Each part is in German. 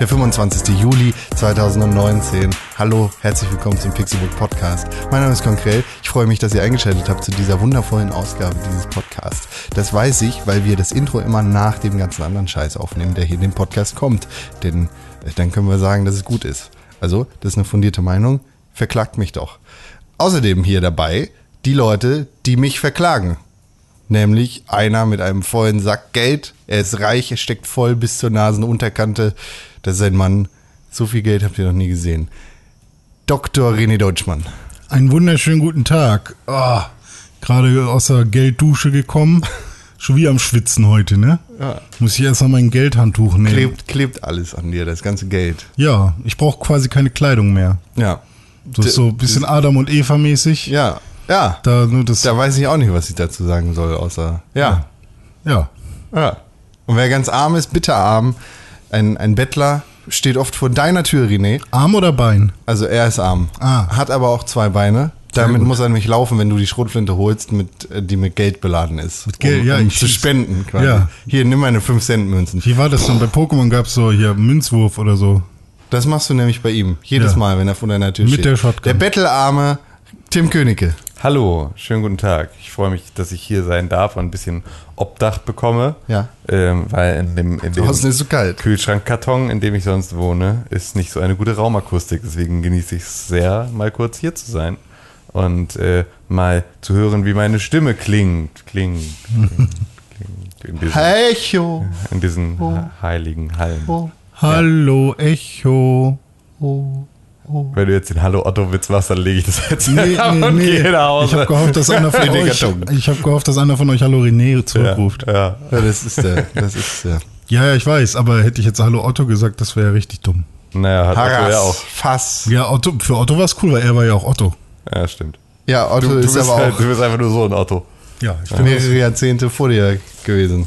Der 25. Juli 2019. Hallo, herzlich willkommen zum Pixelbook Podcast. Mein Name ist Konkrell. Ich freue mich, dass ihr eingeschaltet habt zu dieser wundervollen Ausgabe dieses Podcasts. Das weiß ich, weil wir das Intro immer nach dem ganzen anderen Scheiß aufnehmen, der hier in den Podcast kommt. Denn äh, dann können wir sagen, dass es gut ist. Also, das ist eine fundierte Meinung. Verklagt mich doch. Außerdem hier dabei die Leute, die mich verklagen. Nämlich einer mit einem vollen Sack Geld. Er ist reich, er steckt voll bis zur Nasenunterkante. Das ist ein Mann. So viel Geld habt ihr noch nie gesehen. Dr. René Deutschmann. Einen wunderschönen guten Tag. Ah, Gerade aus der Gelddusche gekommen. Schon wie am Schwitzen heute, ne? Ja. Muss ich erst mal mein Geldhandtuch nehmen. Klebt, klebt alles an dir, das ganze Geld. Ja, ich brauche quasi keine Kleidung mehr. Ja. Das ist so ein bisschen Adam und Eva mäßig. Ja. Ja. Da nur das. Da weiß ich auch nicht, was ich dazu sagen soll, außer. Ja. Ja. Ja. Und wer ganz arm ist, bitterarm, ein, ein Bettler, steht oft vor deiner Tür, René. Arm oder Bein? Also er ist arm. Ah. Hat aber auch zwei Beine. Damit muss er nämlich laufen, wenn du die Schrotflinte holst, mit, äh, die mit Geld beladen ist. Mit Geld, um, ja, Um ich zu schieß- spenden quasi. Ja. Hier, nimm meine 5-Cent-Münzen. Wie war das denn? Bei Pokémon gab es so hier Münzwurf oder so. Das machst du nämlich bei ihm. Jedes Ja. Mal, wenn er vor deiner Tür Mit steht. der Shotgun. Der bettelarme Tim Königke. Hallo, schönen guten Tag. Ich freue mich, dass ich hier sein darf und ein bisschen Obdach bekomme. Ja. Ähm, weil in dem, in dem ist so kalt. Kühlschrankkarton, in dem ich sonst wohne, ist nicht so eine gute Raumakustik. Deswegen genieße ich es sehr, mal kurz hier zu sein und äh, mal zu hören, wie meine Stimme klingt. Klingt. klingt, klingt in diesen, Echo. in diesen heiligen Hallen. Oh, Hallo, Echo. oh, oh. Wenn du jetzt den Hallo Otto-Witz machst, dann lege ich das jetzt Nee, nee, und nee. gehe nach Hause. Ich habe gehofft, dass einer von euch. Ich habe gehofft, dass einer von euch Hallo René zurückruft. ja, ja. Ja, das ist der. Das ist der. Ja, ja, ich weiß, aber hätte ich jetzt Hallo Otto gesagt, das wäre ja richtig dumm. Naja, hat Otto Harras. ja auch. Fass. Ja, Otto, für Otto war es cool, weil er war ja auch Otto. Ja, stimmt. Ja, Otto Du, du, ist bist aber halt, auch du bist einfach nur so ein Otto. Ja, ich mehrere Jahrzehnte vor dir gewesen.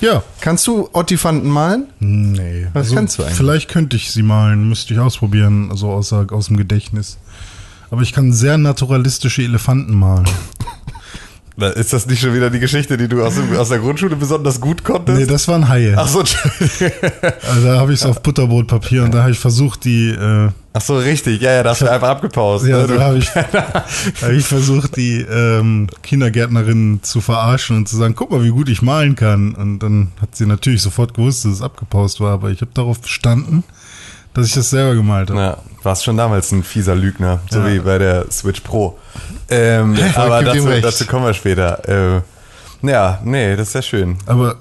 Ja. Kannst du Ottifanten malen? Nee. Was kannst du eigentlich? Vielleicht könnte ich sie malen, müsste ich ausprobieren, also aus, der- aus dem Gedächtnis. Aber ich kann sehr naturalistische Elefanten malen. Na, Ist das nicht schon wieder die Geschichte, die du aus, aus der Grundschule besonders gut konntest? Nee, das waren Haie. Ach so. Also da habe ich es auf Butterbrotpapier und da habe ich versucht, die, äh, Ach so, richtig. Ja, ja, da hast du einfach abgepaust. ja, ne? da habe ich, hab ich versucht, die ähm, Kindergärtnerin zu verarschen und zu sagen, guck mal, wie gut ich malen kann. Und dann hat sie natürlich sofort gewusst, dass es abgepaust war, aber ich habe darauf bestanden, dass ich das selber gemalt habe. Ja, warst schon damals ein fieser Lügner, so Ja. wie bei der Switch Pro. Ähm, aber dazu, dazu kommen wir später. Äh, ja, nee, das ist ja schön. Aber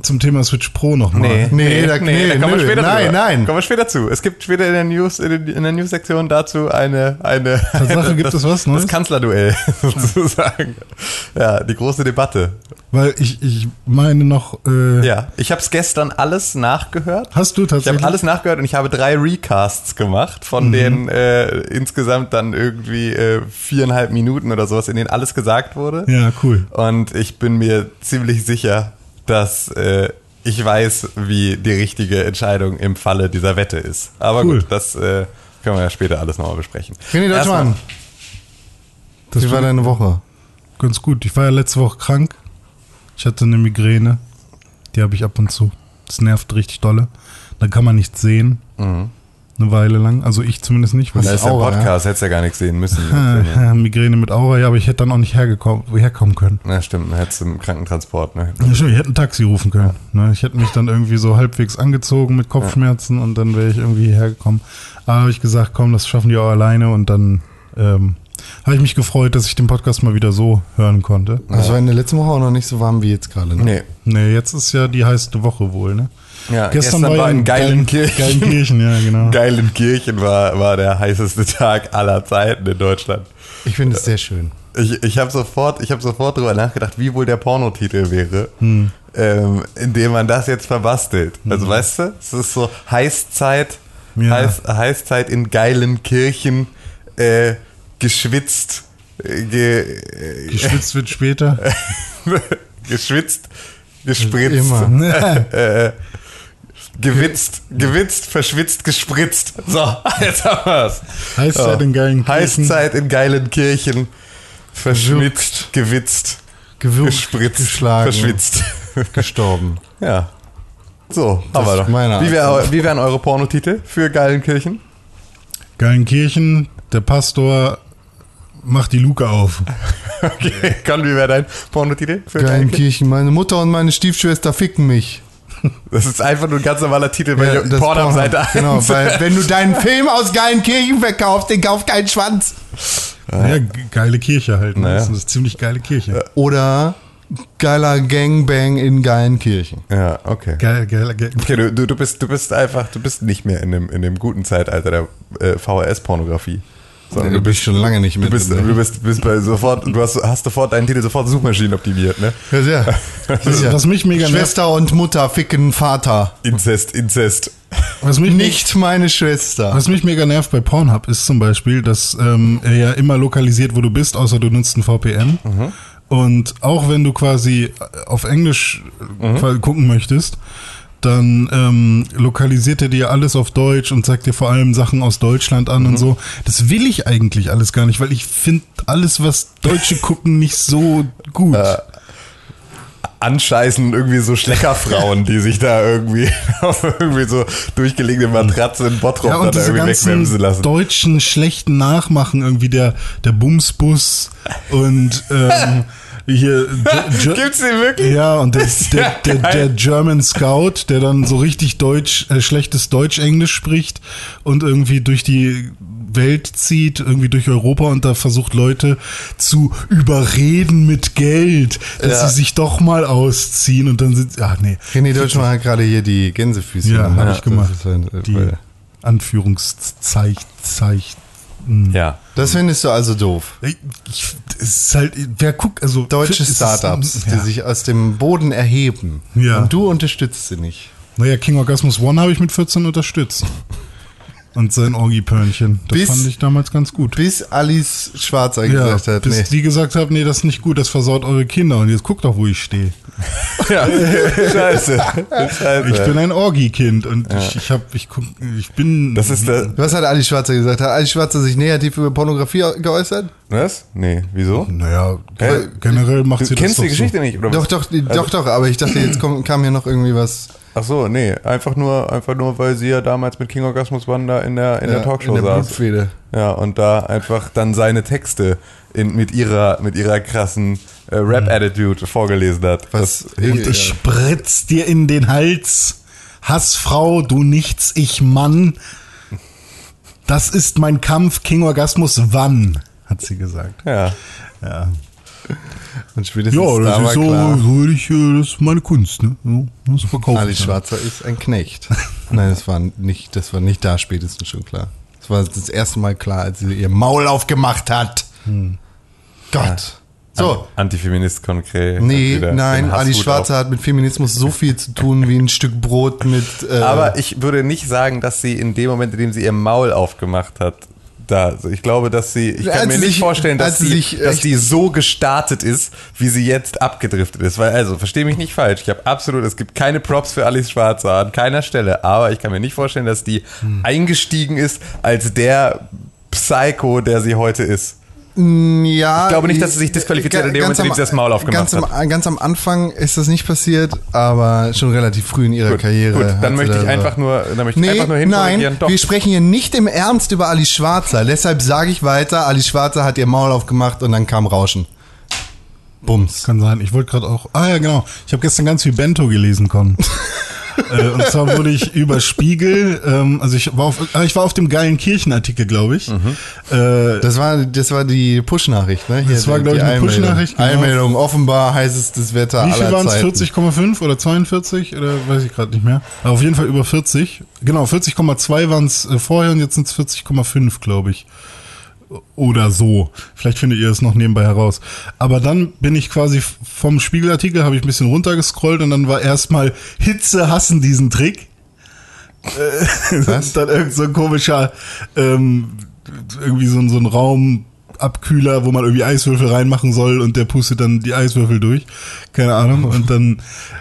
zum Thema Switch Pro nochmal. Nee, Nee, da- nee, da kommen nö. wir später Nein, drüber. nein. Kommen wir später zu. Es gibt später in der News, in, den- in der News-Sektion dazu eine, eine. Tatsache, gibt es was Neues? Das Kanzlerduell, sozusagen. Ja, die große Debatte. Weil ich, ich meine noch, äh, Ja, ich habe es gestern alles nachgehört. hast du Ich habe tatsächlich? alles nachgehört und ich habe drei Recasts gemacht, von Mhm. denen äh, insgesamt dann irgendwie äh, viereinhalb Minuten oder sowas, in denen alles gesagt wurde. Ja, cool. Und ich bin mir ziemlich sicher, dass äh, ich weiß, wie die richtige Entscheidung im Falle dieser Wette ist. Aber Cool. gut, das äh, können wir ja später alles nochmal besprechen. René Deutschmann, Das wie war deine Woche? ganz gut. Ich war ja letzte Woche krank. Ich hatte eine Migräne. Die habe ich ab und zu. Das nervt richtig dolle. Dann kann man nichts sehen. Eine Weile lang. Also ich zumindest nicht. weil Da ich- ist der Aura, Podcast, hättest ja gar nichts sehen müssen. Migräne mit Aura, ja, aber ich hätte dann auch nicht hergekommen, herkommen können. Na stimmt, dann hättest du im Krankentransport, ne? Ja, stimmt, ich hätte ein Taxi rufen können. Ne, ich hätte mich dann irgendwie so halbwegs angezogen mit Kopfschmerzen und dann wäre ich irgendwie hierher gekommen. Aber habe ich gesagt, komm, das schaffen die auch alleine und dann ähm, habe ich mich gefreut, dass ich den Podcast mal wieder so hören konnte. Das war in der letzten Woche auch noch nicht so warm wie jetzt gerade. Ne? Nee. Nee, jetzt ist ja die heißte Woche wohl, ne? Ja, Gestern, war ja in Geilenkirchen. Geilenkirchen, ja, genau. Geilenkirchen war, war der heißeste Tag aller Zeiten in Deutschland. Ich finde es sehr schön. Ich, ich habe sofort, ich hab sofort drüber nachgedacht, wie wohl der Pornotitel wäre, Hm. ähm, indem man das jetzt verbastelt. Also weißt du, es ist so Heißzeit, Ja. Heiß, Heißzeit in Geilenkirchen, äh, geschwitzt, äh, ge, äh, Geschwitzt wird später. geschwitzt, gespritzt, Immer. gewitzt, gewitzt, verschwitzt, gespritzt. So, jetzt haben wir's. Heißzeit in Geilenkirchen. Heißzeit in Geilenkirchen, verschwitzt, gewitzt, Gewürgt, gespritzt, geschlagen, verschwitzt. gestorben. Ja. So, haben wir ist doch. meine Wie, wär, wie wären eure Pornotitel für Geilenkirchen? Geilenkirchen, der Pastor macht die Luke auf. Okay, Con, wie wäre dein Pornotitel für Geilenkirchen? Geilenkirchen, meine Mutter und meine Stiefschwester ficken mich. Das ist einfach nur ein ganz normaler Titel bei Ja, Pornhub-Seite Pornhub, Genau, 1. weil wenn du deinen Film aus Geilenkirchen verkaufst, den kauft kein Schwanz. Ja, ge- geile Kirche halt. Ne? Naja. Das ist eine ziemlich geile Kirche. Oder geiler Gangbang in Geilenkirchen. Ja, okay. Geil, geil, geil. Okay, du, du, du, bist, du bist einfach, du bist nicht mehr in dem, in dem guten Zeitalter der äh, VHS-Pornografie. Sondern Du bist schon lange nicht Du mit. bist, drin, ne? du bist, bist bei sofort, du hast, hast sofort deinen Titel sofort Suchmaschinen optimiert, ne? Ja, sehr. Was, was mich mega nervt, Schwester und Mutter ficken Vater. Inzest, Inzest. was mich Nicht meine Schwester. Was mich mega nervt bei Pornhub ist zum Beispiel, dass ähm, er ja immer lokalisiert, wo du bist, außer du nutzt ein VPN. Und auch wenn du quasi auf Englisch quasi gucken möchtest, dann ähm, lokalisiert er dir alles auf Deutsch und zeigt dir vor allem Sachen aus Deutschland an und so. Das will ich eigentlich alles gar nicht, weil ich finde alles, was Deutsche gucken, nicht so gut. Anscheißen irgendwie so Schleckerfrauen, die sich da irgendwie auf irgendwie so durchgelegene Matratze in Bottrop Ja, und diese irgendwie wegwemsen lassen. deutschen schlechten Nachmachen, irgendwie der, der Bumsbus und ähm, hier. Ge- Gibt's den wirklich? Ja, und der, der, ja der, der German Scout, der dann so richtig Deutsch, äh, schlechtes Deutsch-Englisch spricht und irgendwie durch die Welt zieht, irgendwie durch Europa und da versucht Leute zu überreden mit Geld, dass Ja. sie sich doch mal ausziehen und dann sind, ach nee, René Deutschmann hat gerade hier die Gänsefüßchen. Ja, gemacht. hab ich gemacht. Äh, die Anführungszeichen. Zeichen. Ja. das findest du also doof. Ich, ich, es ist halt, wer guckt, also Deutsche Startups, ja. die sich aus dem Boden erheben. Ja. Und du unterstützt sie nicht. Naja, King Orgasmus One habe ich mit 14 unterstützt. Und sein Orgi-Pörnchen. Das Bis- fand ich damals ganz gut. Bis Alice Schwarzer Ja, gesagt hat, bis nee. die gesagt haben, nee, das ist nicht gut, das versaut eure Kinder. Und jetzt guckt doch, wo ich stehe. ja. Scheiße. Scheiße. Ich bin ein Orgi-Kind und ich, ich hab, ich guck, ich bin. das ist der. Was hat Alice Schwarzer gesagt? Hat Alice Schwarzer sich negativ über Pornografie geäußert? Was? Nee, wieso? naja, Hä? generell macht Du sie kennst das die doch Geschichte nicht, oder Doch, was? doch, die- doch, doch, aber ich dachte, jetzt kommt, kam hier noch irgendwie was. Ach so, nee, einfach nur, einfach nur, weil sie ja damals mit King Orgasmus One da in der, in der Ja, Talkshow in der saß. Blutfede. Ja, und da einfach dann seine Texte in, mit ihrer, mit ihrer krassen äh, Rap-Attitude vorgelesen hat. Was? so. Und es spritzt dir in den Hals. Hassfrau, du nichts, ich Mann. Das ist mein Kampf, King Orgasmus, wann? Hat sie gesagt. ja. Ja. Und spätestens Ja, da das war ist so, klar, so würde ich, äh, das ist meine Kunst, ne? Ja, das verkaufe Alice ich. dann. Schwarzer ist ein Knecht. Nein, das war nicht, das war nicht da spätestens schon klar. Das war das erste Mal klar, als sie ihr Maul aufgemacht hat. Gott. So. Antifeminist konkret. Nee, nein, Ali Schwarzer hat mit Feminismus so viel zu tun wie ein Stück Brot mit. Äh. Aber ich würde nicht sagen, dass sie in dem Moment, in dem sie ihr Maul aufgemacht hat, da, ich glaube, dass sie, ich kann Als mir nicht sich- vorstellen, dass sie sich dass die so gestartet ist, wie sie jetzt abgedriftet ist. Weil, also, verstehe mich nicht falsch. Ich habe absolut, es gibt keine Props für Alice Schwarzer an keiner Stelle, aber ich kann mir nicht vorstellen, dass die Hm. eingestiegen ist als der Psycho, der sie heute ist. Ja, Ich glaube nicht, dass sie sich disqualifiziert hat in dem ganz Moment, in dem sie das Maul aufgemacht ganz am, Ganz am Anfang ist das nicht passiert, aber schon relativ früh in ihrer Gut, Karriere. gut, hat dann möchte ich einfach nur, dann möchte ich Nee, einfach nur nein, Doch. wir sprechen hier nicht im Ernst über Ali Schwarzer. Deshalb sage ich weiter, Ali Schwarzer hat ihr Maul aufgemacht und dann kam Rauschen. Bums. Kann sein. Ich wollte gerade auch. Ah ja, genau. Ich habe gestern ganz viel Bento gelesen, Con. äh, und zwar wurde ich über Spiegel, ähm, also ich war auf, ah, ich war auf dem geilen Kirchenartikel, glaube ich. Äh, Das war, das war die Push-Nachricht, ne? Hier, Das war, die- glaub die ich, eine Einmeldung. Push-Nachricht, genau. Einmeldung, offenbar heißestes Wetter Wie viel waren es? Zeiten. 40,5 oder 42 oder weiß ich gerade nicht mehr. Aber auf jeden Fall über 40. Genau, 40,2 waren es äh, vorher und jetzt sind es 40,5, glaube ich. Oder so. Vielleicht findet ihr es noch nebenbei heraus. Aber dann bin ich quasi vom Spiegelartikel, habe ich ein bisschen runtergescrollt und dann war erstmal Hitze hassen diesen Trick. Äh, Was? dann irgend so ein komischer, ähm, irgendwie so, ein- so ein Raumabkühler, wo man irgendwie Eiswürfel reinmachen soll und der pustet dann die Eiswürfel durch. Keine Ahnung. Und dann,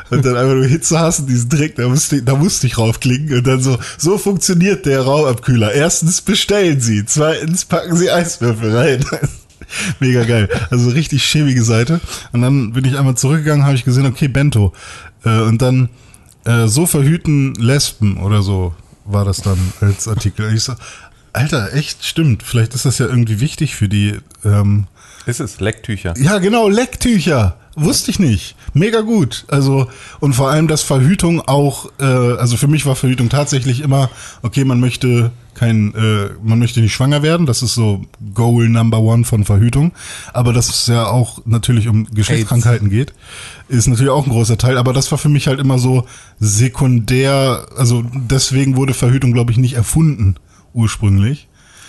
und dann einfach nur Hitze hassen, diesen Trick, da musste, ich- da musste ich raufklicken und dann so, so funktioniert der Raumabkühler. Erstens bestellen Sie, zweitens packen Sie Eiswürfel rein. Mega geil. Also richtig schäbige Seite. Und dann bin ich einmal zurückgegangen, habe ich gesehen, okay, Bento. Äh, Und dann äh, so verhüten Lesben oder so war das dann als Artikel. Ich so, Alter, echt stimmt. Vielleicht ist das ja irgendwie wichtig für die. Ähm, Ist es, Lecktücher. ja, genau, Lecktücher. Wusste ich nicht. Mega gut. Also, und vor allem, dass Verhütung auch, äh, also für mich war Verhütung tatsächlich immer, okay, man möchte kein, äh, man möchte nicht schwanger werden. Das ist so Goal Number One von Verhütung. Aber dass es ja auch natürlich um Geschlechtskrankheiten geht, ist natürlich auch ein großer Teil. Aber das war für mich halt immer so sekundär. Also deswegen wurde Verhütung, glaube ich, nicht erfunden ursprünglich.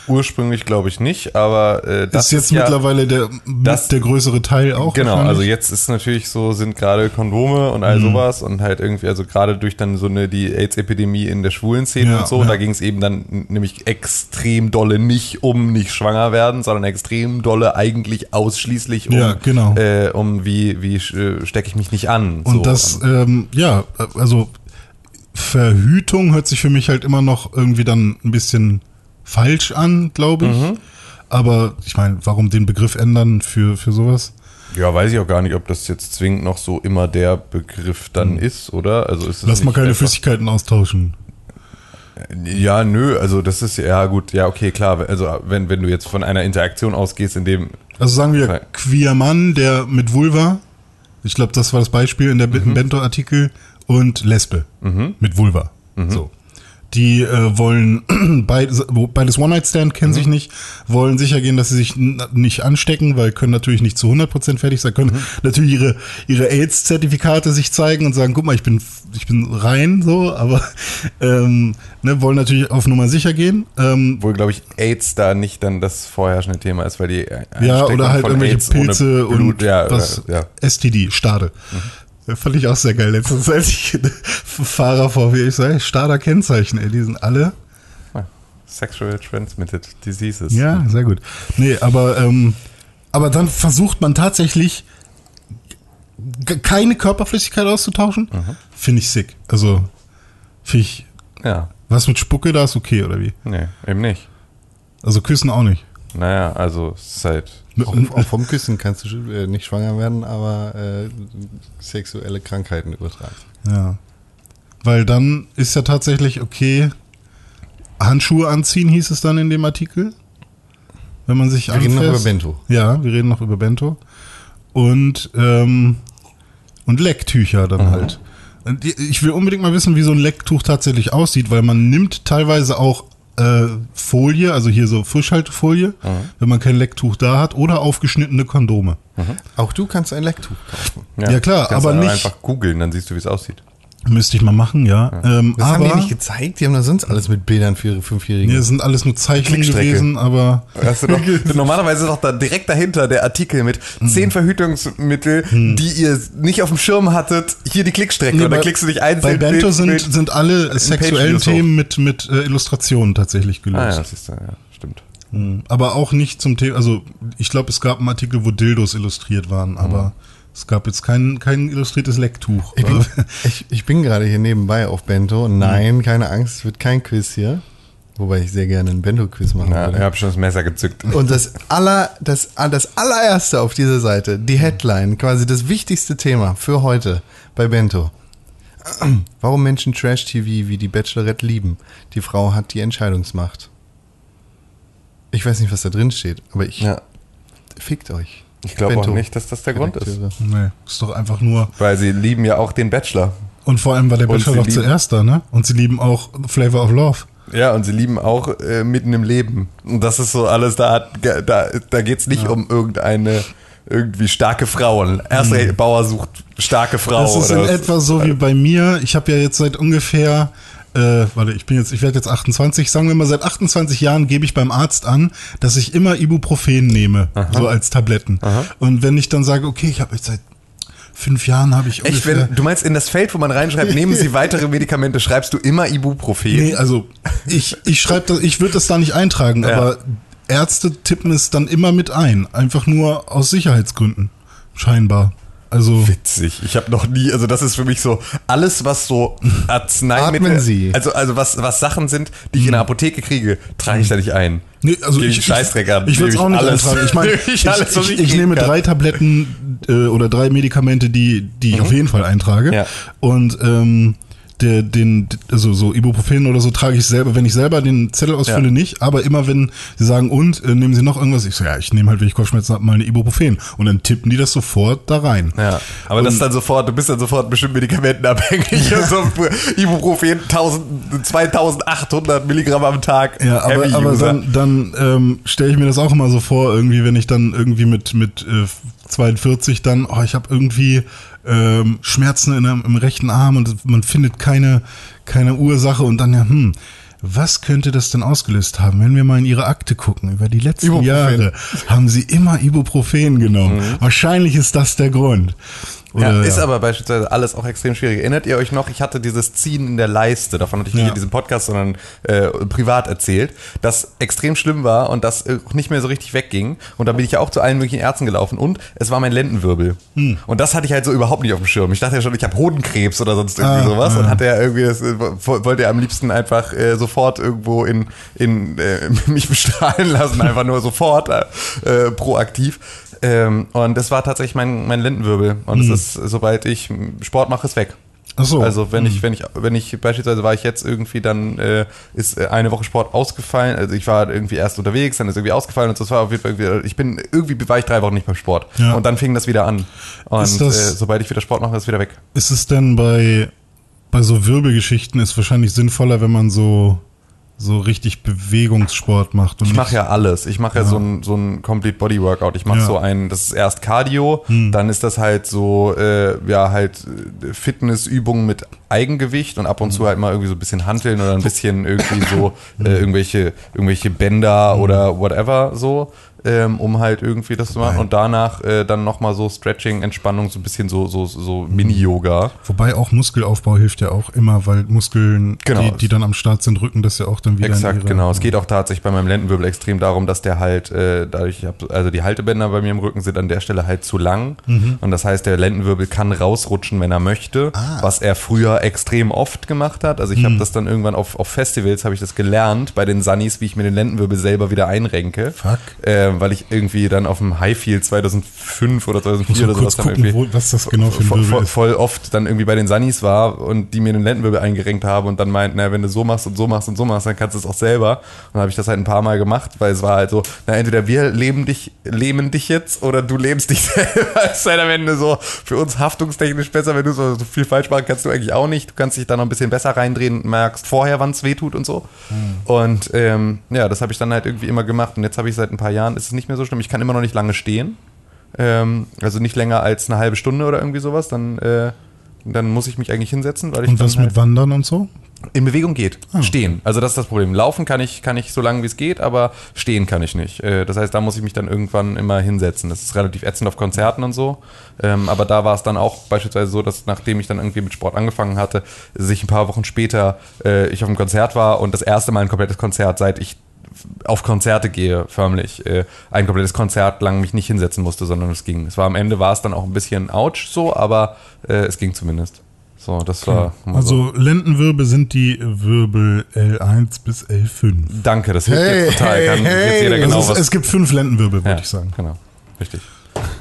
Ursprünglich glaube ich nicht, aber äh, das ist jetzt ja, mittlerweile der, das- der größere Teil auch. Genau, also jetzt ist natürlich so, sind gerade Kondome und Mhm. all sowas und halt irgendwie, also gerade durch dann so eine, die AIDS-Epidemie in der schwulen Szene Ja, und so, ja. da ging es eben dann nämlich extrem dolle nicht um nicht schwanger werden, sondern extrem dolle eigentlich ausschließlich um, Ja, genau. äh, um wie, wie äh, stecke ich mich nicht an. Und so. das, ähm, ja, also Verhütung hört sich für mich halt immer noch irgendwie dann ein bisschen falsch an, glaube ich. Mhm. Aber ich meine, warum den Begriff ändern für, für sowas? Ja, weiß ich auch gar nicht, ob das jetzt zwingend noch so immer der Begriff dann ist, oder? Also ist. Lass mal keine Flüssigkeiten austauschen. Ja, nö, also das ist ja gut, ja, okay, klar. Also wenn, wenn du jetzt von einer Interaktion ausgehst, in dem Also sagen wir queer Mann, der mit Vulva, ich glaube, das war das Beispiel in der Mhm. Bento-Artikel, und Lesbe mit Vulva. Mhm. So. Die äh, wollen beides, beides One-Night-Stand, kennen Mhm. sich nicht, wollen sicher gehen, dass sie sich nicht anstecken, weil können natürlich nicht zu 100% fertig sein, können Mhm. natürlich ihre, ihre AIDS-Zertifikate sich zeigen und sagen, guck mal, ich bin, ich bin rein, so, aber ähm, ne, wollen natürlich auf Nummer sicher gehen. Ähm, wohl, glaube ich, AIDS da nicht dann das vorherrschende Thema ist, weil die Ja, oder halt irgendwelche AIDS Pilze Blut, und ja, was, ja. STD, Stade. Das fand ich auch sehr geil. Letztens, als ich Fahrer vor mir, ich sage, Stader Kennzeichen, ey, die sind alle. Sexual Transmitted Diseases. Ja, sehr gut. Nee, aber, ähm, aber dann versucht man tatsächlich keine Körperflüssigkeit auszutauschen. Finde ich sick. Also, finde ich, Ja, was mit Spucke da ist okay, oder wie? nee, eben nicht. Also küssen auch nicht. Naja, also es ist halt. Auch, auch vom Küssen kannst du äh, nicht schwanger werden, aber äh, sexuelle Krankheiten übertragen. Ja. Weil dann ist ja tatsächlich okay, Handschuhe anziehen hieß es dann in dem Artikel. Wenn man sich Wir reden noch anfasst. über Bento. Ja, wir reden noch über Bento. Und, ähm, und Lecktücher dann halt. Und ich will unbedingt mal wissen, wie so ein Lecktuch tatsächlich aussieht, weil man nimmt teilweise auch äh, Folie, also hier so Frischhaltefolie, wenn man kein Lecktuch da hat, oder aufgeschnittene Kondome. Auch du kannst ein Lecktuch kaufen. Ja, klar, kannst aber du nicht- einfach googeln, dann siehst du, wie es aussieht. Müsste ich mal machen, ja. Ähm, Das haben aber die nicht gezeigt. Die haben da sonst alles mit Bildern für ihre Fünfjährigen. nee, es sind alles nur Zeichnungen gewesen, aber Hast du doch, normalerweise ist doch da direkt dahinter der Artikel mit Mhm. zehn Verhütungsmittel, die ihr nicht auf dem Schirm hattet. Hier die Klickstrecke. Nee, und bei- klickst du dich bei einzeln. Bento sind, Bild. sind alle sexuellen. Themen mit, mit äh, Illustrationen tatsächlich gelöst. Ah ja, das ist ja, stimmt. Aber auch nicht zum Thema, also ich glaube, es gab einen Artikel, wo Dildos illustriert waren, aber es gab jetzt kein, kein illustriertes Lecktuch. Ich bin, ich, ich bin gerade hier nebenbei auf Bento. Nein, Mhm. keine Angst, es wird kein Quiz hier. Wobei ich sehr gerne einen Bento-Quiz machen Ja, würde. ich habe schon das Messer gezückt. Und das, aller, das, das allererste auf dieser Seite, die Headline, quasi das wichtigste Thema für heute bei Bento. Warum Menschen Trash-TV wie die Bachelorette lieben. Die Frau hat die Entscheidungsmacht. Ich weiß nicht, was da drin steht, aber ich Ja. fickt euch. Ich glaube auch nicht, dass das der Grund ist. Nee, ist doch einfach nur. Weil sie lieben ja auch den Bachelor. Und vor allem war der Und Bachelor doch zuerst da, ne? Und sie lieben auch Flavor of Love. Ja, und sie lieben auch äh, mitten im Leben. Und das ist so alles, da, hat, da, da geht es nicht um irgendeine irgendwie starke Frauen. Erst recht, Bauer sucht starke Frau. Mhm. Das ist in etwa so wie bei mir. Ich habe ja jetzt seit ungefähr, äh, warte, ich bin jetzt, ich werde jetzt 28, sagen wir mal, seit 28 Jahren gebe ich beim Arzt an, dass ich immer Ibuprofen nehme, so als Tabletten. Und wenn ich dann sage, okay, ich habe jetzt seit fünf Jahren habe ich Echt, wenn, du meinst, in das Feld, wo man reinschreibt, nehmen Sie weitere Medikamente, schreibst du immer Ibuprofen? Nee, also ich, ich schreibe das, ich würde das da nicht eintragen, Ja. aber Ärzte tippen es dann immer mit ein. Einfach nur aus Sicherheitsgründen. Scheinbar. Also. Witzig. Ich habe noch nie, also das ist für mich so alles, was so Arzneimittel, also also was was Sachen sind, die ich in der Apotheke kriege, trage ich da nicht ein. Nee, also Gebe ich, ich Scheißdreck an. Ich, würde es auch nicht alles. Ich meine, Nehme ich, ich alles, ich, ich nehme kann. drei Tabletten äh, oder drei Medikamente, die, die ich auf jeden Fall eintrage. Ja. Und ähm, der, den, also so Ibuprofen oder so trage ich selber, wenn ich selber den Zettel ausfülle, Ja. nicht, aber immer wenn sie sagen, und, äh, nehmen sie noch irgendwas, ich so, ja, ich nehme halt, wenn ich Kopfschmerzen habe, mal eine Ibuprofen. Und dann tippen die das sofort da rein. Ja, aber das ist dann sofort, du bist dann sofort bestimmt medikamentenabhängig. und so Ibuprofen 1000, 2800 Milligramm am Tag. Ja, aber, aber dann, dann ähm, stelle ich mir das auch immer so vor, irgendwie, wenn ich dann irgendwie mit, mit äh, 42 dann, oh, ich habe irgendwie ähm, Schmerzen in, im rechten Arm und man findet keine, keine Ursache und dann ja, hm, was könnte das denn ausgelöst haben? Wenn wir mal in ihre Akte gucken, über die letzten Ibuprofen. Jahre haben sie immer Ibuprofen genommen. Wahrscheinlich ist das der Grund. Ja, Oder, ist aber beispielsweise alles auch extrem schwierig. Erinnert ihr euch noch, ich hatte dieses Ziehen in der Leiste, davon hatte ich nicht Ja. in diesem Podcast, sondern äh, privat erzählt, das extrem schlimm war und das äh, auch nicht mehr so richtig wegging. Und da bin ich ja auch zu allen möglichen Ärzten gelaufen und es war mein Lendenwirbel. Hm. Und das hatte ich halt so überhaupt nicht auf dem Schirm. Ich dachte ja schon, ich habe Hodenkrebs oder sonst irgendwie Ah, sowas ah. und hatte ja irgendwie, das, äh, wo- wollte ja am liebsten einfach äh, sofort irgendwo in, in äh, mich bestrahlen lassen, einfach nur sofort äh, proaktiv. Ähm, und das war tatsächlich mein, mein Lendenwirbel. Und es ist, sobald ich Sport mache, ist weg. Ach so. Also wenn ich, wenn ich, wenn ich beispielsweise war ich jetzt irgendwie, dann äh, ist äh, eine Woche Sport ausgefallen. Also ich war irgendwie erst unterwegs, dann ist irgendwie ausgefallen und so. Das war auf jeden Fall irgendwie, ich bin irgendwie war ich drei Wochen nicht beim Sport. Ja. Und dann fing das wieder an. Und Ist das- äh, sobald ich wieder Sport mache, ist es wieder weg. Ist es denn bei, bei so Wirbelgeschichten ist wahrscheinlich sinnvoller, wenn man so, so richtig Bewegungssport macht? Und Ich mache ja alles. Ich mache ja, so ein so ein Complete Body Workout. Ich mache Ja. so ein, das ist erst Cardio, dann ist das halt so, äh, ja halt äh, Fitnessübungen mit Eigengewicht und ab und zu halt mal irgendwie so ein bisschen Hanteln oder ein bisschen irgendwie so äh, irgendwelche irgendwelche Bänder oder whatever so. Ähm, um halt irgendwie das zu machen und danach äh, dann nochmal so Stretching, Entspannung, so ein bisschen so, so, so Mini-Yoga. Wobei auch Muskelaufbau hilft ja auch immer, weil Muskeln, Genau. die, die dann am Start sind, rücken das ja auch dann wieder Exakt, genau. Es geht auch tatsächlich bei meinem Lendenwirbel extrem darum, dass der halt, äh, dadurch, ich hab, also die Haltebänder bei mir im Rücken sind an der Stelle halt zu lang. Mhm. Und das heißt, der Lendenwirbel kann rausrutschen, wenn er möchte, Ah. was er früher extrem oft gemacht hat. Also ich Mhm. habe das dann irgendwann auf, auf Festivals, habe ich das gelernt, bei den Sunnies, wie ich mir den Lendenwirbel selber wieder einrenke. Fuck. Äh, weil ich irgendwie dann auf dem Highfield 2005 oder 2004 Muss mal oder sowas gucken, irgendwie wo, was das genau für ein voll, voll, voll oft dann irgendwie bei den Sunnies war und die mir den Lendenwirbel eingerenkt haben und dann meinten, na, wenn du so machst und so machst und so machst, dann kannst du es auch selber. Und dann habe ich das halt ein paar Mal gemacht, weil es war halt so, na, entweder wir leben dich, lähmen dich jetzt oder du lebst dich selber. Es ist halt am Ende so für uns haftungstechnisch besser, wenn du so, so viel falsch machen kannst du eigentlich auch nicht. Du kannst dich da noch ein bisschen besser reindrehen und merkst vorher, wann es weh tut und so. Und ähm, ja, das habe ich dann halt irgendwie immer gemacht und jetzt habe ich seit ein paar Jahren, ist es nicht mehr so schlimm. Ich kann immer noch nicht lange stehen. Ähm, also nicht länger als eine halbe Stunde oder irgendwie sowas, dann, äh, dann muss ich mich eigentlich hinsetzen, weil ich Und was dann mit Wandern und so? in Bewegung geht. Stehen. Also das ist das Problem. Laufen kann ich, kann ich so lange wie es geht, aber stehen kann ich nicht. Äh, Das heißt, da muss ich mich dann irgendwann immer hinsetzen. Das ist relativ ätzend auf Konzerten und so. Ähm, Aber da war es dann auch beispielsweise so, dass nachdem ich dann irgendwie mit Sport angefangen hatte, sich ein paar Wochen später äh, ich auf einem Konzert war und das erste Mal ein komplettes Konzert, seit ich auf Konzerte gehe, förmlich, äh, ein komplettes Konzert lang mich nicht hinsetzen musste, sondern es ging. Es war am Ende war es dann auch ein bisschen ouch so, aber äh, es ging zumindest. So, das war immer so. Also Lendenwirbel sind die Wirbel L1 bis L5. Danke, das hilft jetzt total. Kann jetzt jeder genau also es, was. es gibt fünf Lendenwirbel, würde ja, ich sagen. Genau, richtig.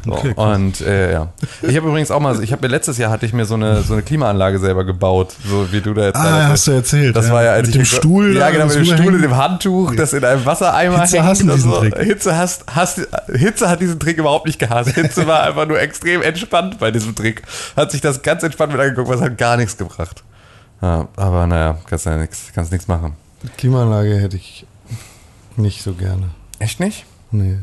So, Okay, und äh, ja. Ich habe übrigens auch mal, ich habe mir letztes Jahr hatte ich mir so eine so eine Klimaanlage selber gebaut, so wie du da jetzt. Ah, gerade- hast du erzählt, Das ja. war ja als Mit ich dem Stuhl Ja, genau, mit dem Stuhl, rüberhängen. dem Handtuch, das in einem Wassereimer Hitze hassen und diesen so. Trick. Hitze hasst, hasst, Hitze hat diesen Trick überhaupt nicht gehasst. Hitze war einfach nur extrem entspannt bei diesem Trick. Hat sich das ganz entspannt mit angeguckt, was hat gar nichts gebracht. Ja, aber naja, kannst ja nichts, kannst nichts machen. Klimaanlage hätte ich nicht so gerne. Echt nicht? Nee.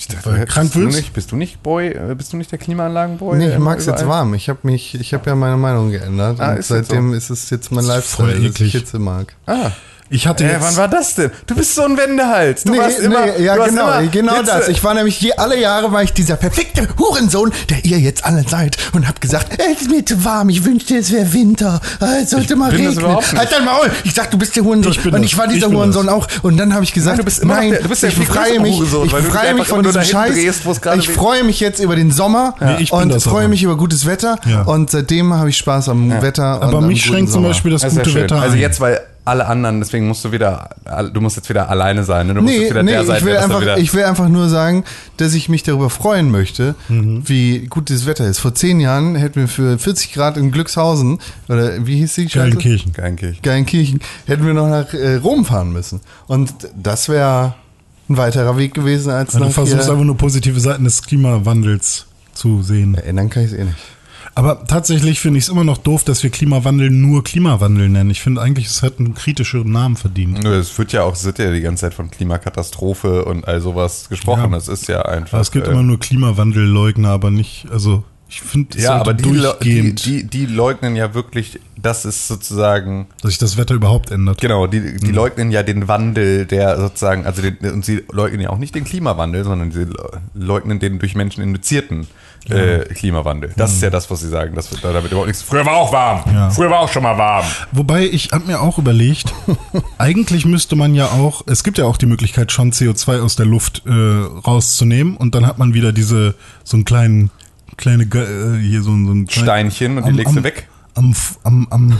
Ich dachte, Weil bist krank du nicht, bist du nicht Boy, äh, bist du nicht der Klimaanlagenboy? Nee, ich immer mag es jetzt warm. Ich habe mich, ich habe ja meine Meinung geändert. Ah, und seitdem ist es jetzt mein voll Lifestyle, dass ich. Hitze mag. Ah, Ich hatte Ey, jetzt, wann war das denn? Du bist so ein Wendehals. Du nee, warst immer, nee, ja du hast genau, immer genau Hitze- das. Ich war nämlich je, alle Jahre war ich dieser perfekte Hurensohn, der ihr jetzt alle seid und hab gesagt, es ist mir zu warm, ich wünschte es wäre Winter, es sollte mal bin das regnen. Halt dein Maul! Ich sag, du bist der Hurensohn Ich bin und das. ich war Ich dieser bin Hurensohn auch und dann habe ich gesagt, Nein, du bist immer nein, der- du bist der ich befreie mich, Hurensohn, ich befreie mich einfach von immer nur diesem Scheiß. drehst, ich freue mich jetzt über den Sommer Nee, ich bin und das freue mich über gutes Wetter Ja. und seitdem habe ich Spaß am Wetter. aber mich schränkt zum. Beispiel das Das ja gute. Wetter Also jetzt, weil alle anderen, deswegen musst du wieder, du musst jetzt wieder alleine sein. Ne? Du musst Nee, jetzt wieder nee der sein, ich, will einfach, wieder. ich will einfach nur sagen, dass ich mich darüber freuen möchte, wie gut das Wetter ist. Vor zehn Jahren hätten wir für 40 Grad in Glückshausen, oder wie hieß die Stadt? Geilenkirchen. Eigentlich. Geilenkirchen, hätten wir noch nach äh, Rom fahren müssen. Und das wäre ein weiterer Weg gewesen, als Ja, du nach versuchst hier. einfach nur positive Seiten des Klimawandels zu sehen. Ändern kann ich es eh nicht. Aber tatsächlich finde ich es immer noch doof, dass wir Klimawandel nur Klimawandel nennen. Ich finde eigentlich, es hätte einen kritischeren Namen verdient. Es wird ja auch, es wird ja die ganze Zeit von Klimakatastrophe und all sowas gesprochen. Ja. Das ist ja einfach. Aber es gibt äh, immer nur Klimawandelleugner, aber nicht, also ich finde, es ja, aber die, die, die, die leugnen ja wirklich, das ist sozusagen dass sich das Wetter überhaupt ändert. Genau, die, die leugnen ja den Wandel, der sozusagen, also den, und sie leugnen ja auch nicht den Klimawandel, sondern sie leugnen den durch Menschen induzierten äh, Klimawandel. Das ist ja das, was sie sagen. Das damit überhaupt nichts. Früher war auch warm. Ja. Früher war auch schon mal warm. Wobei ich habe mir auch überlegt, eigentlich müsste man ja auch, es gibt ja auch die Möglichkeit schon CO2 aus der Luft äh, rauszunehmen und dann hat man wieder diese so einen kleinen kleine äh, hier so, ein- so ein klein- Steinchen und die legst du weg. Am am am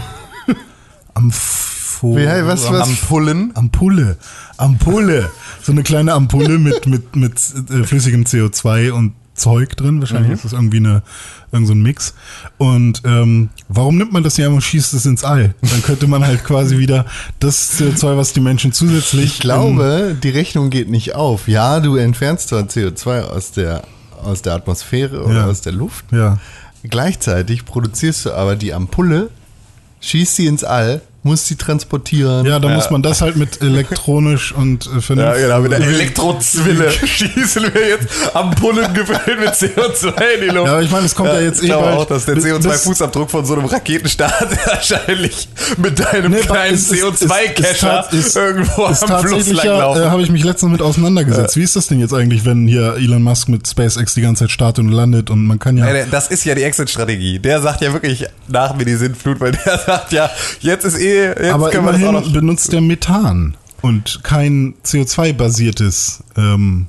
am Fo- Wie, hey, was- was- am Pullen. Ampulle, Ampulle, so eine kleine Ampulle mit mit mit äh, flüssigem CO2 und Zeug drin. Wahrscheinlich ist das irgendwie eine irgend so ein Mix. Und ähm, warum nimmt man das nicht einfach und schießt es ins All? Dann könnte man halt quasi wieder das CO2, was die Menschen zusätzlich Ich glaube, die Rechnung geht nicht auf. Ja, du entfernst zwar CO2 aus der, aus der Atmosphäre oder Ja. aus der Luft. ja Gleichzeitig produzierst du aber die Ampulle, schießt sie ins All, musst sie transportieren. ja, da muss man das halt mit elektronisch und äh, Ja, vernünftig. genau, mit der Elektrozwille schießen wir jetzt Ampullen gefüllt mit CO2 in die Luft. Ja, aber ich meine, es kommt ja jetzt ich eh glaube bald- auch, dass der bis- CO2-Fußabdruck von so einem Raketenstart wahrscheinlich mit deinem Nee, kleinen ist- ist- ist- CO2-Cacher ist- ist- irgendwo ist am Fluss tatsächlich ja, langlaufen. äh, habe ich mich letztens mit auseinandergesetzt. Wie ist das denn jetzt eigentlich, wenn hier Elon Musk mit SpaceX die ganze Zeit startet und landet und man kann ja. Nein, das ist ja die Exit-Strategie. Der sagt ja wirklich nach mir die Sintflut, weil der sagt ja, jetzt ist eh, jetzt aber können wir das auch immerhin noch. benutzt der Methan und kein CO2-basiertes ähm,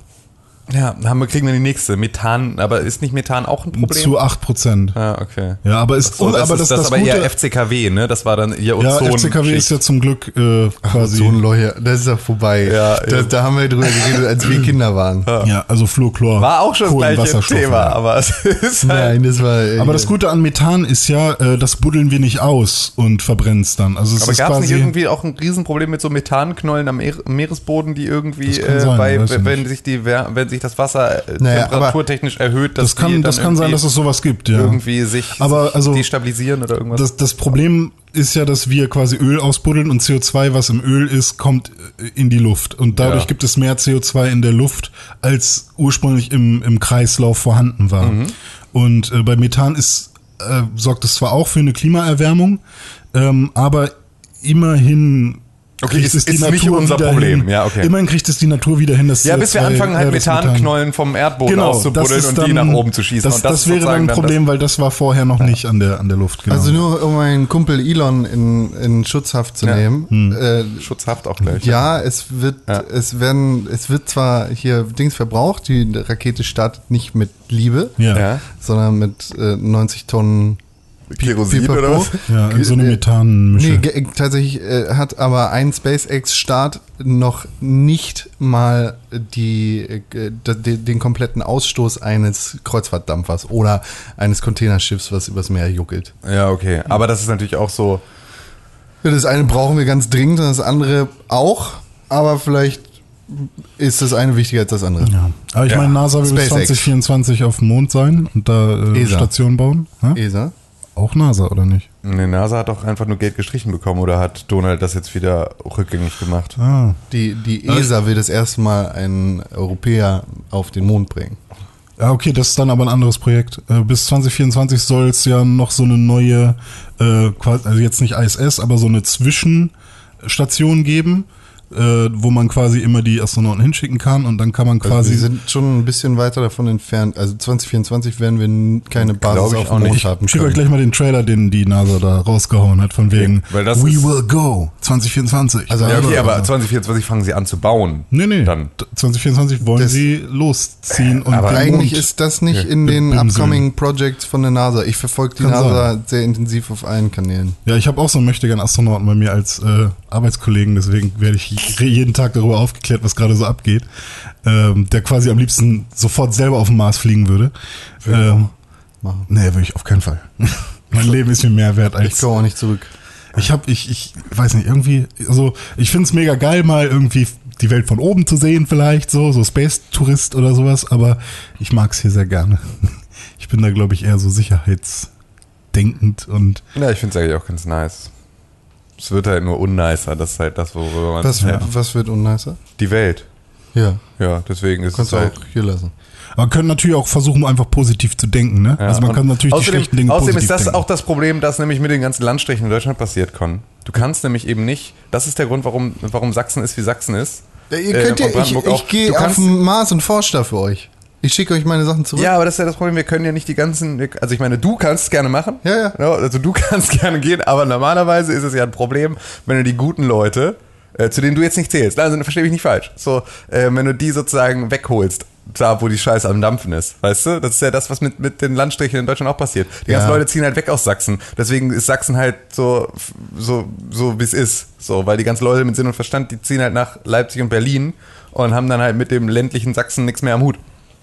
Ja, haben wir, kriegen wir die nächste. Methan, aber ist nicht Methan auch ein Problem? zu 8%. ah, okay. Ja, aber ist So, das aber ist das, das, das, aber Gute, eher FCKW, ne? Das war dann ihr ja, Ozon. FCKW ist ja zum Glück äh, quasi So ein das ist ja vorbei. Ja, da, da haben wir drüber geredet, als wir Kinder waren. ja, also Fluorchlor. War auch schon das gleiche Kohlenwasserstoffe. Thema, aber es ist halt. Nein, das war. äh, Aber das Gute an Methan ist ja, äh, das buddeln wir nicht aus und verbrennen es dann. Also es Aber gab es nicht irgendwie auch ein Riesenproblem mit so Methanknollen am Meer- Meeresboden, die irgendwie, äh, sein, bei, wenn nicht. sich die, wenn sich das Wasser äh, Naja, temperaturtechnisch erhöht, dass das kann, das kann sein, dass es sowas gibt, ja. irgendwie sich Aber also- destabilisieren oder irgendwas. Das, das Problem ist ja, dass wir quasi Öl ausbuddeln und CO2, was im Öl ist, kommt äh, in die Luft. Und dadurch Ja. gibt es mehr CO2 in der Luft, als ursprünglich im, im Kreislauf vorhanden war. Mhm. Und äh, bei Methan ist, äh, sorgt es zwar auch für eine Klimaerwärmung, ähm, aber immerhin Okay, kriegt ist- ist nicht unser Problem. Hin. Ja, okay. Immerhin kriegt es die Natur wieder hin, dass ja, bis wir CO2 anfangen, halt das Methan- Methanknollen vom Erdboden Genau, auszubuddeln das und dann, die nach oben zu schießen. Das, und das, ist wäre dann ein Problem, weil das war vorher noch nicht an der, an der Luft. Genau. Also nur um meinen Kumpel Elon in, in Schutzhaft zu Ja. nehmen. Hm. Äh, das Schutzhaft auch gleich. ja, es wird, Ja. es werden, es wird zwar hier Dings verbraucht, die Rakete startet nicht mit Liebe, ja. Ja. sondern mit äh, 90 Tonnen Kerosin Pipapo. oder was? Ja, in so eine Methanmische. Nee, tatsächlich äh, hat aber ein SpaceX-Start noch nicht mal die, äh, d- den kompletten Ausstoß eines Kreuzfahrtdampfers oder eines Containerschiffs, was übers Meer juckelt. Ja, okay. Aber das ist natürlich auch so. Das eine brauchen wir ganz dringend und das andere auch, aber vielleicht ist das eine wichtiger als das andere. ja. Aber ich Ja. meine, NASA will bis SpaceX. 2024 auf dem Mond sein und da äh. Stationen bauen. Ja? ESA? Auch NASA, oder nicht? Nee, NASA hat doch einfach nur Geld gestrichen bekommen oder hat Donald das jetzt wieder rückgängig gemacht? Ah. Die, die ESA will das erste Mal einen Europäer auf den Mond bringen. Ja, okay, das ist dann aber ein anderes Projekt. Äh, bis 2024 soll es ja noch so eine neue, äh, also jetzt nicht ISS, aber so eine Zwischenstation geben. Äh, wo man quasi immer die Astronauten hinschicken kann und dann kann man Also quasi wir sind schon ein bisschen weiter davon entfernt. Also 2024 werden wir keine Basis auf auch dem Mond nicht. haben Ich schicke euch gleich mal den Trailer, den die NASA da rausgehauen hat, von wegen weil das We will go 2024. Also Ja, okay, Also- aber 2024 fangen sie an zu bauen. nee, nee. Dann. 2024 wollen Das- sie losziehen und Aber Eigentlich Mond ist das nicht Ja, in den upcoming Projects von der NASA. Ich verfolge die Kann NASA sehr intensiv auf allen Kanälen. Ja, ich habe auch so einen möchtegern Astronauten bei mir als äh, Arbeitskollegen, deswegen werde ich jeden Tag darüber aufgeklärt, was gerade so abgeht. Ähm, der quasi am liebsten sofort selber auf den Mars fliegen würde. Ähm, Machen. nee, würde ich auf keinen Fall. mein Leben ist mir mehr wert Ich als. komme auch nicht zurück. Ich habe, ich, ich weiß nicht, irgendwie, also ich find's mega geil, mal irgendwie die Welt von oben zu sehen, vielleicht so, so Space-Tourist oder sowas, aber ich mag's hier sehr gerne. Ich bin da, glaube ich, eher so sicherheitsdenkend und Ja, ich finde es eigentlich auch ganz nice. Es wird halt nur unnicer, das ist halt das, worüber man. Was, Ja. was wird unnicer? Die Welt. Ja, Ja, deswegen ist kannst es du halt. auch hier lassen. Man kann natürlich auch versuchen, einfach positiv zu denken, ne? Ja, also man kann natürlich außerdem, die schlechten Dinge Außerdem positiv ist das denken. auch das Problem, das nämlich mit den ganzen Landstrichen in Deutschland passiert, Con. Du kannst nämlich eben nicht, das ist der Grund, warum, warum Sachsen ist, wie Sachsen ist. Ja, ihr Äh, könnt ja, und ich, ich gehe auf den Mars und forsche da für euch. Ich schicke euch meine Sachen zurück. Ja, aber das ist ja das Problem, wir können ja nicht die ganzen, also ich meine, du kannst es gerne machen. Ja, ja. Also du kannst gerne gehen, aber normalerweise ist es ja ein Problem, wenn du die guten Leute, äh, zu denen du jetzt nicht zählst, also verstehe mich nicht falsch, so, äh, wenn du die sozusagen wegholst, da wo die Scheiße am Dampfen ist, weißt du? Das ist ja das, was mit, mit den Landstrichen in Deutschland auch passiert. Die ganzen Ja. Leute ziehen halt weg aus Sachsen. Deswegen ist Sachsen halt so, so, so wie es ist. So, weil die ganzen Leute mit Sinn und Verstand, die ziehen halt nach Leipzig und Berlin und haben dann halt mit dem ländlichen Sachsen nichts mehr am Hut.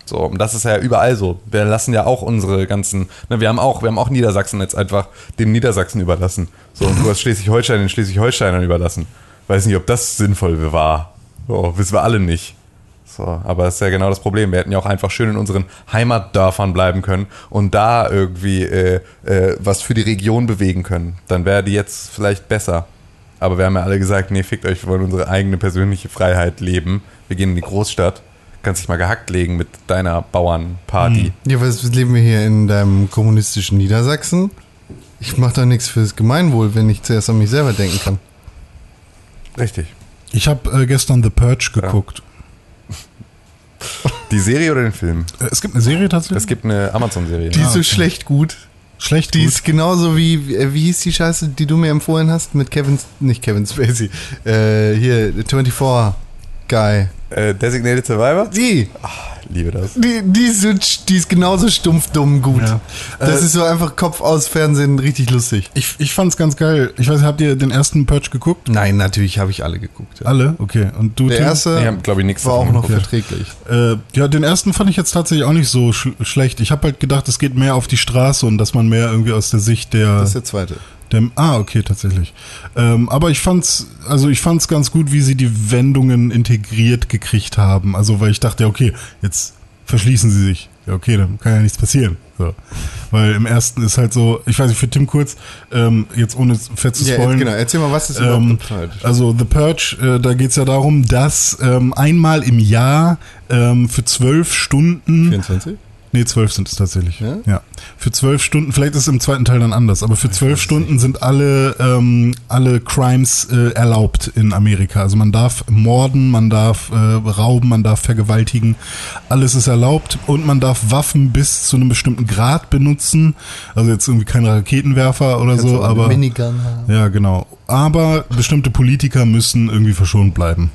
So, und das ist ja überall so. Wir lassen ja auch unsere ganzen, ne, wir haben auch, wir haben auch Niedersachsen jetzt einfach den Niedersachsen überlassen. So, und du hast Schleswig-Holstein den Schleswig-Holsteinern überlassen. Weiß nicht, ob das sinnvoll war. So, wissen wir alle nicht. So, aber das ist ja genau das Problem. Wir hätten ja auch einfach schön in unseren Heimatdörfern bleiben können und da irgendwie äh, äh, was für die Region bewegen können. Dann wäre die jetzt vielleicht besser. Aber wir haben ja alle gesagt, nee, fickt euch, wir wollen unsere eigene persönliche Freiheit leben. Wir gehen in die Großstadt. Kannst dich mal gehackt legen mit deiner Bauernparty. Ja, was leben wir hier in deinem kommunistischen Niedersachsen? Ich mache da nichts fürs Gemeinwohl, wenn ich zuerst an mich selber denken kann. Richtig. Ich habe äh, gestern The Purge geguckt. Die Serie oder den Film? Äh, es gibt eine Serie tatsächlich? Es gibt eine Amazon-Serie. Die ist so okay. schlecht gut. Schlecht Die gut. ist genauso wie, äh, wie hieß die Scheiße, die du mir empfohlen hast mit Kevin, nicht Kevin Spacey, äh, hier, 24 Guy. Äh, Designated Survivor? Die, Liebe das. die, die, ist, so, die ist genauso stumpf, dumm, gut. Ja. Das Äh, ist so einfach Kopf aus Fernsehen, richtig lustig. Ich, ich fand's ganz geil. Ich weiß habt ihr den ersten Purge geguckt? Nein, natürlich habe ich alle geguckt. Ja. Alle? Okay. Und du, Der Tim? erste habe, glaube ich, nichts war auch noch geguckt. verträglich. Äh, ja, den ersten fand ich jetzt tatsächlich auch nicht so sch schlecht. Ich habe halt gedacht, es geht mehr auf die Straße und dass man mehr irgendwie aus der Sicht der, Das ist der zweite. Der ah, okay, tatsächlich. Ähm, aber ich fand's, also ich fand's ganz gut, wie sie die Wendungen integriert gekriegt haben. Also, weil ich dachte, ja, okay, jetzt verschließen sie sich. Ja, okay, dann kann ja nichts passieren. So. Weil im ersten ist halt so, ich weiß nicht, für Tim kurz, ähm, jetzt ohne fett zu Ja, spoilen. genau. Erzähl mal, was ist Ähm, überhaupt also The Purge, äh, da geht's ja darum, dass ähm, einmal im Jahr ähm, für zwölf Stunden 24? Nee, zwölf sind es tatsächlich. Ja? Ja? Für zwölf Stunden, vielleicht ist es im zweiten Teil dann anders, aber für zwölf Stunden sind alle, ähm, alle Crimes äh, erlaubt in Amerika. Also man darf morden, man darf äh, rauben, man darf vergewaltigen, alles ist erlaubt und man darf Waffen bis zu einem bestimmten Grad benutzen. Also jetzt irgendwie keine Raketenwerfer oder so, aber. Minigun haben. Ja, genau. Aber bestimmte Politiker müssen irgendwie verschont bleiben.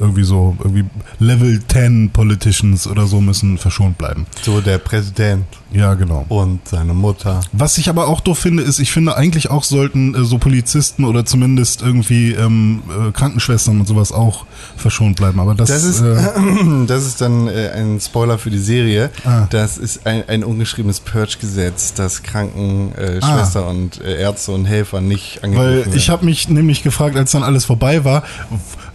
Irgendwie so, irgendwie Level 10 Politicians oder so müssen verschont bleiben. So der Präsident Ja, genau. und seine Mutter. Was ich aber auch doof finde, ist, ich finde eigentlich auch sollten äh, so Polizisten oder zumindest irgendwie ähm, äh, Krankenschwestern und sowas auch verschont bleiben. Aber das, Das ist, äh, das ist dann äh, ein Spoiler für die Serie. Ah. Das ist ein, ein ungeschriebenes Purge-Gesetz, dass Krankenschwestern äh, Ah. Und äh, Ärzte und Helfer nicht angegriffen Weil werden. ich habe mich nämlich gefragt, als dann alles vorbei war,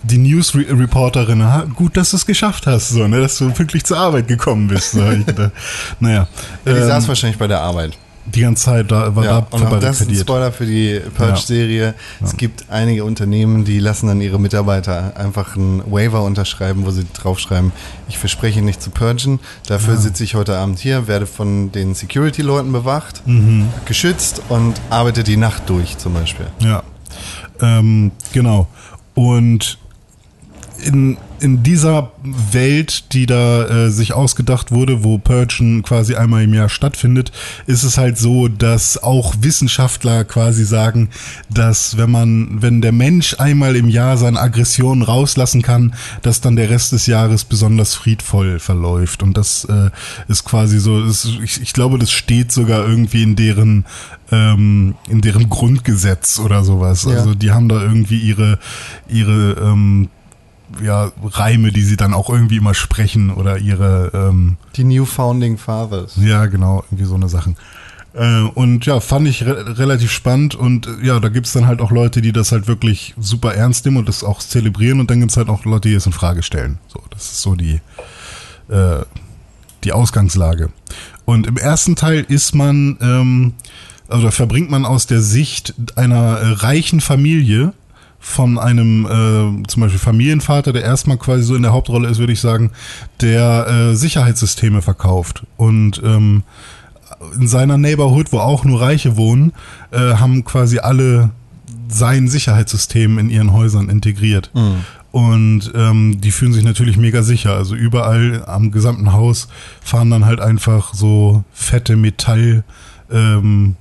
die News-Reporterin, gut, dass du es geschafft hast, so, ne, dass du pünktlich zur Arbeit gekommen bist. So, ich gedacht, naja, ja, die ähm, saß wahrscheinlich bei der Arbeit. die ganze Zeit da war Ja, da und das ist ein. Spoiler für die Purge-Serie. Es gibt einige Unternehmen, die lassen dann ihre Mitarbeiter einfach einen Waiver unterschreiben, wo sie draufschreiben, ich verspreche nicht zu purgen. Dafür sitze ich heute Abend hier, werde von den Security-Leuten bewacht, Mhm. geschützt und arbeite die Nacht durch zum Beispiel. Ja, ähm, genau. Und in, in dieser Welt, die da äh, sich ausgedacht wurde, wo Purgen quasi einmal im Jahr stattfindet, ist es halt so, dass auch Wissenschaftler quasi sagen, dass wenn man, wenn der Mensch einmal im Jahr seine Aggressionen rauslassen kann, dass dann der Rest des Jahres besonders friedvoll verläuft. Und das äh, ist quasi so, ist, ich, ich glaube, das steht sogar irgendwie in deren ähm, in deren Grundgesetz oder sowas. Ja. Also die haben da irgendwie ihre ihre ähm, ja, Reime, die sie dann auch irgendwie immer sprechen oder ihre, ähm, Die New Founding Fathers. ja, genau, irgendwie so eine Sachen. Äh, und ja, fand ich re relativ spannend und äh, ja, da gibt's dann halt auch Leute, die das halt wirklich super ernst nehmen und das auch zelebrieren und dann gibt's halt auch Leute, die es in Frage stellen. So, das ist so die, äh, die Ausgangslage. Und im ersten Teil ist man, ähm, also verbringt man aus der Sicht einer äh, reichen Familie von einem äh, zum Beispiel Familienvater, der erstmal quasi so in der Hauptrolle ist, würde ich sagen, der äh, Sicherheitssysteme verkauft. Und ähm, in seiner Neighborhood, wo auch nur Reiche wohnen, äh, haben quasi alle sein Sicherheitssystem in ihren Häusern integriert. Und ähm, die fühlen sich natürlich mega sicher. Also überall am gesamten Haus fahren dann halt einfach so fette Metall, ähm,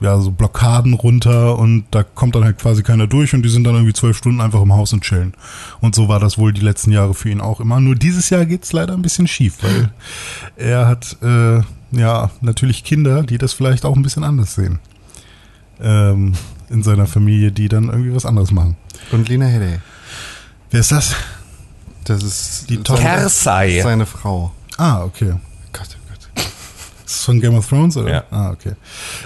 ja, so Blockaden runter und da kommt dann halt quasi keiner durch und die sind dann irgendwie zwölf Stunden einfach im Haus und chillen. Und so war das wohl die letzten Jahre für ihn auch immer. Nur dieses Jahr geht's leider ein bisschen schief, weil er hat äh, ja natürlich Kinder, die das vielleicht auch ein bisschen anders sehen. Ähm, in seiner Familie, die dann irgendwie was anderes machen. Und Lena Headey. Wer ist das? Das ist Die Tochter- seine Frau. Ah, okay. Ist das von Game of Thrones, oder? Ja. Ah, okay.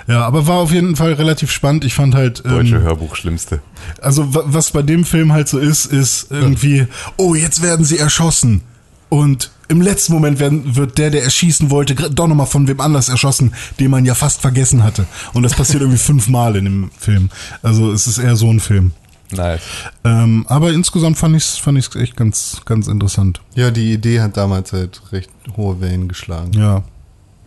Ja, aber war auf jeden Fall relativ spannend. Ich fand halt. Deutsche Ähm, Hörbuch Schlimmste. also, wa- was bei dem Film halt so ist, ist irgendwie, oh, jetzt werden sie erschossen. Und im letzten Moment werden, wird der, der erschießen wollte, doch nochmal von wem anders erschossen, den man ja fast vergessen hatte. Und das passiert irgendwie fünfmal in dem Film. Also, es ist eher so ein Film. Nice. Ähm, aber insgesamt fand ich es fand ich's echt ganz, ganz interessant. Ja, die Idee hat damals halt recht hohe Wellen geschlagen. Ja.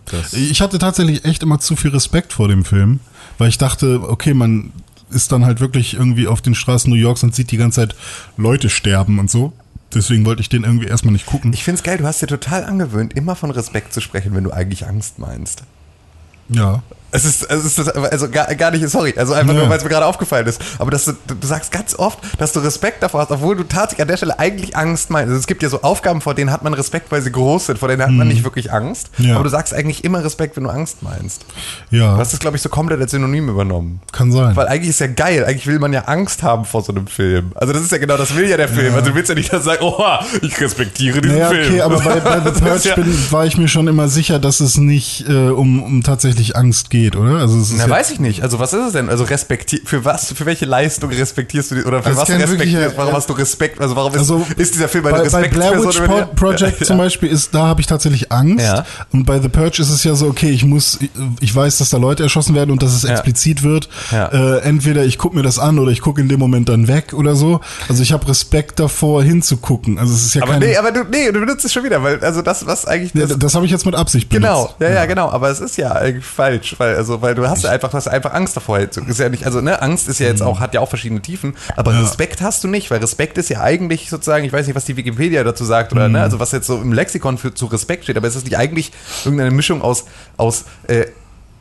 Das, Ich hatte tatsächlich echt immer zu viel Respekt vor dem Film, weil ich dachte, okay, man ist dann halt wirklich irgendwie auf den Straßen New Yorks und sieht die ganze Zeit Leute sterben und so. Deswegen wollte ich den irgendwie erstmal nicht gucken. Ich find's geil, du hast dir total angewöhnt, immer von Respekt zu sprechen, wenn du eigentlich Angst meinst. ja. Es ist, es ist also gar, gar nicht, sorry, also einfach Ja. nur, weil es mir gerade aufgefallen ist. Aber dass du, du sagst ganz oft, dass du Respekt davor hast, obwohl du tatsächlich an der Stelle eigentlich Angst meinst. Also es gibt ja so Aufgaben, vor denen hat man Respekt, weil sie groß sind, vor denen hat man nicht wirklich Angst. Mhm. Ja. Aber du sagst eigentlich immer Respekt, wenn du Angst meinst. Ja, Du hast das, glaube ich, so komplett als Synonym übernommen. kann sein. Weil eigentlich ist ja geil, eigentlich will man ja Angst haben vor so einem Film. Also das ist ja genau, das will ja der Film. Also du willst ja nicht sagst, oh, ich respektiere diesen Naja, Film. okay, aber bei, bei The ist Purge ja- war ich mir schon immer sicher, dass es nicht äh, um, um tatsächlich Angst geht, oder? Also es ist Na, ja, weiß ich nicht. Also was ist es denn? Also respektier für was, für welche Leistung respektierst du die, oder für Also was respektierst? äh, Warum hast du Respekt? Also warum ist, Also ist dieser Film eine bei, bei Blair Witch? Pro Project Ja. zum Beispiel ist, da habe ich tatsächlich Angst. Ja. Und bei The Purge ist es ja so, okay, ich muss, ich weiß, dass da Leute erschossen werden und dass es explizit wird. Äh, entweder ich gucke mir das an oder ich gucke in dem Moment dann weg oder so. Also ich habe Respekt davor hinzugucken. Also es ist ja Aber keine, nee, aber du, nee, du benutzt es schon wieder, weil also das, was eigentlich das, das habe ich jetzt mit Absicht benutzt. Genau, ja, ja, genau. Aber es ist ja eigentlich falsch, weil also, weil du hast ja einfach, du hast einfach Angst davor. Ist ja nicht, also ne, Angst ist ja jetzt auch, hat ja auch verschiedene Tiefen. Aber Mhm. Ja. Respekt hast du nicht, weil Respekt ist ja eigentlich sozusagen, ich weiß nicht, was die Wikipedia dazu sagt oder Mhm. ne, also was jetzt so im Lexikon für zu Respekt steht. Aber es ist nicht eigentlich irgendeine Mischung aus aus äh,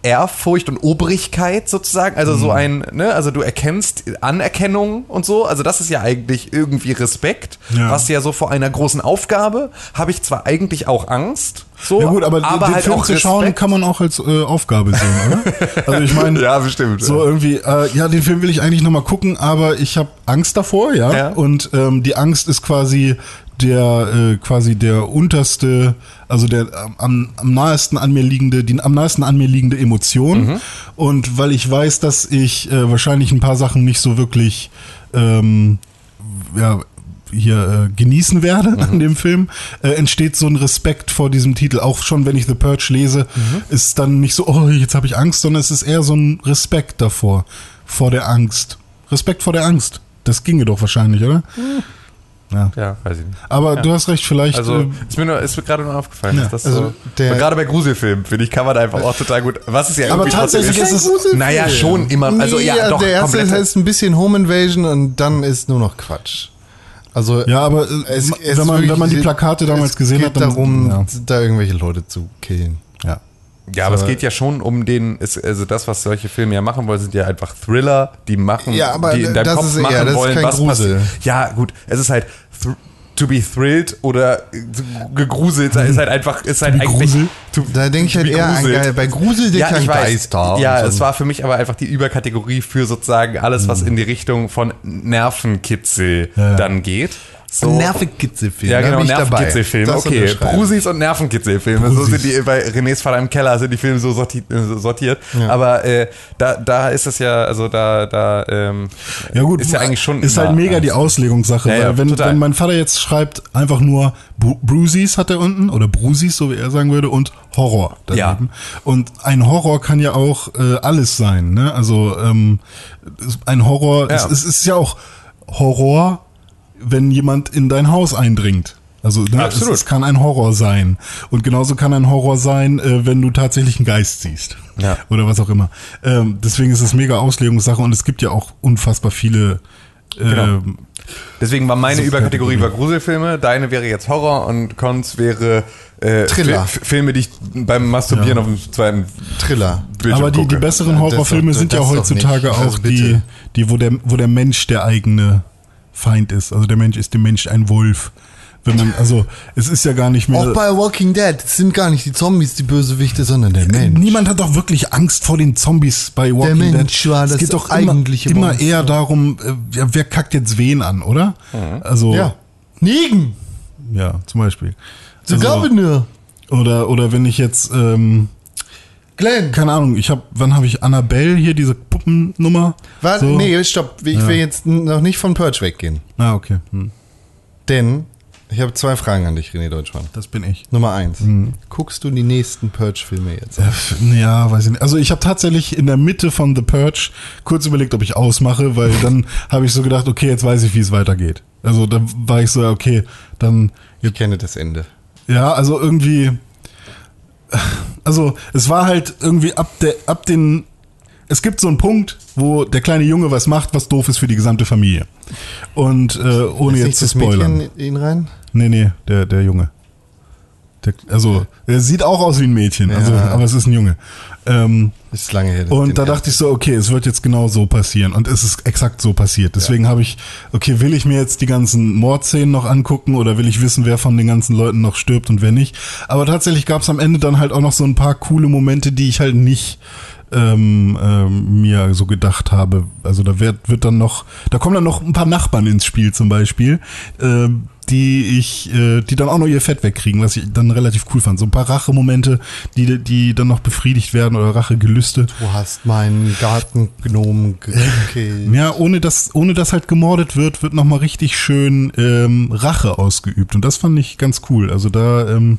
Ehrfurcht und Obrigkeit sozusagen, also Mhm. so ein, ne, also du erkennst Anerkennung und so, also das ist ja eigentlich irgendwie Respekt, Ja. was ja so vor einer großen Aufgabe habe ich zwar eigentlich auch Angst, so, Ja gut, aber, den halt Film auch zu schauen Respekt. kann man auch als äh, Aufgabe sehen, oder? Also ich meine, Ja, bestimmt. so irgendwie, äh, ja, den Film will ich eigentlich nochmal gucken, aber ich habe Angst davor, ja. Ja. Und ähm, die Angst ist quasi der äh, quasi der unterste, also der ähm, am, am nahesten an mir liegende, die am nahesten an mir liegende Emotion. Mhm. Und weil ich weiß, dass ich äh, wahrscheinlich ein paar Sachen nicht so wirklich ähm, ja, hier äh, genießen werde Mhm. an dem Film, äh, entsteht so ein Respekt vor diesem Titel. Auch schon, wenn ich The Purge lese, Mhm. ist dann nicht so, oh, jetzt habe ich Angst, sondern es ist eher so ein Respekt davor, vor der Angst. Respekt vor der Angst. Das ginge doch wahrscheinlich, oder? Ja. Ja, weiß ich nicht. Aber du hast recht, vielleicht. Also, äh, ist mir, nur, ist mir gerade nur aufgefallen, Ja, dass das also so. der- gerade bei Gruselfilmen, finde ich, kann man einfach auch total gut. Was ist ja Aber tatsächlich ist es- Naja, schon immer. Also, ja, Nee, doch, der erste komplett. heißt ein bisschen Home Invasion und dann ist nur noch Quatsch. Also Ja, aber äh, es, es wenn, man, wenn man die Plakate damals es gesehen hat, dann darum, ja, da irgendwelche Leute zu killen. ja. Ja, aber So. es geht ja schon um den, ist, also das, was solche Filme ja machen wollen, sind ja einfach Thriller, die machen, Ja, aber die in deinem das Kopf ist eher- machen das ist wollen, kein was Grusel. passiert. Ja, gut, es ist halt thr- to be thrilled oder äh, gegruselt, ist halt einfach, ist halt eigentlich. to- Da denke ich halt eher an geil. Bei Grusel denke Ja, ich an weiß. Geister. Ja, und es so. war für mich aber einfach die Überkategorie für sozusagen alles, was in die Richtung von Nervenkitzel Ja. dann geht. So. Nervenkitzelfilm. Ja, genau. Nervenkitzelfilme. Okay. Brusis und Nervenkitzelfilme. So Brusis. sind die bei Renés Vater im Keller sind die Filme so äh, sortiert. Ja. Aber äh, da, da ist es ja, also da, da ähm, Ja gut, ist ja eigentlich schon ist halt mega die. Auslegungssache, Ja, ja, wenn, total. wenn mein Vater jetzt schreibt einfach nur Bru Bruisies hat er unten oder Bruisies, so wie er sagen würde, und Horror daneben. Und ein Horror kann ja auch äh, alles sein, ne? Also ähm, ein Horror, Ja. es, es ist ja auch Horror, wenn jemand in dein Haus eindringt. Also ne, es, es kann ein Horror sein. Und genauso kann ein Horror sein, äh, wenn du tatsächlich einen Geist siehst. Ja. Oder was auch immer. Ähm, deswegen ist es mega Auslegungssache und es gibt ja auch unfassbar viele Genau. ähm, Deswegen war meine Überkategorie Kategorie. war Gruselfilme, deine wäre jetzt Horror und Cons wäre äh, Thriller. Fi- Filme, die ich beim Masturbieren Ja. auf dem zweiten Thriller. Bildschirm Aber die, die gucke. besseren Das Horrorfilme sind ja heutzutage nicht. auch Also die, die wo, der, wo der Mensch der eigene Feind ist. Also der Mensch ist dem Mensch ein Wolf. Wenn man, also es ist ja gar nicht mehr. Auch bei Walking Dead es sind gar nicht die Zombies die Bösewichte, sondern der Mensch. Niemand hat doch wirklich Angst vor den Zombies bei Walking Mensch Dead. war es das geht doch eigentliche immer, immer eher darum, äh, ja, wer kackt jetzt wen an, oder? Also Ja. Negan. ja, zum Beispiel. The Also, Governor. oder oder wenn ich jetzt ähm, Glenn. keine Ahnung, ich habe, wann habe ich Annabelle hier diese Puppennummer? Warte, So. nee, stopp. Ich Ja. will jetzt noch nicht von Purge weggehen. Ah, okay. Hm. Denn ich habe zwei Fragen an dich, René Deutschmann. Das bin ich. Nummer eins. Mhm. Guckst du die nächsten Purge-Filme jetzt? Ja, f- Ja, weiß ich nicht. Also ich habe tatsächlich in der Mitte von The Purge kurz überlegt, ob ich ausmache, weil dann habe ich so gedacht, okay, jetzt weiß ich, wie es weitergeht. Also da war ich so, okay, dann Ich kenne das Ende. ja, also irgendwie, also es war halt irgendwie ab der, ab den, es gibt so einen Punkt, wo der kleine Junge was macht, was doof ist für die gesamte Familie. Und äh, ohne Ist jetzt zu das spoilern. Mädchen in ihn rein? Nee, nee, der, der Junge. Der, also, er sieht auch aus wie ein Mädchen, also, Ja. aber es ist ein Junge. Ähm, Ist lange her. und da dachte ich so, okay, es wird jetzt genau so passieren. Und es ist exakt so passiert. Deswegen habe ich, okay, will ich mir jetzt die ganzen Mordszenen noch angucken oder will ich wissen, wer von den ganzen Leuten noch stirbt und wer nicht? Aber tatsächlich gab es am Ende dann halt auch noch so ein paar coole Momente, die ich halt nicht ähm, ähm, mir so gedacht habe. Also da wird, wird dann noch, da kommen dann noch ein paar Nachbarn ins Spiel zum Beispiel, ähm, die ich, äh, die dann auch noch ihr Fett wegkriegen, was ich dann relativ cool fand. So ein paar Rachemomente, die, die dann noch befriedigt werden oder Rachegelüste. Du hast meinen Gartengnomen gekillt. Ja, ohne dass, ohne dass halt gemordet wird, wird nochmal richtig schön ähm, Rache ausgeübt. Und das fand ich ganz cool. Also da, ähm,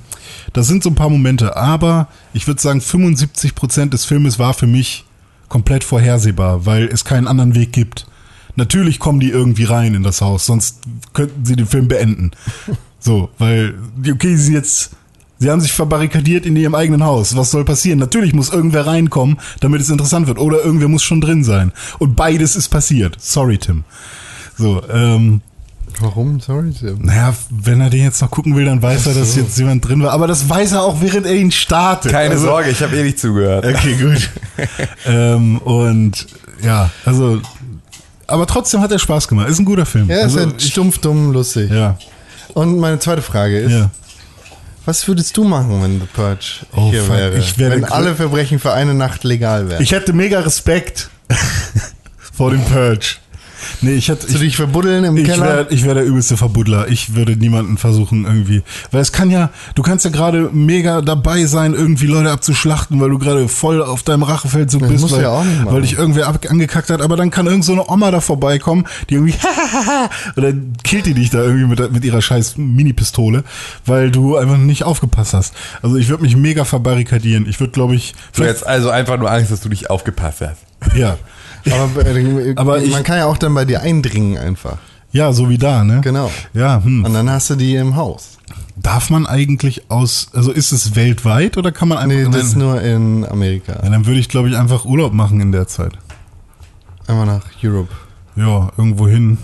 da sind so ein paar Momente. Aber ich würde sagen, 75 Prozent des Filmes war für mich komplett vorhersehbar, weil es keinen anderen Weg gibt. Natürlich kommen die irgendwie rein in das Haus, sonst könnten sie den Film beenden. So, weil, die- okay, sie sind jetzt, sie haben sich verbarrikadiert in ihrem eigenen Haus. Was soll passieren? Natürlich muss irgendwer reinkommen, damit es interessant wird. Oder irgendwer muss schon drin sein. Und beides ist passiert. Sorry, Tim. So, ähm, Warum? Sorry. Tim. naja, wenn er den jetzt noch gucken will, dann weiß er, dass jetzt jemand drin war. Aber das weiß er auch, während er ihn startet. Keine Also- Sorge, ich habe eh nicht zugehört. Okay, gut. ähm, und ja, also, aber trotzdem hat er Spaß gemacht. Ist ein guter Film. Ja, ist also, halt stumpf, dumm, lustig. ja, Und meine zweite Frage ist, ja. was würdest du machen, wenn The Purge Oh, hier fuck, wäre? ich wäre wenn alle Verbrechen für eine Nacht legal wären. Ich hätte mega Respekt vor dem Purge. Nee, ich hätte. Dich verbuddeln im Ich Keller? wäre ich wär der übelste Verbuddler. Ich würde niemanden versuchen irgendwie. Weil es kann ja, du kannst ja gerade mega dabei sein, irgendwie Leute abzuschlachten, weil du gerade voll auf deinem Rachefeldzug Das bist, weil, ja auch nicht machen. weil dich irgendwer ab, angekackt hat. Aber dann kann irgend so eine Oma da vorbeikommen, die irgendwie oder killt die dich da irgendwie mit, mit ihrer scheiß Mini-Pistole, weil du einfach nicht aufgepasst hast. Also ich würde mich mega verbarrikadieren. Ich würde, glaube ich, Du jetzt also einfach nur Angst, dass du nicht aufgepasst hast. ja. aber äh, Aber ich- man kann ja auch dann bei dir eindringen einfach. Ja, so wie da, ne? Genau. Ja, hm. Und dann hast du die im Haus. Darf man eigentlich aus, also ist es weltweit oder kann man einfach, Nee, das ist nur in Amerika. ja, dann würde ich glaube ich einfach Urlaub machen in der Zeit. Einfach nach Europe. Ja, irgendwo hin.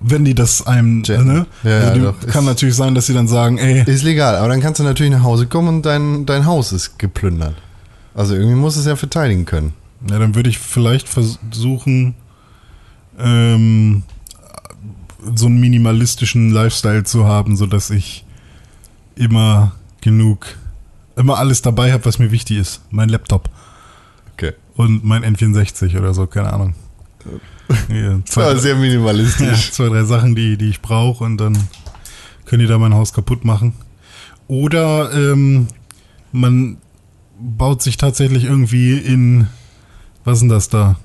wenn die das einem, Jetten. ne? Ja, also die, doch, kann natürlich sein, dass sie dann sagen, ey, Ist legal, aber dann kannst du natürlich nach Hause kommen und dein, dein Haus ist geplündert. Also irgendwie muss es ja verteidigen können. Ja, dann würde ich vielleicht versuchen, ähm, so einen minimalistischen Lifestyle zu haben, so dass ich immer genug, immer alles dabei habe, was mir wichtig ist. Mein Laptop Okay. und mein N64 oder so, keine Ahnung. Ja, zwei, Ja, sehr Ja, minimalistisch. zwei, drei Sachen, die, die ich brauche und dann können die da mein Haus kaputt machen. Oder ähm, man baut sich tatsächlich irgendwie in, was ist denn das da?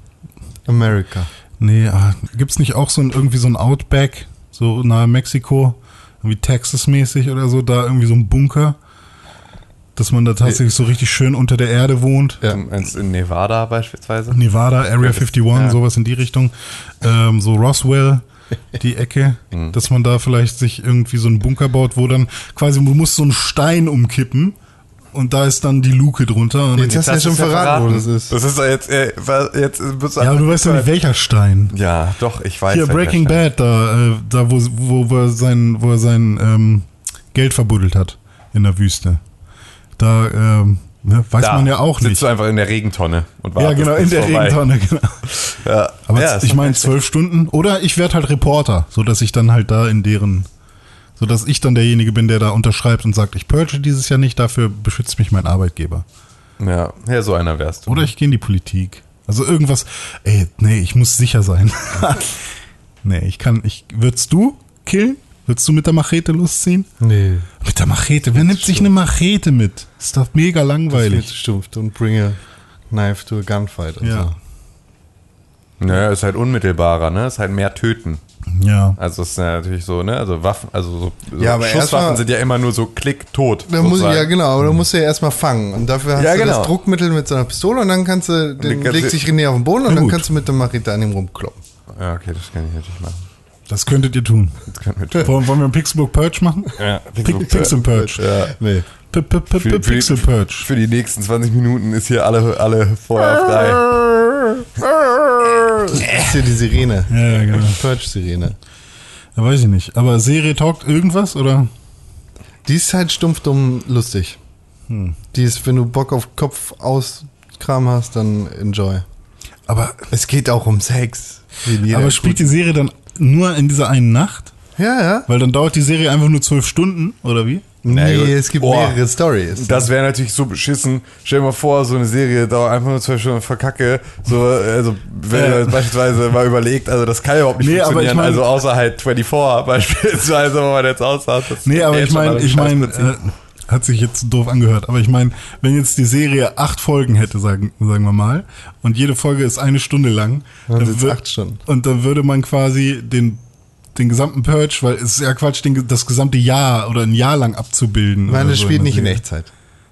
America. Nee, ah, gibt's nicht auch so ein, irgendwie so ein Outback, so nahe Mexiko, irgendwie Texas-mäßig oder so, da irgendwie so ein Bunker, dass man da tatsächlich so richtig schön unter der Erde wohnt. Ja. In Nevada beispielsweise? Nevada, Area 51, ja. sowas in die Richtung. Ähm, so Roswell, die Ecke, Mhm. dass man da vielleicht sich irgendwie so einen Bunker baut, wo dann quasi, du musst so einen Stein umkippen und da ist dann die Luke drunter. Und Jetzt hast du ja schon verraten, wo das ist. Das ist doch jetzt, äh, jetzt bist ja, aber du weißt ja nicht, welcher Stein. Ja, doch, ich weiß. Hier Breaking. Bad, da, äh, da wo, wo, wo er sein, wo er sein ähm, Geld verbuddelt hat in der Wüste. Da ähm, ne, weiß Da man ja auch sitzt nicht. du einfach in der Regentonne und Ja, wartest, genau, bis in der vorbei. Regentonne, genau. Ja. Aber ja, ich meine zwölf Stunden. Oder ich werde halt Reporter, so dass ich dann halt da in deren, so dass ich dann derjenige bin, der da unterschreibt und sagt, ich purge dieses Jahr nicht, dafür beschützt mich mein Arbeitgeber. ja, ja, so einer wärst du. Oder ich gehe in die Politik. Also irgendwas, ey, nee, ich muss sicher sein. nee, ich kann, ich, würdest du killen? Würdest du mit der Machete losziehen? Nee. Mit der Machete? Wer nimmt sich eine Machete mit? Ist doch mega langweilig. zu stumpf. Don't bring a knife to a gunfight. und Ja. Naja, ist halt unmittelbarer, ne? Ist halt mehr töten. Ja. Also ist ja natürlich so, ne? Also Waffen, also so, Ja, aber Schusswaffen erstmal- sind ja immer nur so klick tot. Da muss, ja, genau, aber da musst du ja erstmal fangen. Und dafür hast Ja, du genau. das Druckmittel mit so einer Pistole und dann kannst du, kannst legt du- sich René auf den Boden und Na dann gut. kannst du mit der Machete an ihm rumkloppen. Ja, okay, das kann ich natürlich machen. Das könntet ihr tun. Das können wir tun. Wollen, wollen wir einen Pixelbook Purge machen? Ja, Pic- Pixel Purge. Ja. Nee. P- p- p- Pixel für, Purge. für die nächsten 20 Minuten ist hier alle, alle Feuer frei. Das ist hier die Sirene. Ja, genau. Purge-Sirene. Ja, weiß ich nicht. Aber Serie taugt irgendwas oder? Die ist halt stumpf dumm lustig. Hm. Die ist, wenn du Bock auf Kopf auskram hast, dann enjoy. Aber, Es geht auch um Sex. Aber spielt die Serie dann nur in dieser einen Nacht? Ja, ja. Weil dann dauert die Serie einfach nur zwölf Stunden, oder wie? Nee, gut. es gibt Boah. mehrere Stories. Das wäre natürlich so beschissen. Stell dir mal vor, so eine Serie dauert einfach nur zwei Stunden verkacke. So, also, wenn das beispielsweise mal überlegt, also das kann ja überhaupt nicht Nee, aber ich funktionieren. mein- also außer halt 24 beispielsweise, wo man jetzt aussagt. Das Nee, aber ich meine, ich meine, äh, hat sich jetzt doof angehört, aber ich meine, wenn jetzt die Serie acht Folgen hätte, sagen, sagen wir mal, und jede Folge ist eine Stunde lang, Dann dann Stunden. Und dann würde man quasi den, den gesamten Purge, weil es ist ja Quatsch, den, das gesamte Jahr oder ein Jahr lang abzubilden. Oder das so spielt der nicht in Serie. Echtzeit.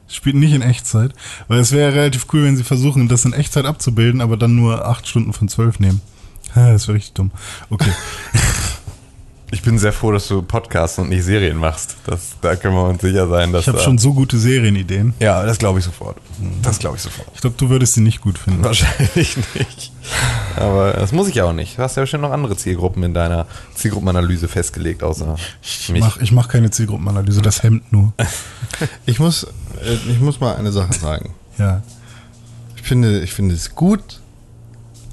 Spielt nicht in Echtzeit, weil es wäre relativ cool, wenn sie versuchen, das in Echtzeit abzubilden, aber dann nur acht Stunden von zwölf nehmen. Ha, Das wäre richtig dumm. Okay. Ich bin sehr froh, dass du Podcasts und nicht Serien machst. Das, da können wir uns sicher sein, dass Ich habe schon so gute Serienideen. Ja, das glaube ich sofort. Das glaube ich sofort. Ich glaube, du würdest sie nicht gut finden. Wahrscheinlich nicht. Aber das muss ich ja auch nicht. Du hast ja bestimmt noch andere Zielgruppen in deiner Zielgruppenanalyse festgelegt, außer Ich mich. ich mach keine Zielgruppenanalyse, das Hemd nur. Ich muss, äh, ich muss mal eine Sache sagen. Ja. Ich finde, ich finde es gut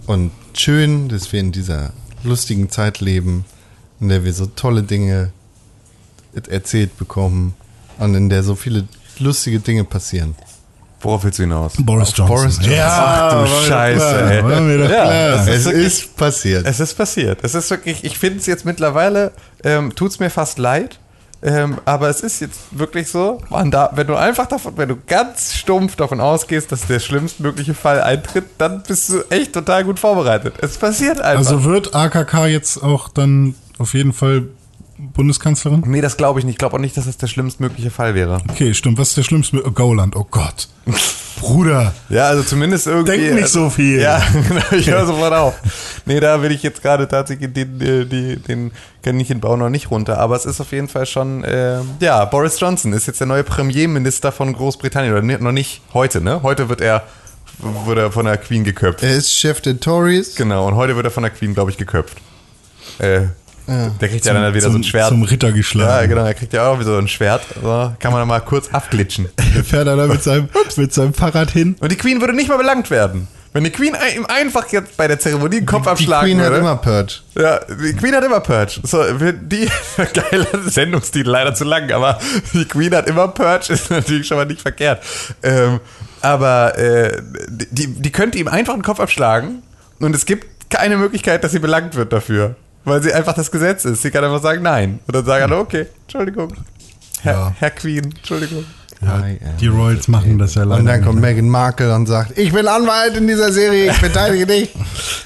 und schön, dass wir in dieser lustigen Zeit leben, in der wir so tolle Dinge erzählt bekommen und in der so viele lustige Dinge passieren. Worauf willst du hinaus? Boris Johnson. Boris Johnson. Ja, Ach du Scheiße, klar, ey. Ja, Es ist wirklich- ist passiert. Es ist passiert. Es ist wirklich, ich finde es jetzt mittlerweile, ähm, tut es mir fast leid. Ähm, aber es ist jetzt wirklich so, man da, wenn du einfach davon, wenn du ganz stumpf davon ausgehst, dass der schlimmstmögliche Fall eintritt, dann bist du echt total gut vorbereitet. Es passiert einfach. Also wird AKK jetzt auch dann auf jeden Fall Bundeskanzlerin? nee, das glaube ich nicht. Ich glaube auch nicht, dass das der schlimmstmögliche Fall wäre. Okay, stimmt. Was ist der schlimmste? Oh, Gauland, oh Gott. Bruder. Ja, also zumindest irgendwie. Denk nicht also, so viel. Ja, genau, ich höre sofort auf. Nee, da will ich jetzt gerade tatsächlich den, den, den, den Kaninchenbau noch nicht runter. Aber es ist auf jeden Fall schon, äh, ja, Boris Johnson ist jetzt der neue Premierminister von Großbritannien. Oder ne- noch nicht heute, ne? Heute wird er, wird er von der Queen geköpft. Er ist Chef der Tories. Genau, und heute wird er von der Queen, glaube ich, geköpft. Äh, Der kriegt ja dann wieder zum, so ein Schwert. Zum Ritter geschlagen. ja, genau, er kriegt ja auch wieder so ein Schwert. So, kann man dann mal kurz abglitschen. Er fährt er da mit seinem, mit seinem Fahrrad hin. Und die Queen würde nicht mal belangt werden. Wenn die Queen ihm einfach jetzt bei der Zeremonie den Kopf Die abschlagen Queen hat würde. immer Purge. Ja, die Queen hat immer Purge. So, die geiler Sendungstitel, leider zu lang, aber die Queen hat immer Purge, ist natürlich schon mal nicht verkehrt. Ähm, aber äh, die, die könnte ihm einfach den Kopf abschlagen und es gibt keine Möglichkeit, dass sie belangt wird dafür. Weil sie einfach das Gesetz ist. Sie kann einfach sagen Nein. Und dann sagen alle, okay, Entschuldigung. Herr, Ja. Herr Queen, Entschuldigung. Ja, die Royals machen das ja leider. Und dann kommt Meghan Markle und sagt, ich bin Anwalt in dieser Serie, ich verteidige dich.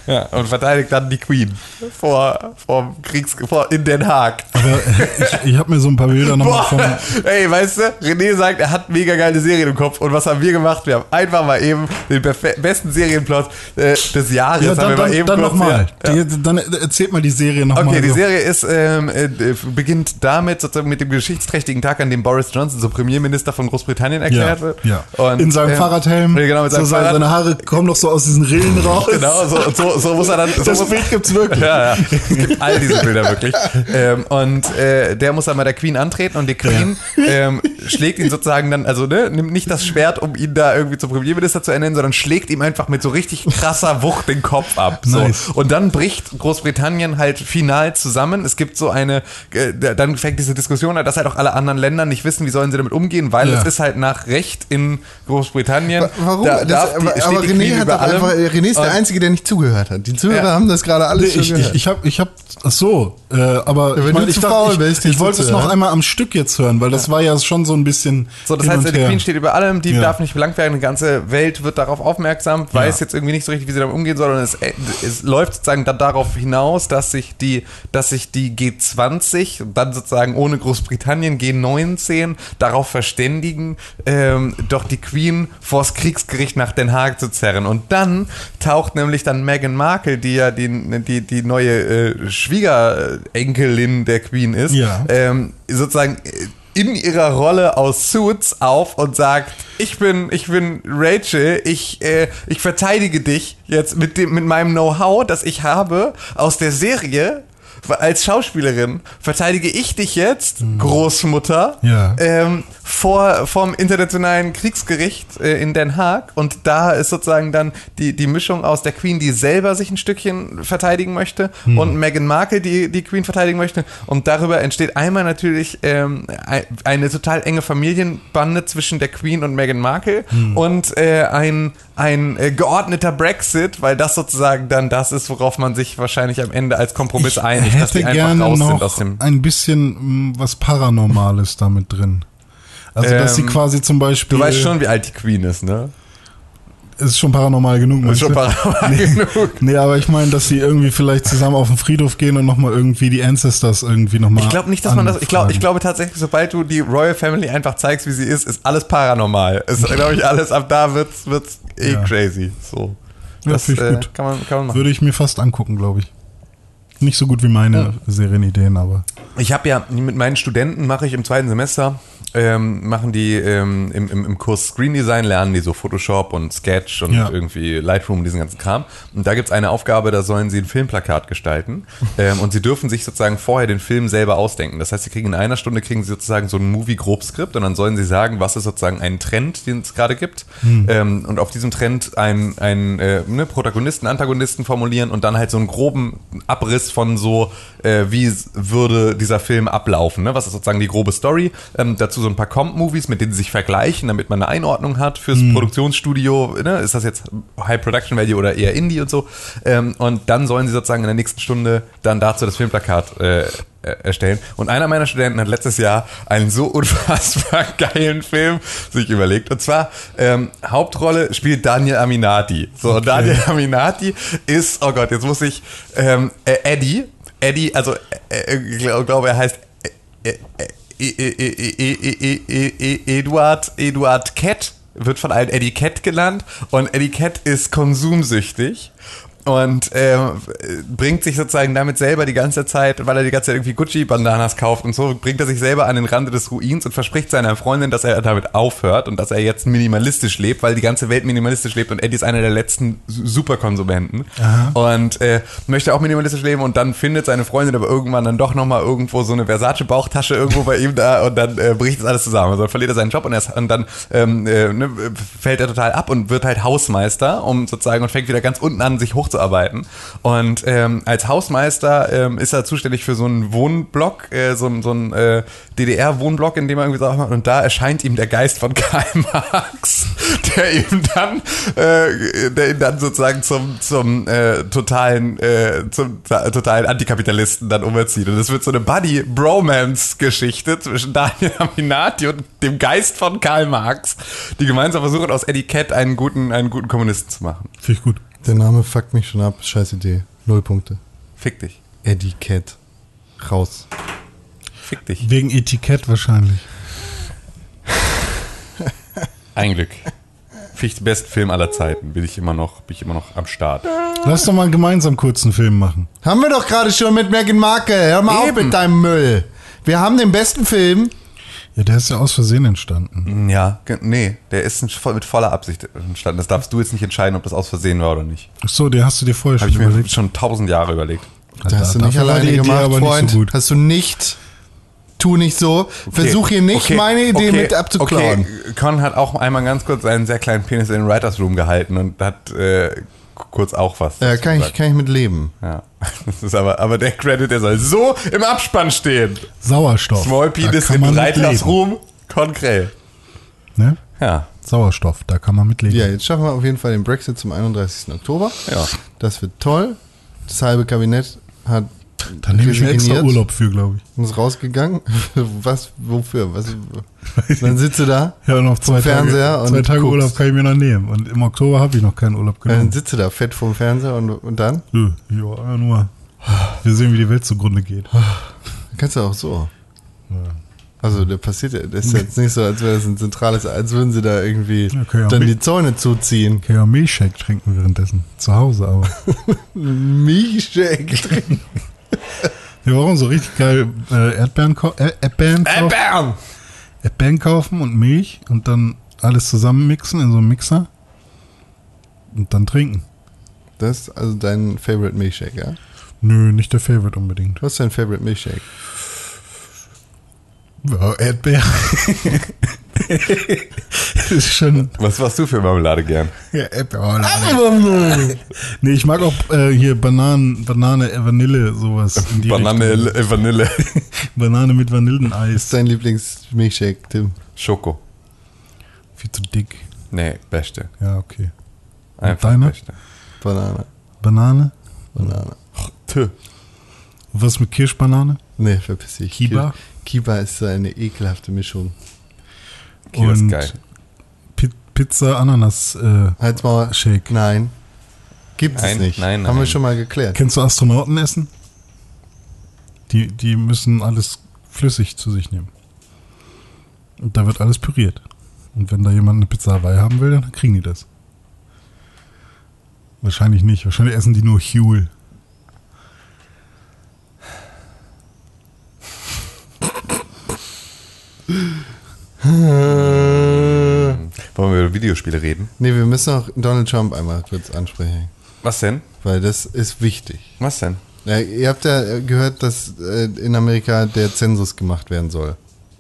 Ja, und verteidigt dann die Queen vor, vor Kriegs, vor in Den Haag. Aber ich, ich habe mir so ein paar Bilder nochmal von. Ey, weißt du, René sagt, er hat mega geile Serien im Kopf. Und was haben wir gemacht? Wir haben einfach mal eben den besten Serienplot äh, des Jahres. Ja, haben dann, mal dann, eben dann nochmal. Ja. Dann erzählt mal die Serie nochmal. Okay, die so. Serie ist, ähm, äh, beginnt damit, sozusagen mit dem geschichtsträchtigen Tag, an dem Boris Johnson so Premierminister von Großbritannien erklärt Ja, wird. ja. Und, in seinem ähm, Fahrradhelm. Ja, genau, mit seinem so seine, Fahrrad. seine Haare kommen doch so aus diesen Rillen raus. Genau, so, so, so muss er dann. So Das muss, Bild gibt's wirklich. Ja, ja. Es gibt all diese Bilder wirklich. Ähm, und äh, der muss dann bei der Queen antreten und die Queen ähm, schlägt ihn sozusagen dann, also ne, nimmt nicht das Schwert, um ihn da irgendwie zum Premierminister zu ernennen, sondern schlägt ihm einfach mit so richtig krasser Wucht den Kopf ab. So. Nice. Und dann bricht Großbritannien halt final zusammen. Es gibt so eine, äh, dann fängt diese Diskussion an, dass halt auch alle anderen Länder nicht wissen, wie sollen sie damit umgehen, weil Ja. Es ist halt nach Recht in Großbritannien. Wa- Warum? Da, das, darf die, aber steht aber die René hat einfach, René ist der Einzige, der nicht zugehört hat. Die Zuhörer Ja. haben das gerade alles schon Ich, gehört. ich, ich habe, ich hab, ach so, äh, aber wenn ich, du mein, ich, dachte, faul ich, ich wollte es noch einmal am Stück jetzt hören, weil das war ja schon so ein bisschen. So, das heißt, die. Queen steht über allem, die Ja. darf nicht belangt werden, die ganze Welt wird darauf aufmerksam, weiß jetzt irgendwie nicht so richtig, wie sie damit umgehen soll und es, es läuft sozusagen dann darauf hinaus, dass sich die, dass sich die G20 und dann sozusagen ohne Großbritannien G19 darauf verständigen, ähm, doch die Queen vors Kriegsgericht nach Den Haag zu zerren und dann taucht nämlich dann Meghan Markle, die ja die, die, die neue äh, Schwiegerenkelin der Queen ist, Ja. ähm, sozusagen äh, in ihrer Rolle aus Suits auf und sagt, ich bin, ich bin Rachel, ich, äh, ich verteidige dich jetzt mit dem, mit meinem Know-how, das ich habe aus der Serie. Als Schauspielerin verteidige ich dich jetzt, Großmutter, Ja. ähm, vor vom internationalen Kriegsgericht äh, in Den Haag. Und da ist sozusagen dann die, die Mischung aus der Queen, die selber sich ein Stückchen verteidigen möchte, und Meghan Markle, die die Queen verteidigen möchte. Und darüber entsteht einmal natürlich ähm, ein- eine total enge Familienbande zwischen der Queen und Meghan Markle und äh, ein, ein äh, geordneter Brexit, weil das sozusagen dann das ist, worauf man sich wahrscheinlich am Ende als Kompromiss einigt, dass hätte die einfach gerne raus sind noch aus dem. ein bisschen mh, was Paranormales damit drin. Also, dass sie Ähm, quasi zum Beispiel. Du weißt schon, wie alt die Queen ist, ne? Ist schon paranormal genug, Ist schon paranormal genug. Nee, aber ich meine, dass sie irgendwie vielleicht zusammen auf den Friedhof gehen und nochmal irgendwie die Ancestors irgendwie nochmal. Ich glaube nicht, dass man das. Ich glaube, ich glaube tatsächlich, sobald du die Royal Family einfach zeigst, wie sie ist, ist alles paranormal. Ist, glaube ich, alles ab da wird's, wird's eh Ja. crazy. So. Das ich äh, gut. kann man, kann man machen. Würde ich mir fast angucken, glaube ich. Nicht so gut wie meine Serienideen, aber. Ich habe ja mit meinen Studenten mache ich im zweiten Semester ähm, machen die ähm, im, im, im Kurs Screen Design lernen die so Photoshop und Sketch und Ja. irgendwie Lightroom diesen ganzen Kram. Und da gibt's eine Aufgabe da sollen sie ein Filmplakat gestalten. Ähm, und sie dürfen sich sozusagen vorher den Film selber ausdenken. Das heißt sie kriegen in einer Stunde kriegen sie sozusagen so ein Movie Grobskript und dann sollen sie sagen was ist sozusagen ein Trend den es gerade gibt. Ähm, und auf diesem Trend einen, einen äh, ne, Protagonisten Antagonisten formulieren und dann halt so einen groben Abriss von so äh, wie würde dieser Film ablaufen ne? was ist sozusagen die grobe Story? Ähm, dazu so ein paar Comp-Movies mit denen sie sich vergleichen damit man eine Einordnung hat fürs Produktionsstudio ne? ist das jetzt High Production Value oder eher Indie und so ähm, und dann sollen sie sozusagen in der nächsten Stunde dann dazu das Filmplakat äh, äh, erstellen. Und einer meiner Studenten hat letztes Jahr einen so unfassbar geilen Film sich überlegt. Und zwar ähm, Hauptrolle spielt Daniel Aminati. So, Daniel Aminati ist, oh Gott, jetzt muss ich, ähm, äh, Eddie, Eddie, also äh, ich glaube, glaub, er heißt äh, äh, E, e, e, Eduard, Eduard Kett wird von allen Etikett genannt und Etikett ist konsumsüchtig und äh, bringt sich sozusagen damit selber die ganze Zeit, weil er die ganze Zeit irgendwie Gucci-Bandanas kauft und so, bringt er sich selber an den Rande des Ruins und verspricht seiner Freundin, dass er damit aufhört und dass er jetzt minimalistisch lebt, weil die ganze Welt minimalistisch lebt und Eddie ist einer der letzten Superkonsumenten und äh, möchte auch minimalistisch leben und dann findet seine Freundin aber irgendwann dann doch nochmal irgendwo so eine Versace-Bauchtasche irgendwo bei ihm da und dann äh, bricht das alles zusammen. Also dann verliert er seinen Job und, er ist, und dann ähm, äh, ne, fällt er total ab und wird halt Hausmeister, um sozusagen und fängt wieder ganz unten an, sich hochzuarbeiten. Und ähm, als Hausmeister ähm, ist er zuständig für so einen Wohnblock, äh, so, so ein äh, DDR-Wohnblock, in dem er irgendwie Sachen macht. Und da erscheint ihm der Geist von Karl Marx, der ihm dann, äh, der ihn dann sozusagen zum, zum äh, totalen, äh, zum ta- totalen Antikapitalisten dann umerzieht. Und es wird so eine Buddy-Bromance-Geschichte zwischen Daniel Aminati und dem Geist von Karl Marx, die gemeinsam versuchen, aus Cat einen guten, einen guten Kommunisten zu machen. Finde ich gut. Der Name fuckt mich schon ab. Scheiß Idee. Null Punkte. Fick dich. Cat. Raus. Fick dich. Wegen Etikett wahrscheinlich. Ein Glück. Den besten Film aller Zeiten. Bin ich immer noch, bin ich immer noch am Start. Lass doch mal einen gemeinsam kurzen Film machen. Haben wir doch gerade schon mit Meghan Markle. Hör mal auf Eben. mit deinem Müll. Wir haben den besten Film. Ja, der ist ja aus Versehen entstanden. Ja, nee, der ist mit voller Absicht entstanden. Das darfst du jetzt nicht entscheiden, ob das aus Versehen war oder nicht. Ach so, den hast du dir vorher schon ich mir überlegt. schon tausend Jahre überlegt. Das hast du nicht alleine Idee gemacht, aber nicht so Freund. gut. Hast du nicht. Tu nicht so. Versuch hier nicht, Okay, meine Idee okay, mit abzuklauen. Okay. Con hat auch einmal ganz kurz einen sehr kleinen Penis in den Writers Room gehalten und hat äh, kurz auch was. Ja, dazu kann ich, kann ich mit leben. Ja. Das ist aber, aber der Credit, der soll so im Abspann stehen. Sauerstoff. Small Penis in. Room, Con Krell. Ne? Ja. Sauerstoff, da kann man mitleben. Ja, jetzt schaffen wir auf jeden Fall den Brexit zum 31. Oktober. Ja. Das wird toll. Das halbe Kabinett hat da nehme ich mir extra Urlaub für, glaube ich. und ist rausgegangen. Was, wofür? Was, dann sitzt du da, Ja, noch zwei Fernseher Tage, und zwei Tage guckst. Urlaub kann ich mir noch nehmen. Und im Oktober habe ich noch keinen Urlaub dann genommen. sitzt du da fett vorm Fernseher und, und dann Nö, ja, nur. Wir sehen, wie die Welt zugrunde geht. kannst du auch so. Also da passiert ja, das ist jetzt nicht so, als wäre das ein zentrales, als würden sie da irgendwie ja, dann mit- die Zäune zuziehen. Kann ja Milchshake trinken währenddessen. Zu Hause aber. Milchshake trinken. Wir brauchen so richtig geil äh, Erdbeeren, äh, Erdbeeren, kaufen, bam! Erdbeeren kaufen und Milch und dann alles zusammen mixen in so einem Mixer. Und dann trinken. Das ist also dein Favorite Milchshake, ja? Nö, nicht der Favorite unbedingt. Was ist dein Favorite Milchshake? Ja, Erdbeer. das ist schon. Was warst du für Marmelade gern? Ja, Erdbeer. nee, ich mag auch äh, hier Bananen, Banane, äh, Vanille, sowas. in die Banane, Richtung. äh, Vanille. Banane mit Was ist Vanilleneis. dein Lieblingsmilchshake, Tim? Schoko. Viel zu dick. Nee, beste. Ja, okay. Einfach deiner? beste. Banane. Banane? Banane. Tö. Was mit Kirschbanane? Nee, verpiss dich. Kiba? Kiba ist so eine ekelhafte Mischung. Kiba ist Und geil. Pi Pizza, Ananas. Äh, Halt's mal. Shake. Nein. Gibt es Nein, nicht. nein, Haben wir nein. schon mal geklärt. kennst du Astronauten essen? Die, die müssen alles flüssig zu sich nehmen. Und da wird alles püriert. Und wenn da jemand eine Pizza Hawaii haben will, dann kriegen die das. Wahrscheinlich nicht. Wahrscheinlich essen die nur Huel. Wollen wir über Videospiele reden? Nee, wir müssen auch Donald Trump einmal kurz ansprechen. Was denn? Weil das ist wichtig. Was denn? Ja, ihr habt ja gehört, dass äh, in Amerika der Zensus gemacht werden soll.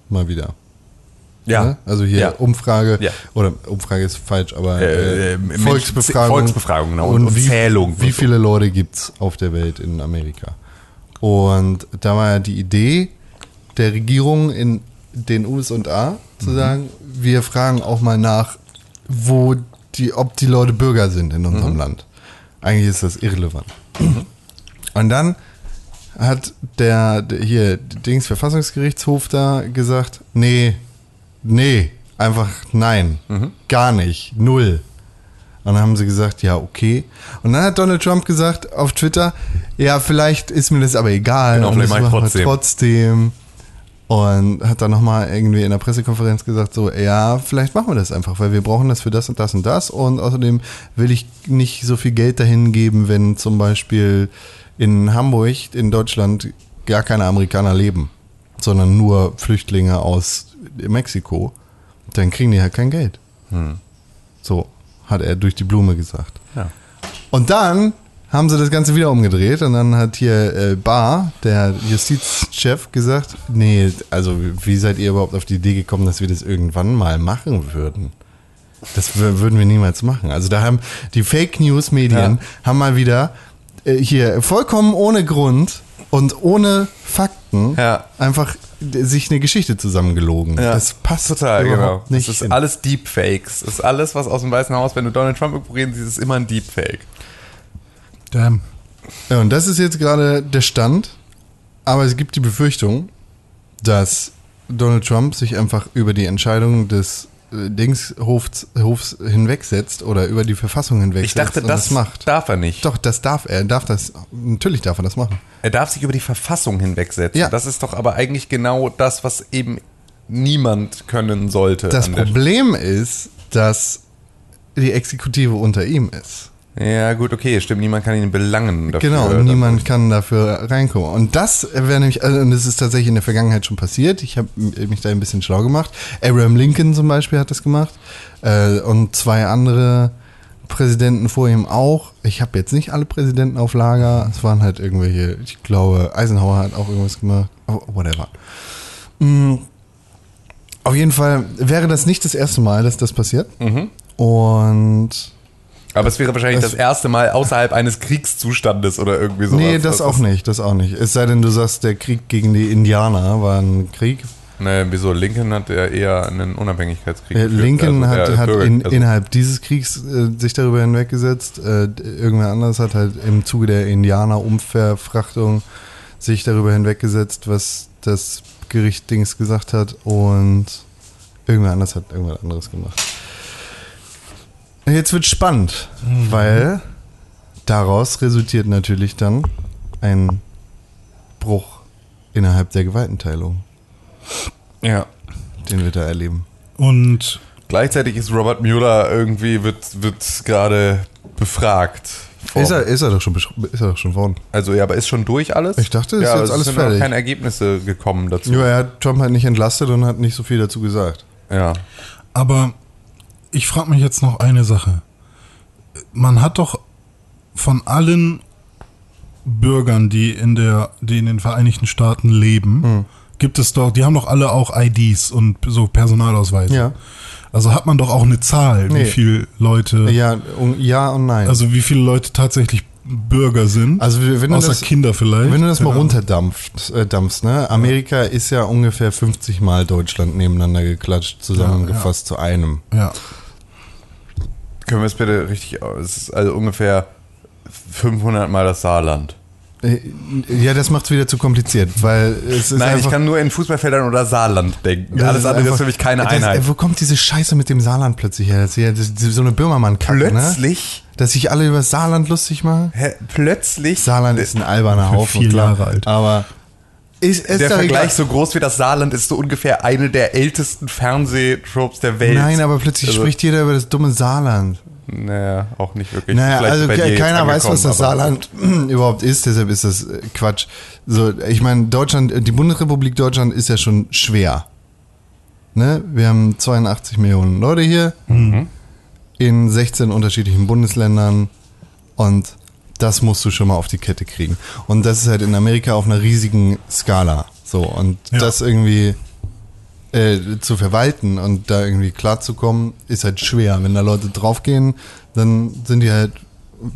Mal wieder. Ne? Also hier Ja. Umfrage, Ja. oder Umfrage ist falsch, aber Äh, äh, äh, Volksbefragung. Volksbefragung, genau. Und- und wie, Zählung. Wie viele Leute gibt's auf der Welt in Amerika? Und da war ja die Idee der Regierung in den USA zu Mhm. sagen, wir fragen auch mal nach, wo die, ob die Leute Bürger sind in unserem Mhm. Land. Eigentlich ist das irrelevant. Und dann hat der, der hier Dings Verfassungsgerichtshof da gesagt, nee, nee, einfach nein, gar nicht, null. Und dann haben sie gesagt, ja, okay. Und dann hat Donald Trump gesagt auf Twitter, ja, vielleicht ist mir das aber egal. Genau, und das machen trotzdem. trotzdem. Und hat dann nochmal irgendwie in der Pressekonferenz gesagt, so, ja, vielleicht machen wir das einfach, weil wir brauchen das für das und das und das. Und außerdem will ich nicht so viel Geld dahin geben, wenn zum Beispiel in Hamburg, in Deutschland, gar keine Amerikaner leben, sondern nur Flüchtlinge aus Mexiko. Dann kriegen die halt kein Geld. So hat er durch die Blume gesagt. Ja. Und dann haben sie das Ganze wieder umgedreht und dann hat hier äh, Barr, der Justizchef, gesagt, nee, also wie seid ihr überhaupt auf die Idee gekommen, dass wir das irgendwann mal machen würden? Das wür- würden wir niemals machen. Also da haben die Fake News Medien haben mal wieder äh, hier vollkommen ohne Grund und ohne Fakten Ja. einfach sich eine Geschichte zusammengelogen. Ja, das passt total, genau. nicht. das ist hin. alles Deepfakes. Das ist alles, was aus dem Weißen Haus, wenn du Donald Trump irgendwo reden siehst, ist immer ein Deepfake. Damn. Ja, und das ist jetzt gerade der Stand. Aber es gibt die Befürchtung, dass Donald Trump sich einfach über die Entscheidung des äh, Dingshofs Hofs hinwegsetzt oder über die Verfassung hinwegsetzt Ich dachte, und das, macht. darf er nicht. Doch, das darf er. Darf das. Natürlich darf er das machen. Er darf sich über die Verfassung hinwegsetzen. Ja. Das ist doch aber eigentlich genau das, was eben niemand können sollte. Das Problem ist, dass die Exekutive unter ihm ist. Ja, gut, okay, stimmt. Niemand kann ihn belangen dafür. Genau, und niemand kann dafür reinkommen. Und das wäre nämlich, also, und das ist tatsächlich in der Vergangenheit schon passiert. Ich habe mich da ein bisschen schlau gemacht. Abraham Lincoln zum Beispiel hat das gemacht. Äh, und zwei andere Präsidenten vor ihm auch. Ich habe jetzt nicht alle Präsidenten auf Lager. Es waren halt irgendwelche, ich glaube, Eisenhower hat auch irgendwas gemacht. Oh, whatever. Mm, Auf jeden Fall wäre das nicht das erste Mal, dass das passiert. Mhm. Und Aber es wäre wahrscheinlich Das- das erste Mal außerhalb eines Kriegszustandes oder irgendwie sowas. Nee, das auch nicht, das auch nicht. Es sei denn, du sagst, der Krieg gegen die Indianer war ein Krieg. Nee, wieso? Lincoln hat ja eher einen Unabhängigkeitskrieg. Äh, geführt, Lincoln also hat, hat Bürger- in, also- innerhalb dieses Kriegs äh, sich darüber hinweggesetzt. Äh, irgendwer anders hat halt im Zuge der Indianer-Umverfrachtung sich darüber hinweggesetzt, was das Gericht Dings gesagt hat. Und irgendwer anders hat irgendwas anderes gemacht. Jetzt wird spannend, weil daraus resultiert natürlich dann ein Bruch innerhalb der Gewaltenteilung, ja. den wir da erleben. Und Gleichzeitig ist Robert Mueller irgendwie, wird, wird gerade befragt. Ist er, ist er doch schon ist er doch schon worden. Also ja, aber ist schon durch alles? Ich dachte, ist ja, jetzt es alles sind fertig. keine Ergebnisse gekommen dazu. Ja, er hat Trump halt nicht entlastet und hat nicht so viel dazu gesagt. Ja. Aber ich frage mich jetzt noch eine Sache. Man hat doch von allen Bürgern, die in der, die in den Vereinigten Staaten leben, Hm. gibt es doch, die haben doch alle auch IDs und so Personalausweise. Ja. Also hat man doch auch eine Zahl, Nee. wie viele Leute, Ja, ja und nein. also wie viele Leute tatsächlich Bürger sind. Also wenn du außer das, Kinder vielleicht. wenn du das mal Ja. runterdampfst, äh, dampfst, ne? Amerika ist ja ungefähr 50 Mal Deutschland nebeneinander geklatscht, zusammengefasst zu einem. Ja. Können wir es bitte richtig, es ist also ungefähr 500 Mal das Saarland. Äh, Ja, das macht es wieder zu kompliziert, weil es ist Nein, einfach, ich kann nur in Fußballfeldern oder Saarland denken. das Alles andere einfach- ist für mich keine das, Einheit. Wo kommt diese Scheiße mit dem Saarland plötzlich her? Das ist, ja, das ist so eine Böhmermann-Kacke, ne? Plötzlich, Dass sich alle über das Saarland lustig machen. hä, plötzlich Saarland ist ein alberner Haufen, vier klar. Jahre alt. Aber ist, ist der Vergleich egal. so groß wie das Saarland ist so ungefähr eine der ältesten Fernsehtropes der Welt. Nein, aber plötzlich Also- spricht jeder über das dumme Saarland. Naja, auch nicht wirklich. Naja, also keiner weiß, was das Saarland überhaupt ist, deshalb ist das äh, Quatsch. So, ich meine, Deutschland, die Bundesrepublik Deutschland ist ja schon schwer. Ne? Wir haben 82 Millionen Leute hier in 16 unterschiedlichen Bundesländern und das musst du schon mal auf die Kette kriegen. Und das ist halt in Amerika auf einer riesigen Skala. So, und Ja. das irgendwie äh, zu verwalten und da irgendwie klarzukommen, ist halt schwer. Wenn da Leute draufgehen, dann sind die halt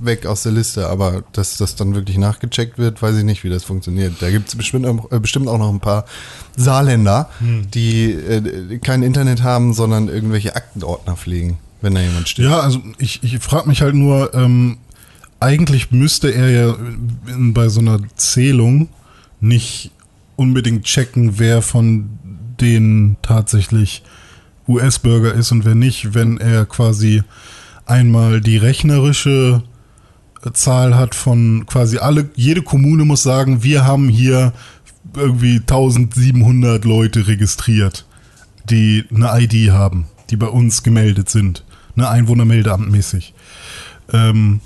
weg aus der Liste. Aber dass das dann wirklich nachgecheckt wird, weiß ich nicht, wie das funktioniert. Da gibt es bestimmt, auch- äh, bestimmt auch noch ein paar Saarländer, die äh, kein Internet haben, sondern irgendwelche Aktenordner pflegen, wenn da jemand steht. Ja, also ich, ich frage mich halt nur, ähm, eigentlich müsste er ja bei so einer Zählung nicht unbedingt checken, wer von denen tatsächlich US-Bürger ist und wer nicht, wenn er quasi einmal die rechnerische Zahl hat von quasi alle, jede Kommune muss sagen, wir haben hier irgendwie 1700 Leute registriert, die eine ID haben, die bei uns gemeldet sind. Ne, Einwohnermeldeamt mäßig. Ähm,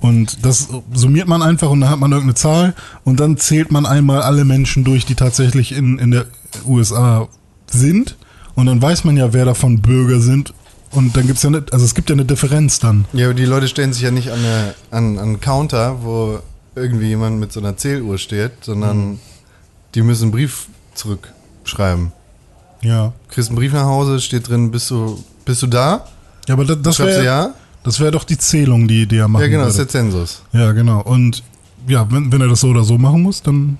und das summiert man einfach und dann hat man irgendeine Zahl und dann zählt man einmal alle Menschen durch, die tatsächlich in, in der USA sind. Und dann weiß man ja, wer davon Bürger sind. Und dann gibt's ja nicht, also es gibt ja eine Differenz dann. Ja, aber die Leute stellen sich ja nicht an, eine, an, an einen Counter, wo irgendwie jemand mit so einer Zähluhr steht, sondern die müssen einen Brief zurückschreiben. Ja. Kriegst einen Brief nach Hause, steht drin, bist du, bist du da? Ja, aber das, das wäre ja? das wär doch die Zählung, die, die er machen Ja, genau, das ist würde. der Zensus. Ja, genau. Und ja, wenn, wenn er das so oder so machen muss, dann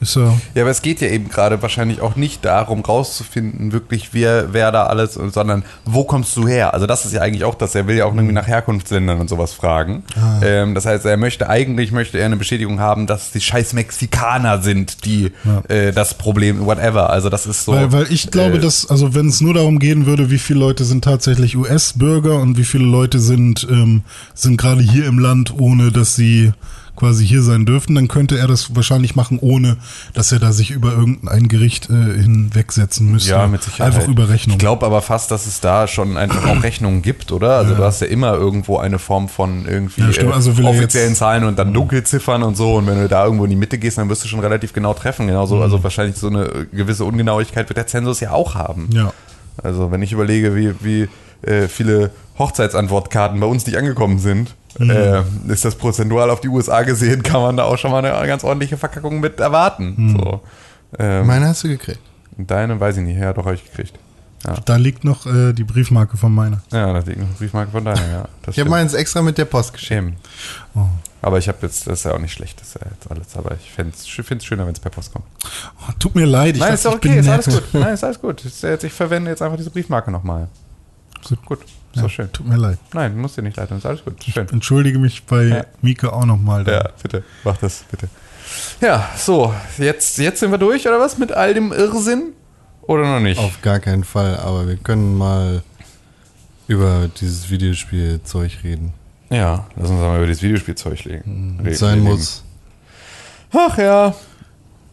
ist er. Ja, aber es geht ja eben gerade wahrscheinlich auch nicht darum, rauszufinden, wirklich, wer, wer da alles, sondern wo kommst du her? Also das ist ja eigentlich auch das, er will ja auch irgendwie nach Herkunftsländern und sowas fragen. Ah. Ähm, das heißt, er möchte eigentlich, möchte er eine Bestätigung haben, dass die scheiß Mexikaner sind, die Ja. äh, das Problem, whatever. Also das ist so. Weil, weil ich glaube, äh, dass, also wenn es nur darum gehen würde, wie viele Leute sind tatsächlich US-Bürger und wie viele Leute sind, ähm, sind gerade hier im Land, ohne dass sie quasi hier sein dürften, dann könnte er das wahrscheinlich machen, ohne dass er da sich über irgendein Gericht äh, hinwegsetzen müsste. Ja, mit Sicherheit. Einfach über Rechnung. Ich glaube aber fast, dass es da schon einfach auch Rechnungen gibt, oder? Also Ja. du hast ja immer irgendwo eine Form von irgendwie Ja, stimmt. äh, Also offiziellen Zahlen und dann Dunkelziffern und so. Und wenn du da irgendwo in die Mitte gehst, dann wirst du schon relativ genau treffen. Genauso, Mhm. also wahrscheinlich so eine gewisse Ungenauigkeit wird der Zensus ja auch haben. ja. Also wenn ich überlege, wie, wie äh, viele Hochzeitsantwortkarten bei uns nicht angekommen sind, Mhm. äh, ist das prozentual auf die USA gesehen, kann man da auch schon mal eine ganz ordentliche Verkackung mit erwarten. Mhm. So. Ähm, Meine hast du gekriegt. Deine weiß ich nicht. Ja, doch, habe ich gekriegt. Ja, Da liegt noch äh, die Briefmarke von meiner. ja da liegt noch eine Briefmarke von deiner, ja. Das Ich habe meins extra mit der Post geschickt. Schämen. Oh. Aber ich habe jetzt, das ist ja auch nicht schlecht, das ist ja jetzt alles, aber ich finde es schöner, wenn es per Post kommt. Oh, tut mir leid, ich Nein, dachte, ist doch ich okay, ist alles gut. Nein, ist alles gut. Jetzt, ich verwende jetzt einfach diese Briefmarke nochmal. Gut. Gut, ist Ja, schön. Tut mir leid. Nein, muss dir nicht leid ist alles gut. Schön. Entschuldige mich bei Ja. Mika auch nochmal. Ja, bitte, mach das, bitte. Ja, so, jetzt, jetzt sind wir durch, oder was? Mit all dem Irrsinn? Oder noch nicht? Auf gar keinen Fall, aber wir können mal über dieses Videospielzeug reden. Ja, lass uns mal über das Videospielzeug legen. Reden, Sein muss. Ach ja,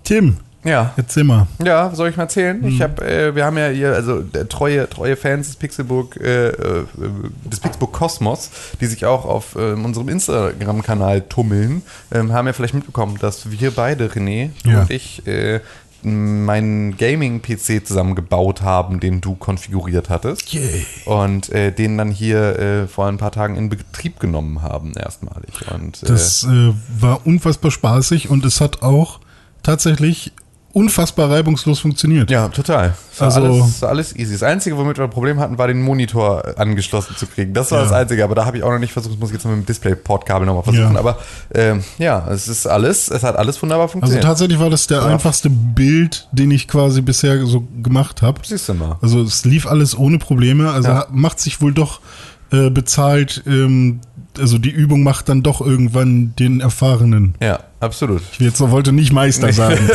Tim, ja. erzähl mal. Ja, soll ich mal erzählen? Ich habe, äh, wir haben ja hier, also treue, treue Fans des Pixelbook, äh, äh, des Pixelbook Kosmos, die sich auch auf ähm, unserem Instagram-Kanal tummeln, ähm, haben ja vielleicht mitbekommen, dass wir beide, René, du Ja. und ich, äh, meinen Gaming-PC zusammengebaut haben, den du konfiguriert hattest. Yay. Und äh, den dann hier äh, vor ein paar Tagen in Betrieb genommen haben, erstmalig. Und, äh, Das äh, war unfassbar spaßig und es hat auch tatsächlich unfassbar reibungslos funktioniert. Ja, total. Also- alles, alles easy. Das Einzige, womit wir ein Problem hatten, war den Monitor angeschlossen zu kriegen. Das war Ja. das Einzige, aber da habe ich auch noch nicht versucht, das muss ich jetzt mit dem Display-Port-Kabel nochmal versuchen. Ja. Aber ähm, ja, es ist alles, es hat alles wunderbar Also funktioniert. tatsächlich war das der Ja. einfachste Bild, den ich quasi bisher so gemacht habe. Siehst du mal. Also es lief alles ohne Probleme. Also macht sich wohl doch äh, bezahlt. Ähm, also die Übung macht dann doch irgendwann den Erfahrenen. Ja, absolut. Ich jetzt wollte nicht Meister sagen.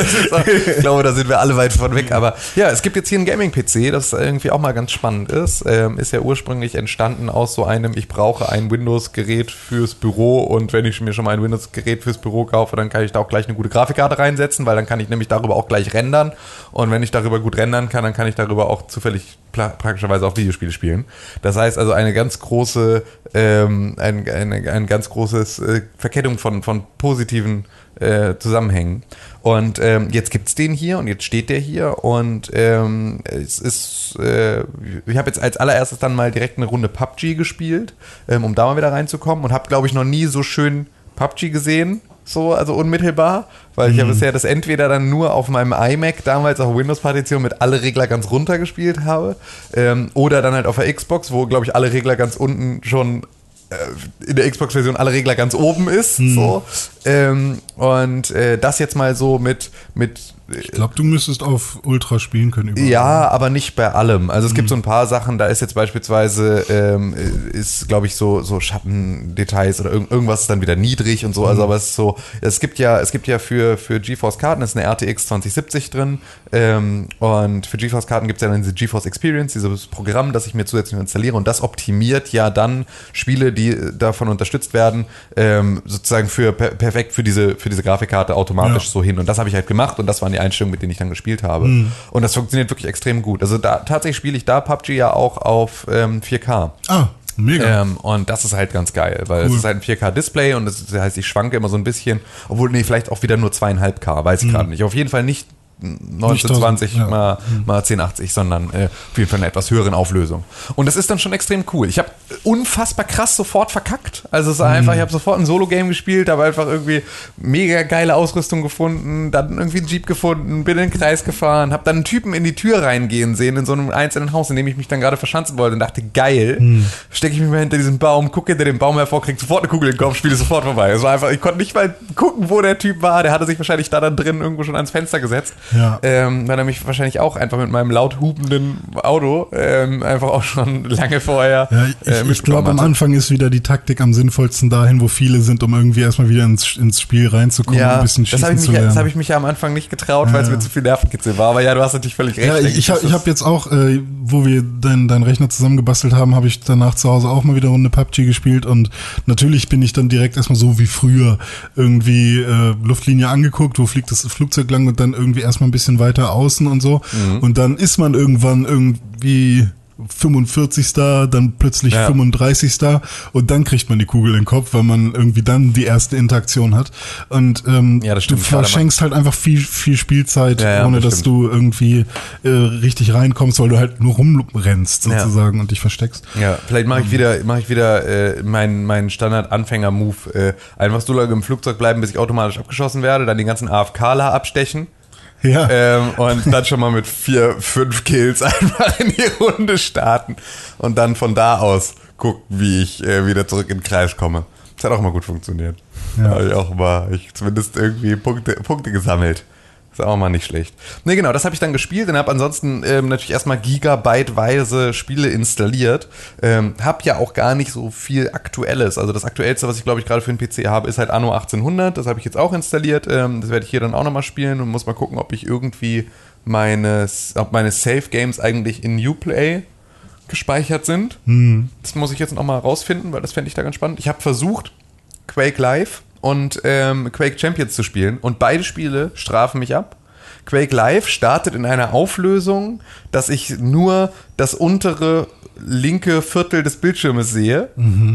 ich glaube, da sind wir alle weit von weg. Aber ja, es gibt jetzt hier einen Gaming-PC, das irgendwie auch mal ganz spannend ist. Ähm, ist ja ursprünglich entstanden aus so einem, ich brauche ein Windows-Gerät fürs Büro und wenn ich mir schon mal ein Windows-Gerät fürs Büro kaufe, dann kann ich da auch gleich eine gute Grafikkarte reinsetzen, weil dann kann ich nämlich darüber auch gleich rendern. Und wenn ich darüber gut rendern kann, dann kann ich darüber auch zufällig praktischerweise auch Videospiele spielen. Das heißt also eine ganz große, ähm, ein, eine, ein ganz großes äh, Verkettung von, von positiven äh, Zusammenhängen. Und ähm, jetzt gibt's den hier und jetzt steht der hier und ähm, es ist, äh, ich habe jetzt als allererstes dann mal direkt eine Runde PUBG gespielt, ähm, um da mal wieder reinzukommen und habe, glaube ich, noch nie so schön PUBG gesehen, so, also unmittelbar, weil ich ja bisher das entweder dann nur auf meinem iMac damals auf Windows-Partition mit alle Regler ganz runter gespielt habe ähm, oder dann halt auf der Xbox, wo, glaube ich, alle Regler ganz unten schon in der Xbox-Version alle Regler ganz oben ist. So. Ähm, und äh, das jetzt mal so mit, mit Ich glaube, du müsstest auf Ultra spielen können. Überall. Ja, aber nicht bei allem. Also es gibt so ein paar Sachen, da ist jetzt beispielsweise, ähm, ist glaube ich so, so Schattendetails oder irgend, irgendwas ist dann wieder niedrig und so. Also aber es ist so, es gibt ja, es gibt ja für, für GeForce Karten ist eine RTX 2070 drin ähm, und für GeForce Karten gibt es ja dann diese GeForce Experience, dieses Programm, das ich mir zusätzlich installiere und das optimiert ja dann Spiele, die davon unterstützt werden, ähm, sozusagen für per perfekt für diese, für diese Grafikkarte automatisch Ja. so hin. Und das habe ich halt gemacht und das waren die Einstellungen, mit denen ich dann gespielt habe. Und das funktioniert wirklich extrem gut. Also da tatsächlich spiele ich da PUBG ja auch auf ähm, 4K. Ah, mega. Ähm, und das ist halt ganz geil, weil es Cool. ist halt ein 4K-Display und das heißt, ich schwanke immer so ein bisschen, obwohl, nee, vielleicht auch wieder nur 2,5K, weiß ich gerade nicht. Auf jeden Fall nicht 1920 1000, ja. mal, mal 1080, sondern äh, auf jeden Fall eine etwas höheren Auflösung. Und das ist dann schon extrem cool. Ich habe unfassbar krass sofort verkackt. Also es war einfach, ich habe sofort ein Solo-Game gespielt, habe einfach irgendwie mega geile Ausrüstung gefunden, dann irgendwie einen Jeep gefunden, bin in den Kreis gefahren, habe dann einen Typen in die Tür reingehen sehen in so einem einzelnen Haus, in dem ich mich dann gerade verschanzen wollte und dachte, geil, stecke ich mich mal hinter diesem Baum, gucke hinter dem Baum hervor, krieg sofort eine Kugel in den Kopf, spiele sofort vorbei. Es war einfach, ich konnte nicht mal gucken, wo der Typ war. Der hatte sich wahrscheinlich da dann drin irgendwo schon ans Fenster gesetzt. Ja. Ähm, weil er mich wahrscheinlich auch einfach mit meinem laut hupenden Auto ähm, einfach auch schon lange vorher Ja, ich, äh, ich glaube, am. Anfang ist wieder die Taktik am sinnvollsten dahin, wo viele sind, um irgendwie erstmal wieder ins, ins Spiel reinzukommen Ja, ein bisschen das schießen habe ich, zu mich- lernen. das hab ich mich ja am Anfang nicht getraut, weil es Ja. mir zu viel Nervenkitzel war. Aber ja, du hast natürlich völlig recht. ja, ich, ich habe das hab jetzt auch, äh, wo wir deinen dein Rechner zusammengebastelt haben, habe ich danach zu Hause auch mal wieder eine Runde PUBG gespielt und natürlich bin ich dann direkt erstmal so wie früher irgendwie äh, Luftlinie angeguckt, wo fliegt das Flugzeug lang und dann irgendwie erstmal ein bisschen weiter außen und so Mhm. und dann ist man irgendwann irgendwie 45. dann plötzlich Ja. 35. und dann kriegt man die Kugel in den Kopf, weil man irgendwie dann die erste Interaktion hat und ähm, Ja, das du verschenkst halt einfach viel viel Spielzeit, Ja, ohne das dass du irgendwie äh, richtig reinkommst, weil du halt nur rumrennst sozusagen und dich versteckst. Ja, vielleicht mache ich wieder, mache ich wieder äh, meinen meinen Standard-Anfänger-Move. Äh, einfach so lange im Flugzeug bleiben, bis ich automatisch abgeschossen werde, dann den ganzen AFKler abstechen. Ja. Ähm, und dann schon mal mit vier, fünf Kills einfach in die Runde starten und dann von da aus gucken, wie ich äh, wieder zurück in den Kreis komme. Das hat auch mal gut funktioniert. Ja. Da habe ich auch mal, ich zumindest irgendwie Punkte, Punkte gesammelt. Ist auch mal nicht schlecht. Ne, genau, das habe ich dann gespielt und habe ansonsten ähm, natürlich erstmal gigabyteweise Spiele installiert. Ähm, hab ja auch gar nicht so viel Aktuelles. Also das Aktuellste, was ich glaube ich gerade für den PC habe, ist halt Anno 1800. Das habe ich jetzt auch installiert. Ähm, das werde ich hier dann auch nochmal spielen und muss mal gucken, ob ich irgendwie meine, ob meine Save Games eigentlich in Uplay gespeichert sind. Das muss ich jetzt noch mal rausfinden, weil das fände ich da ganz spannend. Ich habe versucht, Quake Live und ähm, Quake Champions zu spielen. Und beide Spiele strafen mich ab. Quake Live startet in einer Auflösung, dass ich nur das untere linke Viertel des Bildschirmes sehe.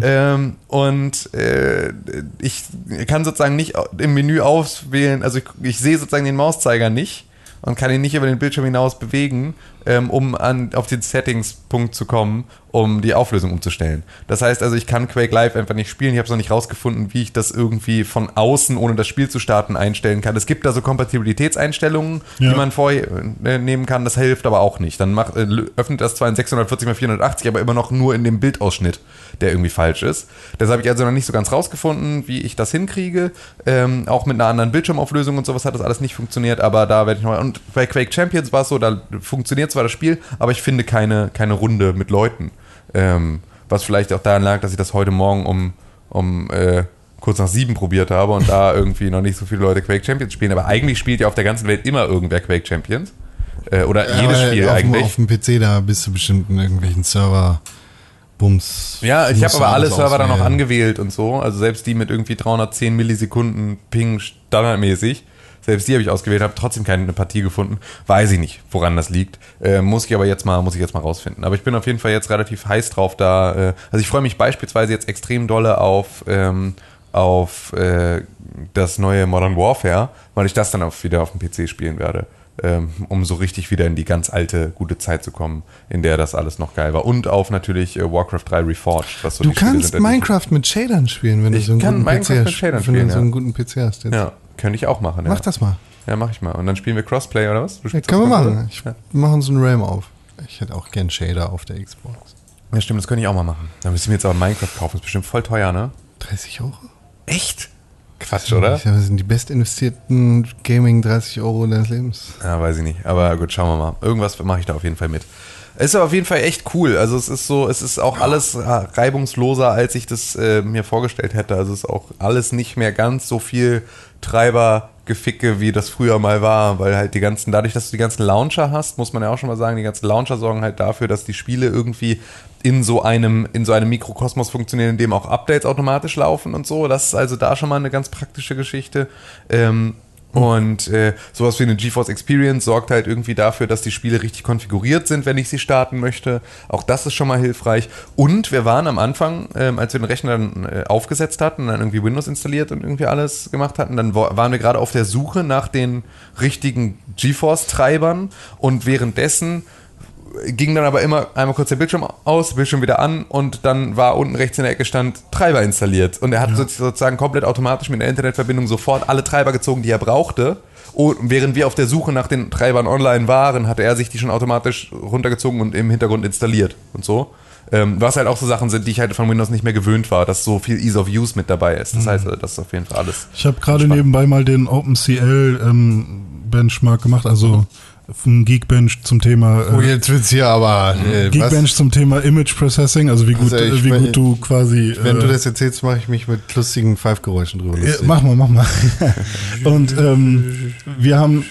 Ähm, und äh, ich kann sozusagen nicht im Menü auswählen, also ich, ich sehe sozusagen den Mauszeiger nicht und kann ihn nicht über den Bildschirm hinaus bewegen, ähm, um an, auf den Settings-Punkt zu kommen, um die Auflösung umzustellen. Das heißt also, ich kann Quake Live einfach nicht spielen. Ich habe es noch nicht rausgefunden, wie ich das irgendwie von außen, ohne das Spiel zu starten, einstellen kann. Es gibt da so Kompatibilitätseinstellungen, Ja. die man vornehmen kann. Das hilft aber auch nicht. Dann macht, äh, öffnet das zwar in 640 x 480, aber immer noch nur in dem Bildausschnitt, der irgendwie falsch ist. Das habe ich also noch nicht so ganz rausgefunden, wie ich das hinkriege. Ähm, auch mit einer anderen Bildschirmauflösung und sowas hat das alles nicht funktioniert, aber da werde ich noch. Und bei Quake Champions war es so, da funktioniert zwar das Spiel, aber ich finde keine, keine Runde mit Leuten. Ähm, was vielleicht auch daran lag, dass ich das heute Morgen um, um äh, kurz nach sieben probiert habe und da irgendwie noch nicht so viele Leute Quake Champions spielen. Aber eigentlich spielt ja auf der ganzen Welt immer irgendwer Quake Champions. Äh, oder jedes Aber Spiel auf, eigentlich. Auf dem PC, da bist du bestimmt in irgendwelchen Server. Bums. Ja, ich habe aber alle Server dann noch auswählen. angewählt und so. Also selbst die mit irgendwie 310 Millisekunden Ping standardmäßig. Selbst die habe ich ausgewählt, habe trotzdem keine Partie gefunden. Weiß ich nicht, woran das liegt. Äh, muss ich aber jetzt mal, muss ich jetzt mal rausfinden. Aber ich bin auf jeden Fall jetzt relativ heiß drauf da. Äh, also ich freue mich beispielsweise jetzt extrem dolle auf, ähm, auf äh, das neue Modern Warfare, weil ich das dann auch wieder auf dem PC spielen werde. Ähm, um so richtig wieder in die ganz alte, gute Zeit zu kommen, in der das alles noch geil war. Und auf natürlich äh, Warcraft 3 Reforged. Was so Du kannst die- Minecraft mit Shadern spielen, wenn Ich du so einen guten Minecraft PC mit hast. Wenn du so ja. einen guten PC hast jetzt. Ja, könnte ich auch machen. Ja. Mach das mal. Ja, mach ich mal. Und dann spielen wir Crossplay oder was? Ja, können wir machen. Ja. mache uns einen RAM auf. Ich hätte auch gern Shader auf der Xbox. ja, stimmt, das könnte ich auch mal machen. Dann müssen wir jetzt aber Minecraft kaufen. Das ist bestimmt voll teuer, ne? 30 Euro? Echt? Quatsch, oder? Das sind die best investierten Gaming 30 Euro deines Lebens. Ja, weiß ich nicht. Aber gut, schauen wir mal. Irgendwas mache ich da auf jeden Fall mit. Es ist aber auf jeden Fall echt cool. Also es ist so, es ist auch alles reibungsloser, als ich das äh, mir vorgestellt hätte. Also es ist auch alles nicht mehr ganz so viel Treibergeficke, wie das früher mal war, weil halt die ganzen, dadurch, dass du die ganzen Launcher hast, muss man ja auch schon mal sagen, die ganzen Launcher sorgen halt dafür, dass die Spiele irgendwie in so einem, in so einem Mikrokosmos funktionieren, in dem auch Updates automatisch laufen und so. Das ist also da schon mal eine ganz praktische Geschichte. Ähm, und äh, sowas wie eine GeForce Experience sorgt halt irgendwie dafür, dass die Spiele richtig konfiguriert sind, wenn ich sie starten möchte. Auch das ist schon mal hilfreich. Und wir waren am Anfang, ähm, als wir den Rechner dann äh, aufgesetzt hatten, dann irgendwie Windows installiert und irgendwie alles gemacht hatten, dann wa- waren wir gerade auf der Suche nach den richtigen GeForce-Treibern. Und währenddessen ging dann aber immer einmal kurz der Bildschirm aus, Bildschirm wieder an und dann war unten rechts in der Ecke stand Treiber installiert. Und er hat so- sozusagen komplett automatisch mit der Internetverbindung sofort alle Treiber gezogen, die er brauchte. Und während wir auf der Suche nach den Treibern online waren, hatte er sich die schon automatisch runtergezogen und im Hintergrund installiert und so. Ähm, was halt auch so Sachen sind, die ich halt von Windows nicht mehr gewöhnt war, dass so viel Ease of Use mit dabei ist. Das heißt, das ist auf jeden Fall alles. Ich habe gerade nebenbei mal den OpenCL ähm, Benchmark gemacht, also ein Geekbench zum Thema Oh, äh, jetzt wird's hier aber. Äh, was? Geekbench zum Thema Image Processing, also wie gut, Also ich wie gut du quasi Wenn äh, du das erzählst, mache ich mich mit lustigen Pfeifgeräuschen drüber lustig. mach mal, mach mal. Und ähm, wir haben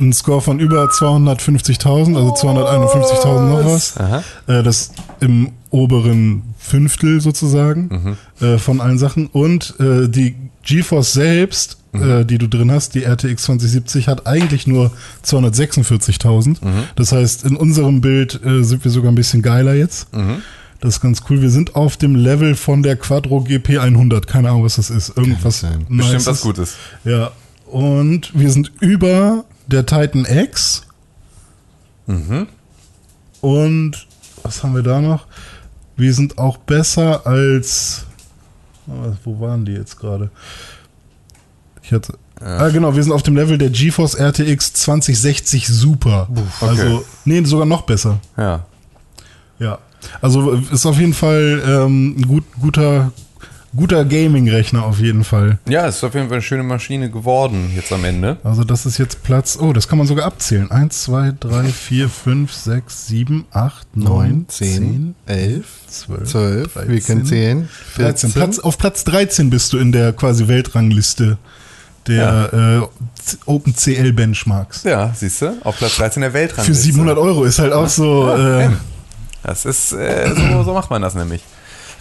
einen Score von über 250.000, also 251.000 noch was. Aha. Äh, das im oberen Fünftel sozusagen äh, von allen Sachen. Und äh, die GeForce selbst, äh, die du drin hast, die RTX 2070, hat eigentlich nur 246.000. Das heißt, in unserem Bild äh, sind wir sogar ein bisschen geiler jetzt. Das ist ganz cool. Wir sind auf dem Level von der Quadro GP 100. Keine Ahnung, was das ist. Irgendwas. Bestimmt was Gutes. Ja. Und wir sind über der Titan X. Und was haben wir da noch? Wir sind auch besser als. Wo waren die jetzt gerade? Ich hatte. Ah, genau, wir sind auf dem Level der GeForce RTX 2060 Super. Also, nee, sogar noch besser. Ja. Ja. Also ist auf jeden Fall ähm, ein gut, guter, guter Gaming-Rechner auf jeden Fall. Ja, es ist auf jeden Fall eine schöne Maschine geworden jetzt am Ende. Also das ist jetzt Platz, oh, das kann man sogar abzählen. 1, 2, 3, 4, 5, 6, 7, 8, 9, 9, 10, 10, 11, 12, 12, wir 13, können zählen. 13. 14. Platz, auf Platz 13 bist du in der quasi Weltrangliste der äh, OpenCL Benchmarks. Ja, siehst du, auf Platz 13 der Weltrang. Für 700 Euro ist halt auch so. Äh, Das ist, äh, so, so macht man das nämlich.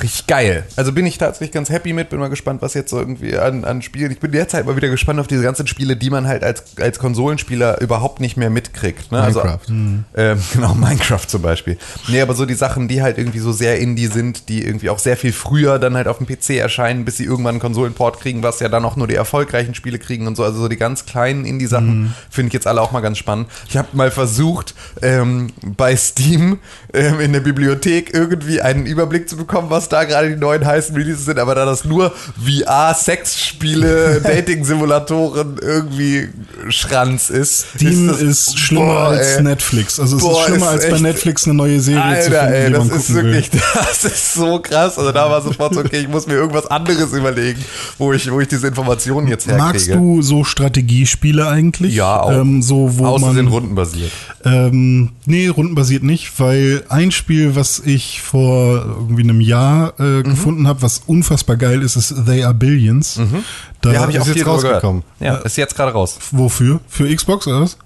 Richtig geil. Also bin ich tatsächlich ganz happy mit, bin mal gespannt, was jetzt so irgendwie an, an Spielen. Ich bin derzeit mal wieder gespannt auf diese ganzen Spiele, die man halt als, als Konsolenspieler überhaupt nicht mehr mitkriegt. Ne? Minecraft. Also, ähm, genau, Minecraft zum Beispiel. Nee, aber so die Sachen, die halt irgendwie so sehr indie sind, die irgendwie auch sehr viel früher dann halt auf dem PC erscheinen, bis sie irgendwann einen Konsolenport kriegen, was ja dann auch nur die erfolgreichen Spiele kriegen und so. Also so die ganz kleinen Indie-Sachen finde ich jetzt alle auch mal ganz spannend. Ich habe mal versucht, ähm, bei Steam ähm, in der Bibliothek irgendwie einen Überblick zu bekommen, was da gerade die neuen heißen Releases sind, aber da das nur VR-Sexspiele, Dating-Simulatoren irgendwie Schranz ist. Steam das- ist, schlimmer Boah, als ey. Netflix. Also es Boah, ist schlimmer ist als bei Netflix eine neue Serie zu Alter, finden, ey, die das man ist gucken wirklich, will. das ist so krass. Also da war sofort so, okay, ich muss mir irgendwas anderes überlegen, wo ich, wo ich diese Informationen jetzt herkriege. Magst du so Strategiespiele eigentlich? Ja, auch. Ähm, so, wo Außer man, sind rundenbasiert. Ähm, nee, rundenbasiert nicht, weil ein Spiel, was ich vor irgendwie einem Jahr Mhm. äh, gefunden habe, was unfassbar geil ist, ist They Are Billions. Da, Ja, habe ich auch jetzt rausgekommen. Ja, ist jetzt gerade raus. Wofür? Für Xbox oder was?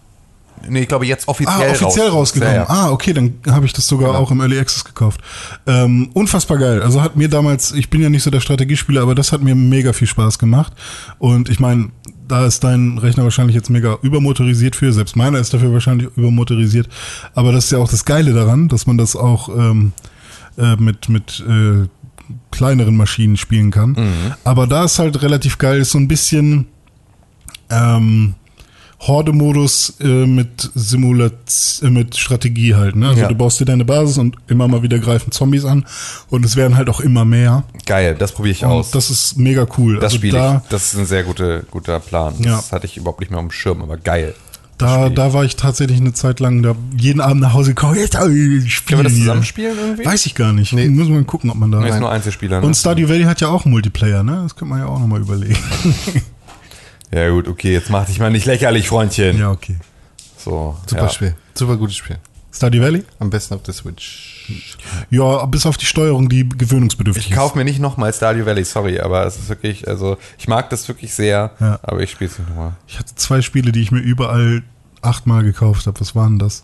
Nee, ich glaube jetzt Ah, offiziell offiziell raus. rausgekommen. Ja, ja. Ah, okay, dann habe ich das sogar auch im Early Access gekauft. Ähm, unfassbar geil. Also hat mir damals, ich bin ja nicht so der Strategiespieler, aber das hat mir mega viel Spaß gemacht. Und ich meine, da ist dein Rechner wahrscheinlich jetzt mega übermotorisiert für, selbst meiner ist dafür wahrscheinlich übermotorisiert. Aber das ist ja auch das Geile daran, dass man das auch ähm, äh, mit, mit äh, kleineren Maschinen spielen kann. Mhm. Aber da ist halt relativ geil, ist so ein bisschen ähm, Horde-Modus äh, mit Simulat äh, mit Strategie halt. Ne? Also Ja. du baust dir deine Basis und immer mal wieder greifen Zombies an und es werden halt auch immer mehr. Geil, das probiere ich Und aus. Das, das ist mega cool. also spiele da, ich. Das ist ein sehr gute, guter Plan. Das Ja. hatte ich überhaupt nicht mehr auf dem Schirm, aber geil. Da, da war ich tatsächlich eine Zeit lang da jeden Abend nach Hause gekommen. Jetzt Können spielen wir das zusammenspielen irgendwie? Weiß ich gar nicht. Nee. Muss man gucken, ob man da. Nee, ist nur Einzelspieler. Ne? Und Stardew Valley hat ja auch Multiplayer, ne? Das könnte man ja auch nochmal überlegen. ja gut, okay, jetzt mach dich mal nicht lächerlich, Freundchen. ja, okay. So, Super ja. Spiel. Super gutes Spiel. Stardew Valley? Am besten auf der Switch. Ja, bis auf die Steuerung, die gewöhnungsbedürftig Ich kaufe mir nicht nochmal Stardew Valley, sorry, aber es ist wirklich, also ich mag das wirklich sehr, Ja. aber ich spiele es nicht nochmal. Ich hatte zwei Spiele, die ich mir überall achtmal gekauft habe. Was waren das?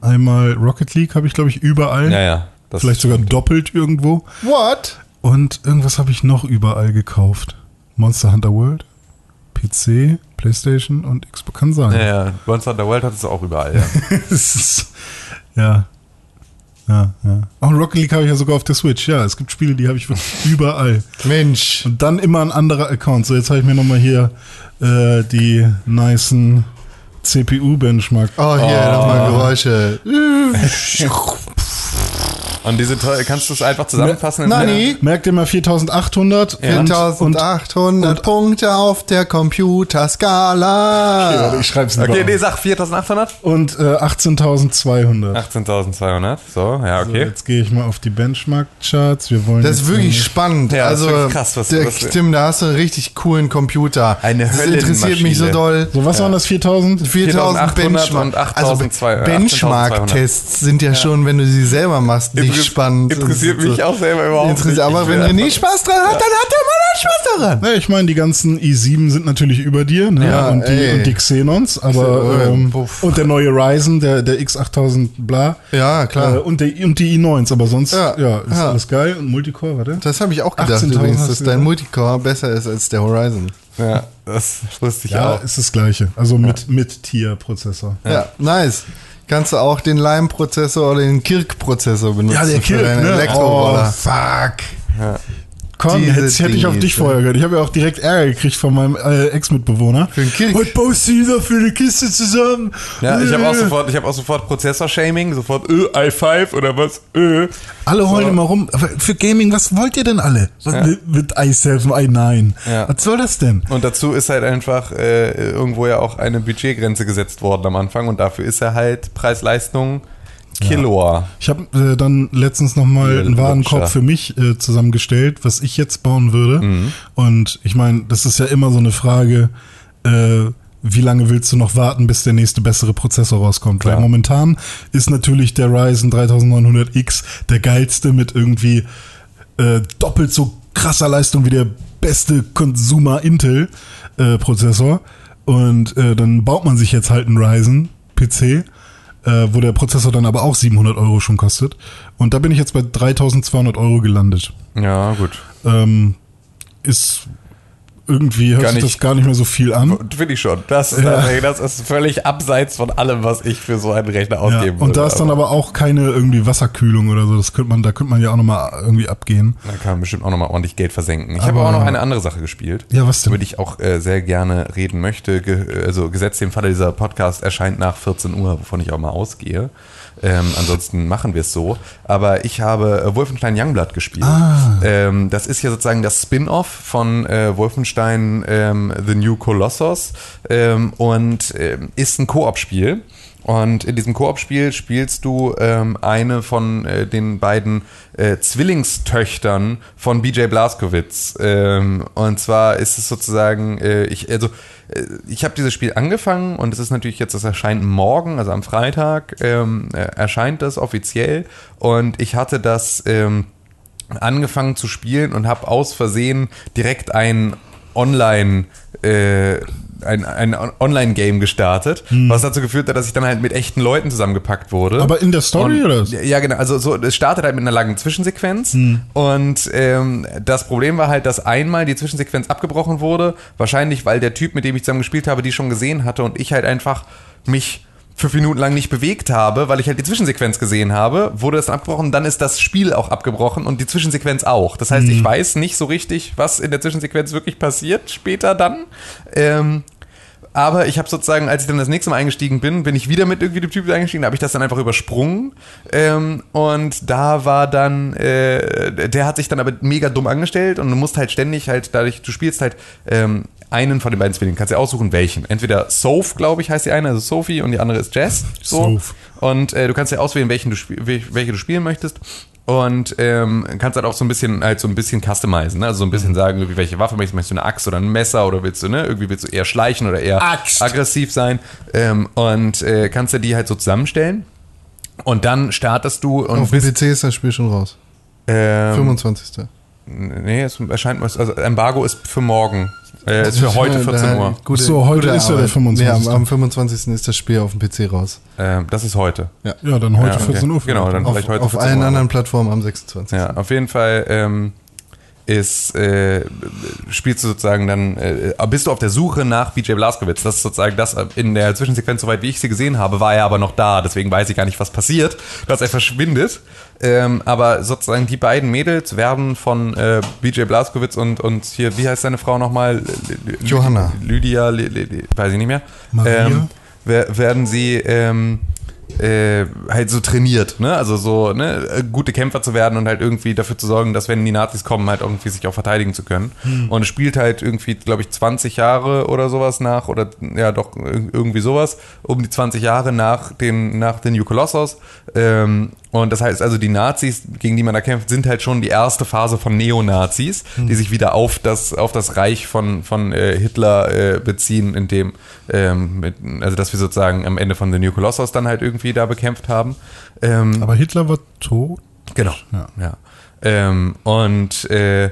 Einmal Rocket League habe ich, glaube ich, überall. Ja, ja. Das Vielleicht sogar doppelt irgendwo. What? Und irgendwas habe ich noch überall gekauft. Monster Hunter World, PC, Playstation und Xbox. Kann sein. Ja, ja. Monster Hunter World hat es auch überall, ja. Ist, ja. Ja, ja. Auch Rocket League habe ich ja sogar auf der Switch. Ja, es gibt Spiele, die habe ich überall. Mensch. Und dann immer ein anderer Account. So, jetzt habe ich mir nochmal hier äh, die nicen CPU-Benchmark. Oh, hier, Oh. nochmal Geräusche. Und diese kannst du es einfach zusammenfassen? in Nani? Merkt ihr mal 4800 Ja. und, und 4800 Punkte auf der Computerskala. ich schreibe es Okay, nee, sag 4800? Und äh, 18.200. 18.200, so, ja, So, okay. jetzt gehe ich mal auf die Benchmark-Charts. Wir wollen Das ist wirklich spannend. Ja, das ist also, wirklich krass, was- der, was- Tim, da hast du einen richtig coolen Computer. Eine Das interessiert mich so doll. So, was waren das? 4000? 4000 4800 und Benchmark. Also 8200. Benchmark-Tests sind ja schon, wenn du sie selber machst, nicht spannend. Interessiert Und mich so. auch selber überhaupt Interessiert, nicht. aber wenn René Spaß dran hat, dann hat der Mann auch Spaß daran. Ja, ich meine, die ganzen i7 sind natürlich über dir ne? Ja, und, die, und die Xenons, aber Äh, ähm, und der neue Ryzen, der, der X8000 bla Ja, klar. äh, und, die, und die i9s, aber sonst ja, Ja, ist ja. alles geil und Multicore, warte. Das habe ich auch gedacht 18.000 übrigens, hast dass du dein? Multicore besser ist als der Horizon. Ja, das wusste ich Ja, auch. ist das gleiche, also mit, mit Tier-Prozessor. Ja, nice. Kannst du auch den Lime-Prozessor oder den Kirk-Prozessor benutzen für deine Oh, Elektroroller. fuck. Komm, Diese jetzt hätte ich auf dich vorher gehört. Ich habe ja auch direkt Ärger gekriegt von meinem äh, Ex-Mitbewohner. Für. Was baust du da für eine Kiste zusammen? Ja, ich habe auch Äh. sofort, ich habe auch sofort Prozessor-Shaming, sofort äh, i5 oder was? Äh. Alle heulen immer rum. Für Gaming, was wollt ihr denn alle? Was, Ja. mit, mit i7, i9. Ja. Was soll das denn? Und dazu ist halt einfach äh, irgendwo ja auch eine Budgetgrenze gesetzt worden am Anfang und dafür ist er halt Preis-Leistung Kiloa. Ich habe äh, dann letztens nochmal einen Warenkorb für mich äh, zusammengestellt, was ich jetzt bauen würde. Mhm. Und ich meine, das ist ja immer so eine Frage, äh, wie lange willst du noch warten, bis der nächste bessere Prozessor rauskommt? Klar. Weil momentan ist natürlich der Ryzen 3900X der geilste mit irgendwie äh, doppelt so krasser Leistung wie der beste Consumer Intel äh, Prozessor. Und äh, dann baut man sich jetzt halt einen Ryzen PC, äh, wo der Prozessor dann aber auch 700 Euro schon kostet. Und da bin ich jetzt bei 3200 Euro gelandet. Ja, gut. Ähm, ist irgendwie hört sich das gar nicht mehr so viel an. Finde ich schon. Das ist, tatsächlich- das ist völlig abseits von allem, was ich für so einen Rechner Ja, ausgeben und würde. da ist dann aber auch keine irgendwie Wasserkühlung oder so. Das könnte man, da könnte man ja auch nochmal irgendwie abgehen. Da kann man bestimmt auch nochmal ordentlich Geld versenken. Ich habe Aber- auch noch eine andere Sache gespielt. Ja, was denn? Über die ich auch äh, sehr gerne reden möchte. Ge also gesetzt dem Falle, dieser Podcast erscheint nach 14 Uhr, wovon ich auch mal ausgehe. Ähm, ansonsten machen wir es so. Aber ich habe äh, Wolfenstein Youngblood gespielt. Ah. Ähm, das ist ja sozusagen das Spin-off von äh, Wolfenstein ähm, The New Colossus und und ähm, ist ein Koop-Spiel. Und in diesem Koop-Spiel spielst du ähm, eine von äh, den beiden äh, Zwillingstöchtern von BJ Blazkowicz. Ähm, und zwar ist es sozusagen, äh, ich, also, äh, ich habe dieses Spiel angefangen und es ist natürlich jetzt, das erscheint morgen, also am Freitag, ähm, äh, erscheint das offiziell. Und ich hatte das ähm, angefangen zu spielen und habe aus Versehen direkt ein Online äh, ein, ein Online-Game gestartet, was dazu geführt hat, dass ich dann halt mit echten Leuten zusammengepackt wurde. Aber in der Story und, oder? Ja, genau. Also so, es startet halt mit einer langen Zwischensequenz und ähm, das Problem war halt, dass einmal die Zwischensequenz abgebrochen wurde, wahrscheinlich weil der Typ, mit dem ich zusammen gespielt habe, die schon gesehen hatte und ich halt einfach mich fünf Minuten lang nicht bewegt habe, weil ich halt die Zwischensequenz gesehen habe, wurde das dann abgebrochen, dann ist das Spiel auch abgebrochen und die Zwischensequenz auch. Das heißt, ich weiß nicht so richtig, was in der Zwischensequenz wirklich passiert später dann. Ähm, aber ich habe sozusagen, als ich dann das nächste Mal eingestiegen bin, bin ich wieder mit irgendwie dem Typ eingestiegen, da habe ich das dann einfach übersprungen. Ähm, und da war dann, äh, der hat sich dann aber mega dumm angestellt und du musst halt ständig halt, dadurch, du spielst halt ähm, einen von den beiden Zwillingen. Kannst dir aussuchen, welchen. Entweder Soph, glaube ich, heißt die eine, also Sophie, und die andere ist Jess. So. Soph. Und äh, du kannst dir auswählen, welchen du welche du spielen möchtest. Und ähm, kannst halt auch so ein bisschen halt so ein bisschen customizen, ne? also so ein bisschen sagen, irgendwie, welche Waffe möchtest du, möchtest du eine Axt oder ein Messer oder willst du, ne, irgendwie willst du eher schleichen oder eher Axt. aggressiv sein ähm, und äh, kannst dir die halt so zusammenstellen und dann startest du und Auf dem bist, PC ist das Spiel schon raus. ähm, 25. nee, es erscheint, also Embargo ist für morgen, äh, ist für heute 14 Uhr, Gute, so, heute ist ja der Arbeit. 25.. Nee, am, am 25. ist das Spiel auf dem PC raus. ähm, das ist heute. Ja, dann heute Ja, okay. 14 Uhr. Genau, dann Auf, vielleicht heute auf 14 allen Uhr. anderen Plattformen am 26. Ja, auf jeden Fall ähm, ist, äh, spielst du sozusagen dann, äh, bist du auf der Suche nach BJ Blazkowicz. Das ist sozusagen das in der Zwischensequenz, soweit wie ich sie gesehen habe, war er aber noch da. Deswegen weiß ich gar nicht, was passiert, dass er verschwindet. Ähm, aber sozusagen die beiden Mädels werden von äh, BJ Blazkowicz und, und hier, wie heißt seine Frau nochmal? Johanna. Lydia, weiß ich nicht mehr. Maria? Ähm, wer- werden sie ähm, äh, halt so trainiert, ne? Also so, ne, äh, gute Kämpfer zu werden und halt irgendwie dafür zu sorgen, dass wenn die Nazis kommen, halt irgendwie sich auch verteidigen zu können. Und es spielt halt irgendwie, glaube ich, 20 Jahre oder sowas nach, oder ja doch, ir- irgendwie sowas, um die 20 Jahre nach den, nach den New Colossus. Ähm, und das heißt also, die Nazis, gegen die man da kämpft, sind halt schon die erste Phase von Neonazis, die sich wieder auf das, auf das Reich von, von äh, Hitler äh, beziehen, in dem, ähm, mit, also dass wir sozusagen am Ende von The New Colossus dann halt irgendwie da bekämpft haben. Ähm, Aber Hitler war tot. Genau. Ja. Ja. Ähm, und äh,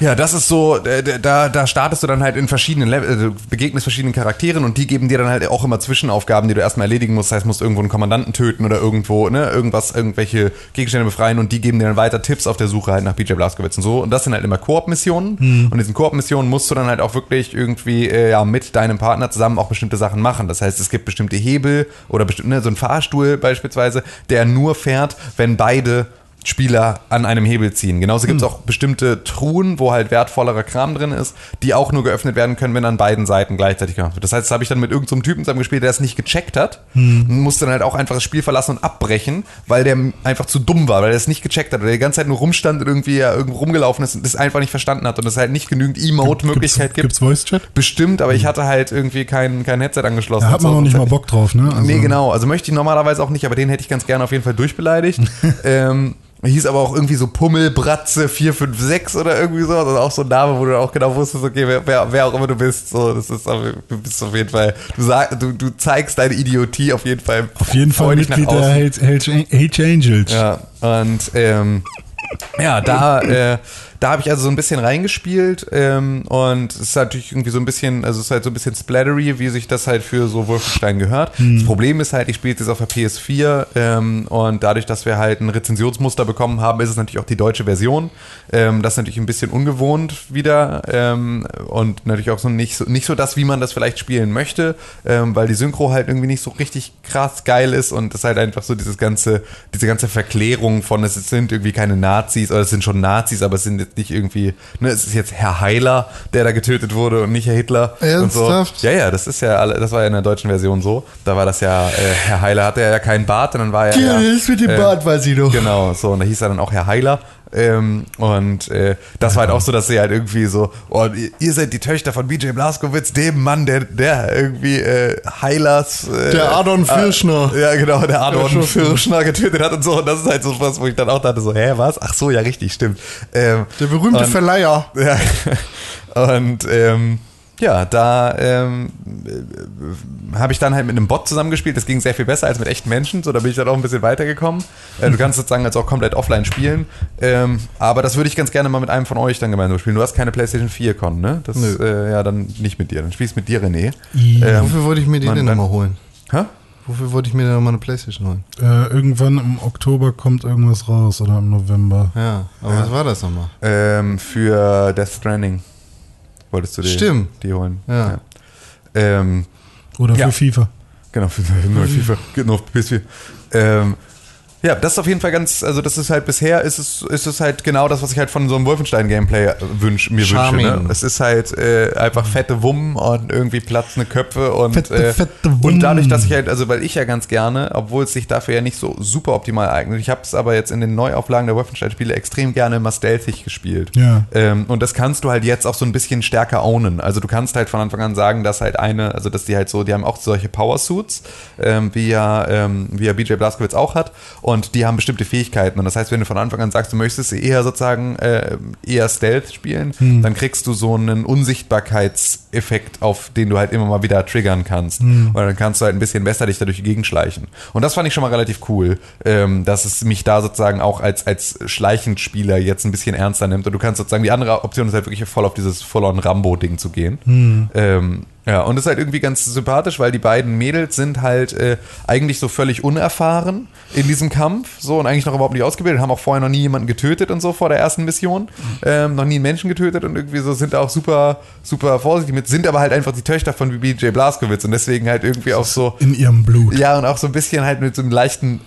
ja, das ist so, äh, da, da startest du dann halt in verschiedenen Level, also du begegnest verschiedenen Charakteren und die geben dir dann halt auch immer Zwischenaufgaben, die du erstmal erledigen musst. Das heißt, musst irgendwo einen Kommandanten töten oder irgendwo, ne, irgendwas, irgendwelche Gegenstände befreien und die geben dir dann weiter Tipps auf der Suche halt nach BJ Blazkowicz und so. Und das sind halt immer Koop-Missionen. Und in diesen Koop-Missionen musst du dann halt auch wirklich irgendwie äh, ja, mit deinem Partner zusammen auch bestimmte Sachen machen. Das heißt, es gibt bestimmte Hebel oder bestimmt, ne, so ein Fahrstuhl beispielsweise, der nur fährt, wenn beide Spieler an einem Hebel ziehen. Genauso gibt es auch bestimmte Truhen, wo halt wertvollerer Kram drin ist, die auch nur geöffnet werden können, wenn an beiden Seiten gleichzeitig gemacht wird. Das heißt, das habe ich dann mit irgendeinem Typen zusammen gespielt, der es nicht gecheckt hat und musste dann halt auch einfach das Spiel verlassen und abbrechen, weil der einfach zu dumm war, weil er es nicht gecheckt hat oder die ganze Zeit nur rumstand und irgendwie ja, irgendwo rumgelaufen ist und das einfach nicht verstanden hat und es halt nicht genügend Emote-Möglichkeit gibt. Gibt's Voice Chat? Bestimmt, aber ich hatte halt irgendwie kein, kein Headset angeschlossen. Da hat man so. noch nicht mal Bock drauf, ne? Also, Nee, genau. Also möchte ich normalerweise auch nicht, aber den hätte ich ganz gerne auf jeden Fall durchbeleidigt. ähm, hieß aber auch irgendwie so Pummelbratze 456 oder irgendwie so. Also auch so ein Name, wo du auch genau wusstest, okay, wer, wer, wer auch immer du bist. So, das ist auf, du bist auf jeden Fall, du, sag, du, du zeigst deine Idiotie auf jeden Fall. Auf jeden Fall Mitglied der. Hells, Hells, Hells Angels. Ja, und ähm, ja, da, äh, da habe ich also so ein bisschen reingespielt ähm, und es ist natürlich irgendwie so ein bisschen, also es ist halt so ein bisschen splattery, wie sich das halt für so Wolfenstein gehört. Das Problem ist halt, ich spiele jetzt auf der PS4 ähm, und dadurch, dass wir halt ein Rezensionsmuster bekommen haben, ist es natürlich auch die deutsche Version. Ähm, das ist natürlich ein bisschen ungewohnt wieder ähm, und natürlich auch so nicht, so nicht so das, wie man das vielleicht spielen möchte, ähm, weil die Synchro halt irgendwie nicht so richtig krass geil ist und es halt einfach so dieses ganze, diese ganze Verklärung von es sind irgendwie keine Nazis oder es sind schon Nazis, aber es sind jetzt nicht irgendwie, ne, es ist jetzt Herr Heiler, der da getötet wurde und nicht Herr Hitler. Ernsthaft? Und so. Ja, ja, das ist ja, alle, das war ja in der deutschen Version so. Da war das ja, äh, Herr Heiler hatte ja keinen Bart und dann war er ja, das mit dem äh, Bart weiß ich noch. Genau, so, und da hieß er dann auch Herr Heiler. Ähm, und äh, das war halt auch so, dass sie halt irgendwie so, oh, ihr, seid die Töchter von BJ Blazkowicz, dem Mann, der, der irgendwie äh, Heilers. Äh, Der Adon Firschner. Äh, ja, genau, der Adon schon. Firschner getötet hat und so. Und das ist halt so was, wo ich dann auch dachte, so, hä, was? Ach so, ja, richtig, stimmt. Ähm, Der berühmte und- Verleiher. ja. Und ähm, ja, da ähm, äh, habe ich dann halt mit einem Bot zusammengespielt. Das ging sehr viel besser als mit echten Menschen. So, da bin ich dann auch ein bisschen weitergekommen. Äh, du kannst sozusagen jetzt auch komplett offline spielen. Ähm, aber das würde ich ganz gerne mal mit einem von euch dann gemeinsam spielen. Du hast keine PlayStation 4 Con, ne? Das, Nö. äh, ja, dann nicht mit dir. Dann spielst du mit dir, René. Ja. Ähm, Wofür wollte ich mir die man- denn nochmal holen? Hä? Wofür wollte ich mir denn nochmal eine Playstation holen? Äh, irgendwann im Oktober kommt irgendwas raus oder im November. Ja, aber was war das nochmal? Ähm, für Death Stranding wolltest du die, Stimmt. die holen. Ja. Ähm, Oder Ja. für FIFA. Genau, für neue FIFA, genau, für PS4. Ähm, Ja, das ist auf jeden Fall ganz, also das ist halt bisher ist es, ist es halt genau das, was ich halt von so einem Wolfenstein-Gameplay wünsch, mir Charming. wünsche. Ne? Es ist halt äh, einfach fette Wummen und irgendwie platzende Köpfe und, Fette, äh, fette und dadurch, dass ich halt, also weil ich ja ganz gerne, obwohl es sich dafür ja nicht so super optimal eignet, ich habe es aber jetzt in den Neuauflagen der Wolfenstein-Spiele extrem gerne immer stealthig gespielt. Ja. Ähm, und das kannst du halt jetzt auch so ein bisschen stärker ownen. Also du kannst halt von Anfang an sagen, dass halt eine, also dass die halt so, die haben auch solche Power-Suits, ähm, wie ja, ähm, wie ja BJ Blazkowicz auch hat. Und die haben bestimmte Fähigkeiten. Und das heißt, wenn du von Anfang an sagst, du möchtest eher sozusagen äh, eher Stealth spielen, dann kriegst du so einen Unsichtbarkeitseffekt, auf den du halt immer mal wieder triggern kannst. Und dann kannst du halt ein bisschen besser dich da durch die Gegend schleichen. Und das fand ich schon mal relativ cool, ähm, dass es mich da sozusagen auch als, als Schleichenspieler jetzt ein bisschen ernster nimmt. Und du kannst sozusagen, die andere Option ist halt wirklich voll auf dieses Full-on-Rambo-Ding zu gehen. Ähm, ja, und das ist halt irgendwie ganz sympathisch, weil die beiden Mädels sind halt äh, eigentlich so völlig unerfahren in diesem Kampf, so und eigentlich noch überhaupt nicht ausgebildet, haben auch vorher noch nie jemanden getötet und so vor der ersten Mission, ähm, noch nie einen Menschen getötet und irgendwie so sind da auch super, super vorsichtig mit, sind aber halt einfach die Töchter von BJ Blazkowicz und deswegen halt irgendwie auch so, In ihrem Blut. ja, und auch so ein bisschen halt mit so einem leichten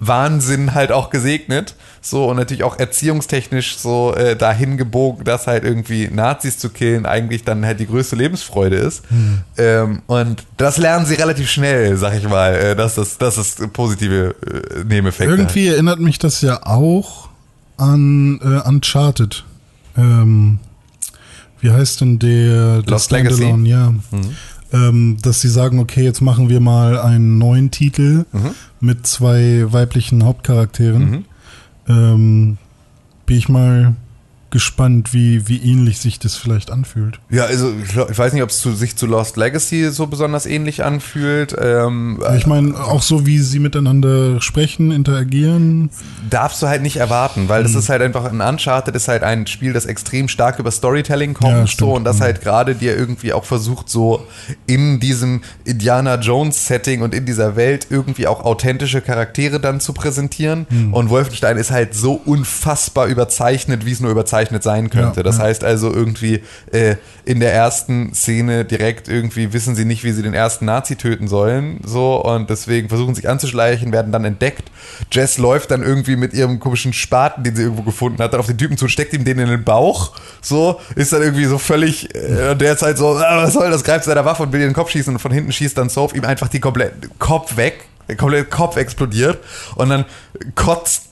Wahnsinn halt auch gesegnet. So und natürlich auch erziehungstechnisch so äh, dahin gebogen, dass halt irgendwie Nazis zu killen eigentlich dann halt die größte Lebensfreude ist. Ähm, und das lernen sie relativ schnell, sag ich mal, äh, dass das, dass das positive äh, Nebeneffekte hat. Irgendwie erinnert mich das ja auch an äh, Uncharted. Ähm, wie heißt denn der, der Lost Legacy? Ja. Ähm, dass sie sagen, okay, jetzt machen wir mal einen neuen Titel mit zwei weiblichen Hauptcharakteren. Ähm, bin ich mal gespannt, wie, wie ähnlich sich das vielleicht anfühlt. Ja, also ich, glaub- ich weiß nicht, ob es sich zu Lost Legacy so besonders ähnlich anfühlt. Ähm, Ich meine, auch so wie sie miteinander sprechen, interagieren. darfst du halt nicht erwarten, weil das Hm. ist halt einfach ein Uncharted ist halt ein Spiel, das extrem stark über Storytelling kommt Ja, so und das Hm. halt gerade dir irgendwie auch versucht so in diesem Indiana Jones Setting und in dieser Welt irgendwie auch authentische Charaktere dann zu präsentieren Hm. und Wolfenstein ist halt so unfassbar überzeichnet, wie es nur überzeichnet sein könnte. Ja, das ja. heißt also irgendwie äh, in der ersten Szene direkt irgendwie wissen sie nicht, wie sie den ersten Nazi töten sollen so und deswegen versuchen sich anzuschleichen, werden dann entdeckt. Jess läuft dann irgendwie mit ihrem komischen Spaten, den sie irgendwo gefunden hat, dann auf den Typen zu steckt ihm den in den Bauch. So, ist dann irgendwie so völlig, äh, und der ist halt so, ah, was soll das, greift seiner Waffe und will in den Kopf schießen und von hinten schießt dann Soph ihm einfach die komplette Kopf weg. Der komplette Kopf explodiert und dann kotzt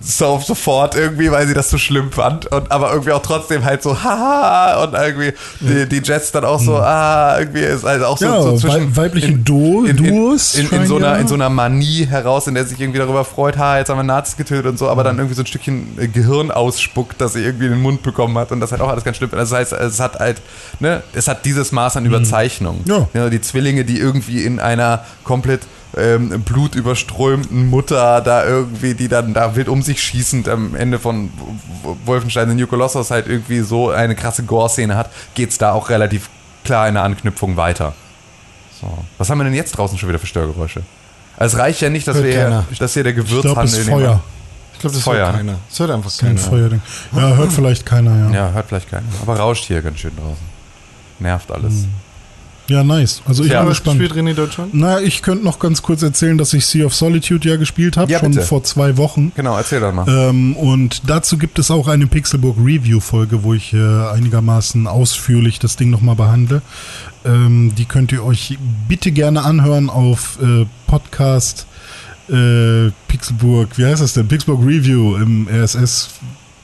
so sofort irgendwie, weil sie das so schlimm fand und aber irgendwie auch trotzdem halt so haha und irgendwie die, die Jets dann auch so ah irgendwie ist also auch so, Ja, so zwischen wei- weibliche Duo- in, in, Duos in, in, scheinen so einer ja- in so einer Manie heraus, in der sich irgendwie darüber freut, ha jetzt haben wir Nazis getötet und so, aber dann irgendwie so ein Stückchen äh, Gehirn ausspuckt, das sie irgendwie in den Mund bekommen hat und das halt auch alles ganz schlimm. Das heißt, es hat halt ne, es hat dieses Maß an Überzeichnung. Ja. die Zwillinge, die irgendwie in einer komplett ähm, blutüberströmten Mutter da irgendwie, die dann da wild um sich schießend am Ende von Wolfenstein The New Colossus halt irgendwie so eine krasse Gore-Szene hat, geht's da auch relativ klar in der Anknüpfung weiter. So. Was haben wir denn jetzt draußen schon wieder für Störgeräusche? Also es reicht ja nicht, dass Hört wir keiner. dass hier der Ich glaube, Gewürzhandel ist nehmen. Feuer. Ich glaube, das Feuer, hört ne? keiner. Das hört einfach Ein keiner. Feuerding. Ja, hört vielleicht keiner, ja. Ja, hört vielleicht keiner. Aber rauscht hier ganz schön draußen. Nervt alles. Ja, nice. Also ich Ja, bin gespannt. gespielt René Deutschland? Na, ich könnte noch ganz kurz erzählen, dass ich Sea of Solitude ja gespielt habe, Ja, schon bitte. vor zwei Wochen. Genau, erzähl doch mal. Ähm, und dazu gibt es auch eine Pixelburg Review-Folge, wo ich äh, einigermaßen ausführlich das Ding nochmal behandle. Ähm, die könnt ihr euch bitte gerne anhören auf äh, Podcast äh, Pixelburg, wie heißt das denn? Pixelburg Review im RSS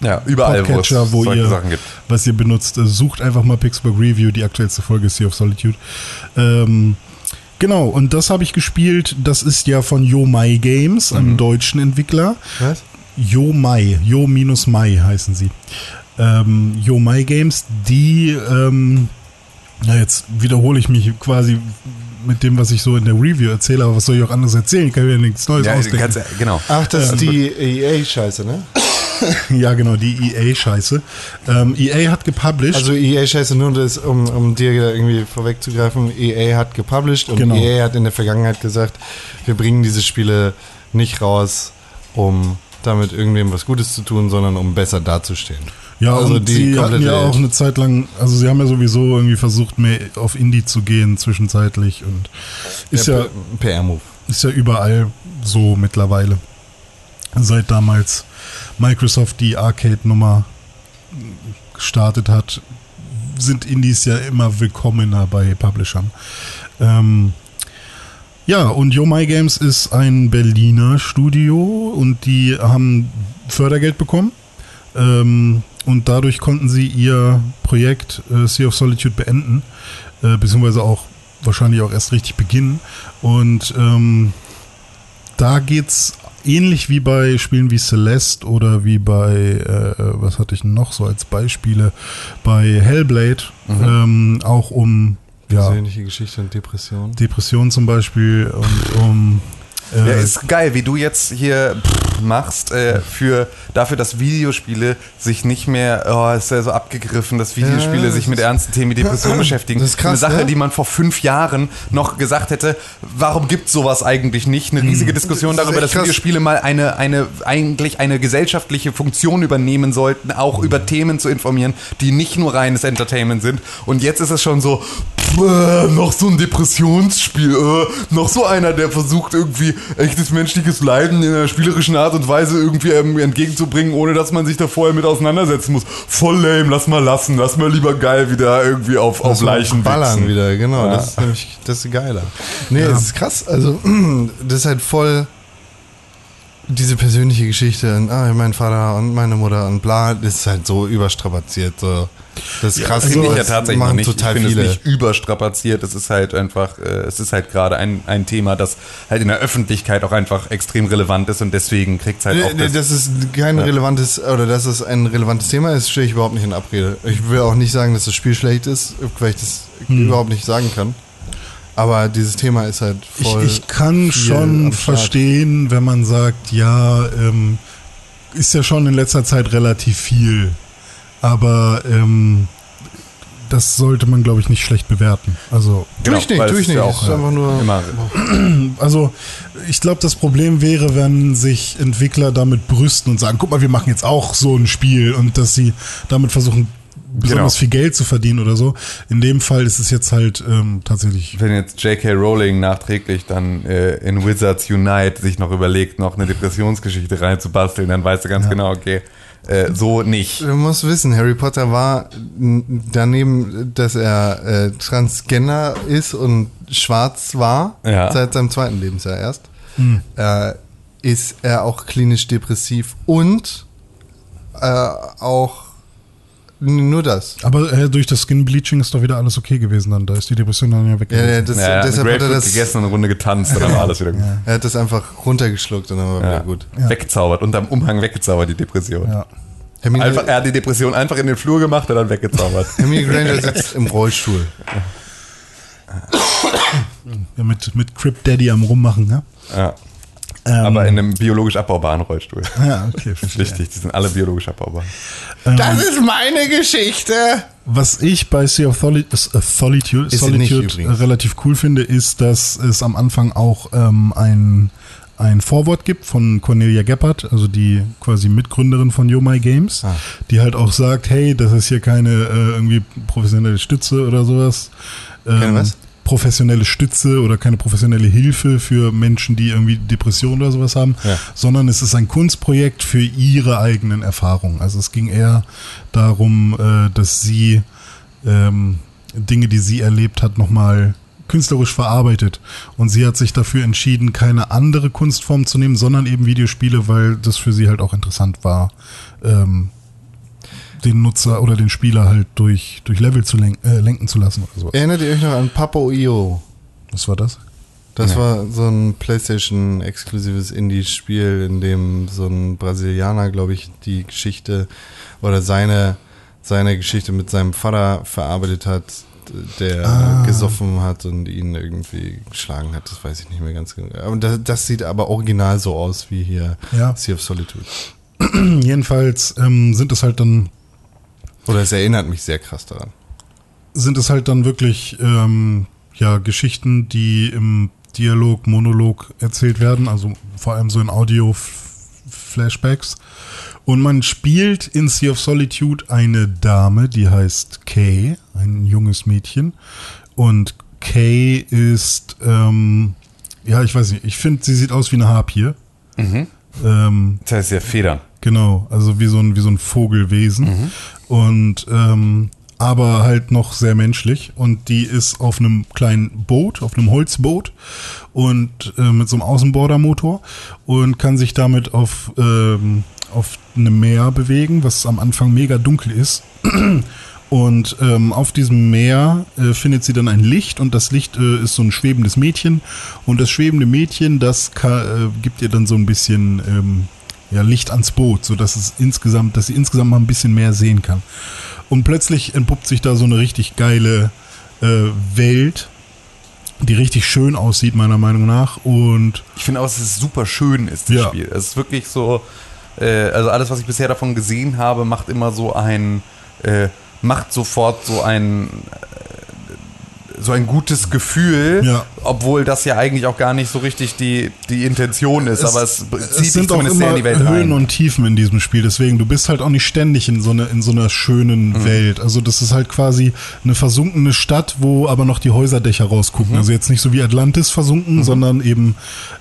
ja, überall, wo Podcatcher, wo solche ihr, Sachen gibt. was ihr benutzt. Äh, Sucht einfach mal Pixelburg Review, die aktuellste Folge ist Sea of Solitude. Ähm, genau, und das habe ich gespielt. Das ist ja von Yo Mai Games, Mhm. einem deutschen Entwickler. Was? Yo Mai, Yo minus Mai heißen sie. Ähm, Yo Mai Games, die, ähm, na jetzt wiederhole ich mich quasi mit dem, was ich so in der Review erzähle, aber was soll ich auch anderes erzählen? Ich kann mir nichts Neues Ja, ausdenken. kannst, ja- genau. Ach, das ist die EA-Scheiße, ne? Ja, genau, die EA-Scheiße. Ähm, EA hat gepublished. Also EA-Scheiße, nur das, um, um dir irgendwie vorwegzugreifen, EA hat gepublished und Genau. EA hat in der Vergangenheit gesagt, wir bringen diese Spiele nicht raus, um damit irgendwem was Gutes zu tun, sondern um besser dazustehen. ja, also und die sie hatten ja auch eine Zeit lang, also sie haben ja sowieso irgendwie versucht, mehr auf Indie zu gehen zwischenzeitlich und ist ja, PR-Move. ist ja überall so mittlerweile. seit damals Microsoft die Arcade-Nummer gestartet hat, sind Indies ja immer willkommener bei Publishern. Ähm, ja, und Yo My Games ist ein Berliner Studio und die haben Fördergeld bekommen. Ähm, und dadurch konnten sie ihr Projekt äh, Sea of Solitude beenden, äh, beziehungsweise auch wahrscheinlich auch erst richtig beginnen. Und ähm, da geht's ähnlich wie bei Spielen wie Celeste oder wie bei, äh, was hatte ich noch so als Beispiele, bei Hellblade, ähm, auch um ja, Persönliche Geschichte und Depression. Depressionen zum Beispiel und um äh, Ja, ist geil, wie du jetzt hier machst äh, für dafür, dass Videospiele sich nicht mehr, oh, ist ja so abgegriffen, dass Videospiele Ja, sich mit ernsten Themen wie Depressionen beschäftigen. Das ist krass, Eine Sache, ne? die man vor fünf Jahren noch gesagt hätte, warum gibt sowas eigentlich nicht? Eine riesige Diskussion Das darüber, dass krass. Videospiele mal eine, eine, eigentlich eine gesellschaftliche Funktion übernehmen sollten, auch über Themen zu informieren, die nicht nur reines Entertainment sind. Und jetzt ist es schon so, pff, äh, noch so ein Depressionsspiel, äh, noch so einer, der versucht irgendwie echtes menschliches Leiden in einer spielerischen Art und Weise irgendwie ähm, entgegenzubringen, ohne dass man sich da vorher mit auseinandersetzen muss. Voll lame, lass mal lassen, lass mal lieber geil wieder irgendwie auf, auf Lass mal Leichen ballern wichsen. wieder, genau. Ja. Das ist nämlich das ist geiler. Nee, das ist krass. Also, das ist halt voll diese persönliche Geschichte und ah, mein Vater und meine Mutter und bla, das ist halt so überstrapaziert. So. Das ist krass. Das finde ich ja tatsächlich noch machen nicht. total ich finde es nicht überstrapaziert. Es ist halt einfach, äh, es ist halt gerade ein, ein Thema, das halt in der Öffentlichkeit auch einfach extrem relevant ist und deswegen kriegt es halt auch Nee, das, das ist kein relevantes, oder dass es ein relevantes Thema ist, stehe ich überhaupt nicht in Abrede. Ich will auch nicht sagen, dass das Spiel schlecht ist, weil ich das Hm. überhaupt nicht sagen kann. Aber dieses Thema ist halt ich, voll. ich kann viel schon verstehen, wenn man sagt, ja, ähm, ist ja schon in letzter Zeit relativ viel. Aber ähm, das sollte man, glaube ich, nicht schlecht bewerten. Also, Tue ich nicht, ist nicht. ja Es auch ist einfach nur. immer also ich glaube, das Problem wäre, wenn sich Entwickler damit brüsten und sagen, guck mal, wir machen jetzt auch so ein Spiel und dass sie damit versuchen, besonders Genau. viel Geld zu verdienen oder so. In dem Fall ist es jetzt halt ähm, tatsächlich wenn jetzt J.K. Rowling nachträglich dann äh, in Wizards Unite sich noch überlegt, noch eine Depressionsgeschichte reinzubasteln, dann weißt du ganz genau, okay, äh, so nicht. Du musst wissen, Harry Potter war daneben, dass er äh, Transgender ist und schwarz war, Ja. seit seinem zweiten Lebensjahr erst, äh, ist er auch klinisch depressiv und äh, auch nur das. Aber äh, durch das Skin Bleaching ist doch wieder alles okay gewesen dann. Da ist die Depression dann ja weg. Ja, ja, das, Ja, ja, deshalb hat er das, gegessen und eine Runde getanzt und dann war alles wieder gut. er hat das einfach runtergeschluckt und dann war Ja. wieder gut. Weggezaubert, unterm Umhang weggezaubert, die Depression. ja. Hermine, Einfach, er hat die Depression einfach in den Flur gemacht und dann weggezaubert. Hermine Granger sitzt im Rollstuhl. ja mit, mit Crip Daddy am Rummachen, ne? ja. Ähm, Aber in einem biologisch abbaubaren Rollstuhl. Ja, okay, verstehe. Richtig, die sind alle biologisch abbaubar. Das ist meine Geschichte! Was ich bei Sea of Soli- äh, Solitude, Solitude äh, relativ cool finde, ist, dass es am Anfang auch ähm, ein, ein Vorwort gibt von Cornelia Geppert, also die quasi Mitgründerin von Yo My Games, Ah. die halt auch sagt, hey, das ist hier keine äh, irgendwie professionelle Stütze oder sowas. Ähm, Keine was? Professionelle Stütze oder keine professionelle Hilfe für Menschen, die irgendwie Depressionen oder sowas haben, Ja. sondern es ist ein Kunstprojekt für ihre eigenen Erfahrungen. Also es ging eher darum, äh, dass sie ähm, Dinge, die sie erlebt hat, nochmal künstlerisch verarbeitet. Und sie hat sich dafür entschieden, keine andere Kunstform zu nehmen, sondern eben Videospiele, weil das für sie halt auch interessant war, ähm, den Nutzer oder den Spieler halt durch, durch Level zu lenken, äh, lenken zu lassen oder sowas. Erinnert ihr euch noch an Papo.io? Was war das? Das Nee. war so ein PlayStation-exklusives Indie-Spiel, in dem so ein Brasilianer, glaube ich, die Geschichte oder seine, seine Geschichte mit seinem Vater verarbeitet hat, der Ah. gesoffen hat und ihn irgendwie geschlagen hat. Das weiß ich nicht mehr ganz genau. Aber das, das sieht aber original so aus wie hier Ja. Sea of Solitude. Jedenfalls ähm, sind es halt dann Oder es erinnert mich sehr krass daran. sind es halt dann wirklich ähm, ja Geschichten, die im Dialog, Monolog erzählt werden, also vor allem so in Audio-Flashbacks. Und man spielt in Sea of Solitude eine Dame, die heißt Kay, ein junges Mädchen. Und Kay ist, ähm, ja, ich weiß nicht, ich finde, sie sieht aus wie eine Harpie. Ähm, Das heißt ja Federn. Genau, also wie so ein, wie so ein Vogelwesen. Und ähm, aber halt noch sehr menschlich. Und die ist auf einem kleinen Boot, auf einem Holzboot und äh, mit so einem Außenbordermotor und kann sich damit auf, ähm, auf einem Meer bewegen, was am Anfang mega dunkel ist. Und ähm, auf diesem Meer äh, findet sie dann ein Licht und das Licht äh, ist so ein schwebendes Mädchen. Und das schwebende Mädchen, das ka- äh, gibt ihr dann so ein bisschen ähm, ja, Licht ans Boot, sodass es insgesamt, dass sie insgesamt mal ein bisschen mehr sehen kann. Und plötzlich entpuppt sich da so eine richtig geile äh, Welt, die richtig schön aussieht, meiner Meinung nach. Und Ich finde auch, dass es super schön ist, das Ja. Spiel. Es ist wirklich so, äh, also alles, was ich bisher davon gesehen habe, macht immer so ein, äh, macht sofort so ein, so ein gutes Gefühl, Ja. obwohl das ja eigentlich auch gar nicht so richtig die, die Intention ist, aber es, zieht dich sind auch zumindest sehr immer in die Welt Höhen rein. und Tiefen in diesem Spiel. Deswegen, du bist halt auch nicht ständig in so, eine, in so einer schönen Mhm. Welt. Also das ist halt quasi eine versunkene Stadt, wo aber noch die Häuserdächer rausgucken. Mhm. Also jetzt nicht so wie Atlantis versunken, sondern eben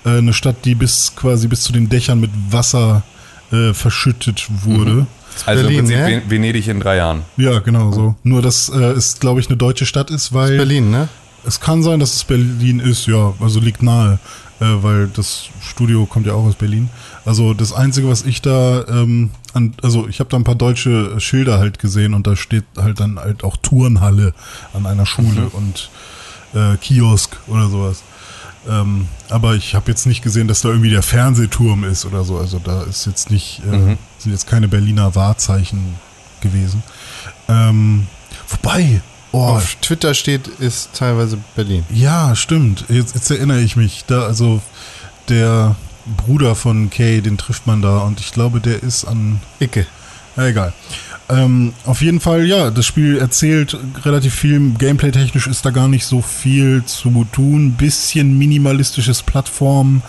äh, eine Stadt, die bis quasi bis zu den Dächern mit Wasser äh, verschüttet wurde. Also Berlin, im Prinzip ne? Ven- Venedig in drei Jahren. Ja, genau so. Nur, dass äh, es, glaube ich, eine deutsche Stadt ist, weil Berlin, ne? es kann sein, dass es Berlin ist, ja, also liegt nahe, äh, weil das Studio kommt ja auch aus Berlin. Also das Einzige, was ich da, ähm, an, also ich habe da ein paar deutsche Schilder halt gesehen und da steht halt dann halt auch Turnhalle an einer Schule und äh, Kiosk oder sowas. Ähm, aber ich habe jetzt nicht gesehen, dass da irgendwie der Fernsehturm ist oder so. Also da ist jetzt nicht, äh, sind jetzt keine Berliner Wahrzeichen gewesen. Ähm, wobei, oh, Auf Twitter steht, ist teilweise Berlin. ja, stimmt. Jetzt, jetzt erinnere ich mich. Da, also der Bruder von Kay, den trifft man da und ich glaube, der ist an. Icke. Ja, egal. Ähm, auf jeden Fall, ja, das Spiel erzählt relativ viel. Gameplay-technisch ist da gar nicht so viel zu tun. Bisschen minimalistisches Plattform,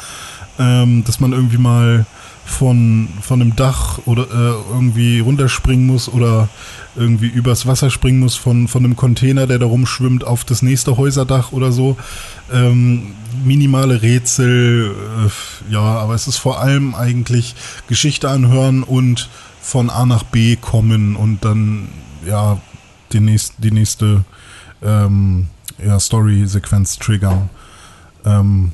ähm, dass man irgendwie mal von, von einem Dach oder äh, irgendwie runterspringen muss oder irgendwie übers Wasser springen muss von, von einem Container, der da rumschwimmt, auf das nächste Häuserdach oder so. Ähm, minimale Rätsel, äh, ja, aber es ist vor allem eigentlich Geschichte anhören und von A nach B kommen und dann, ja, die nächste, die nächste ähm, ja, Story-Sequenz triggern. Ähm,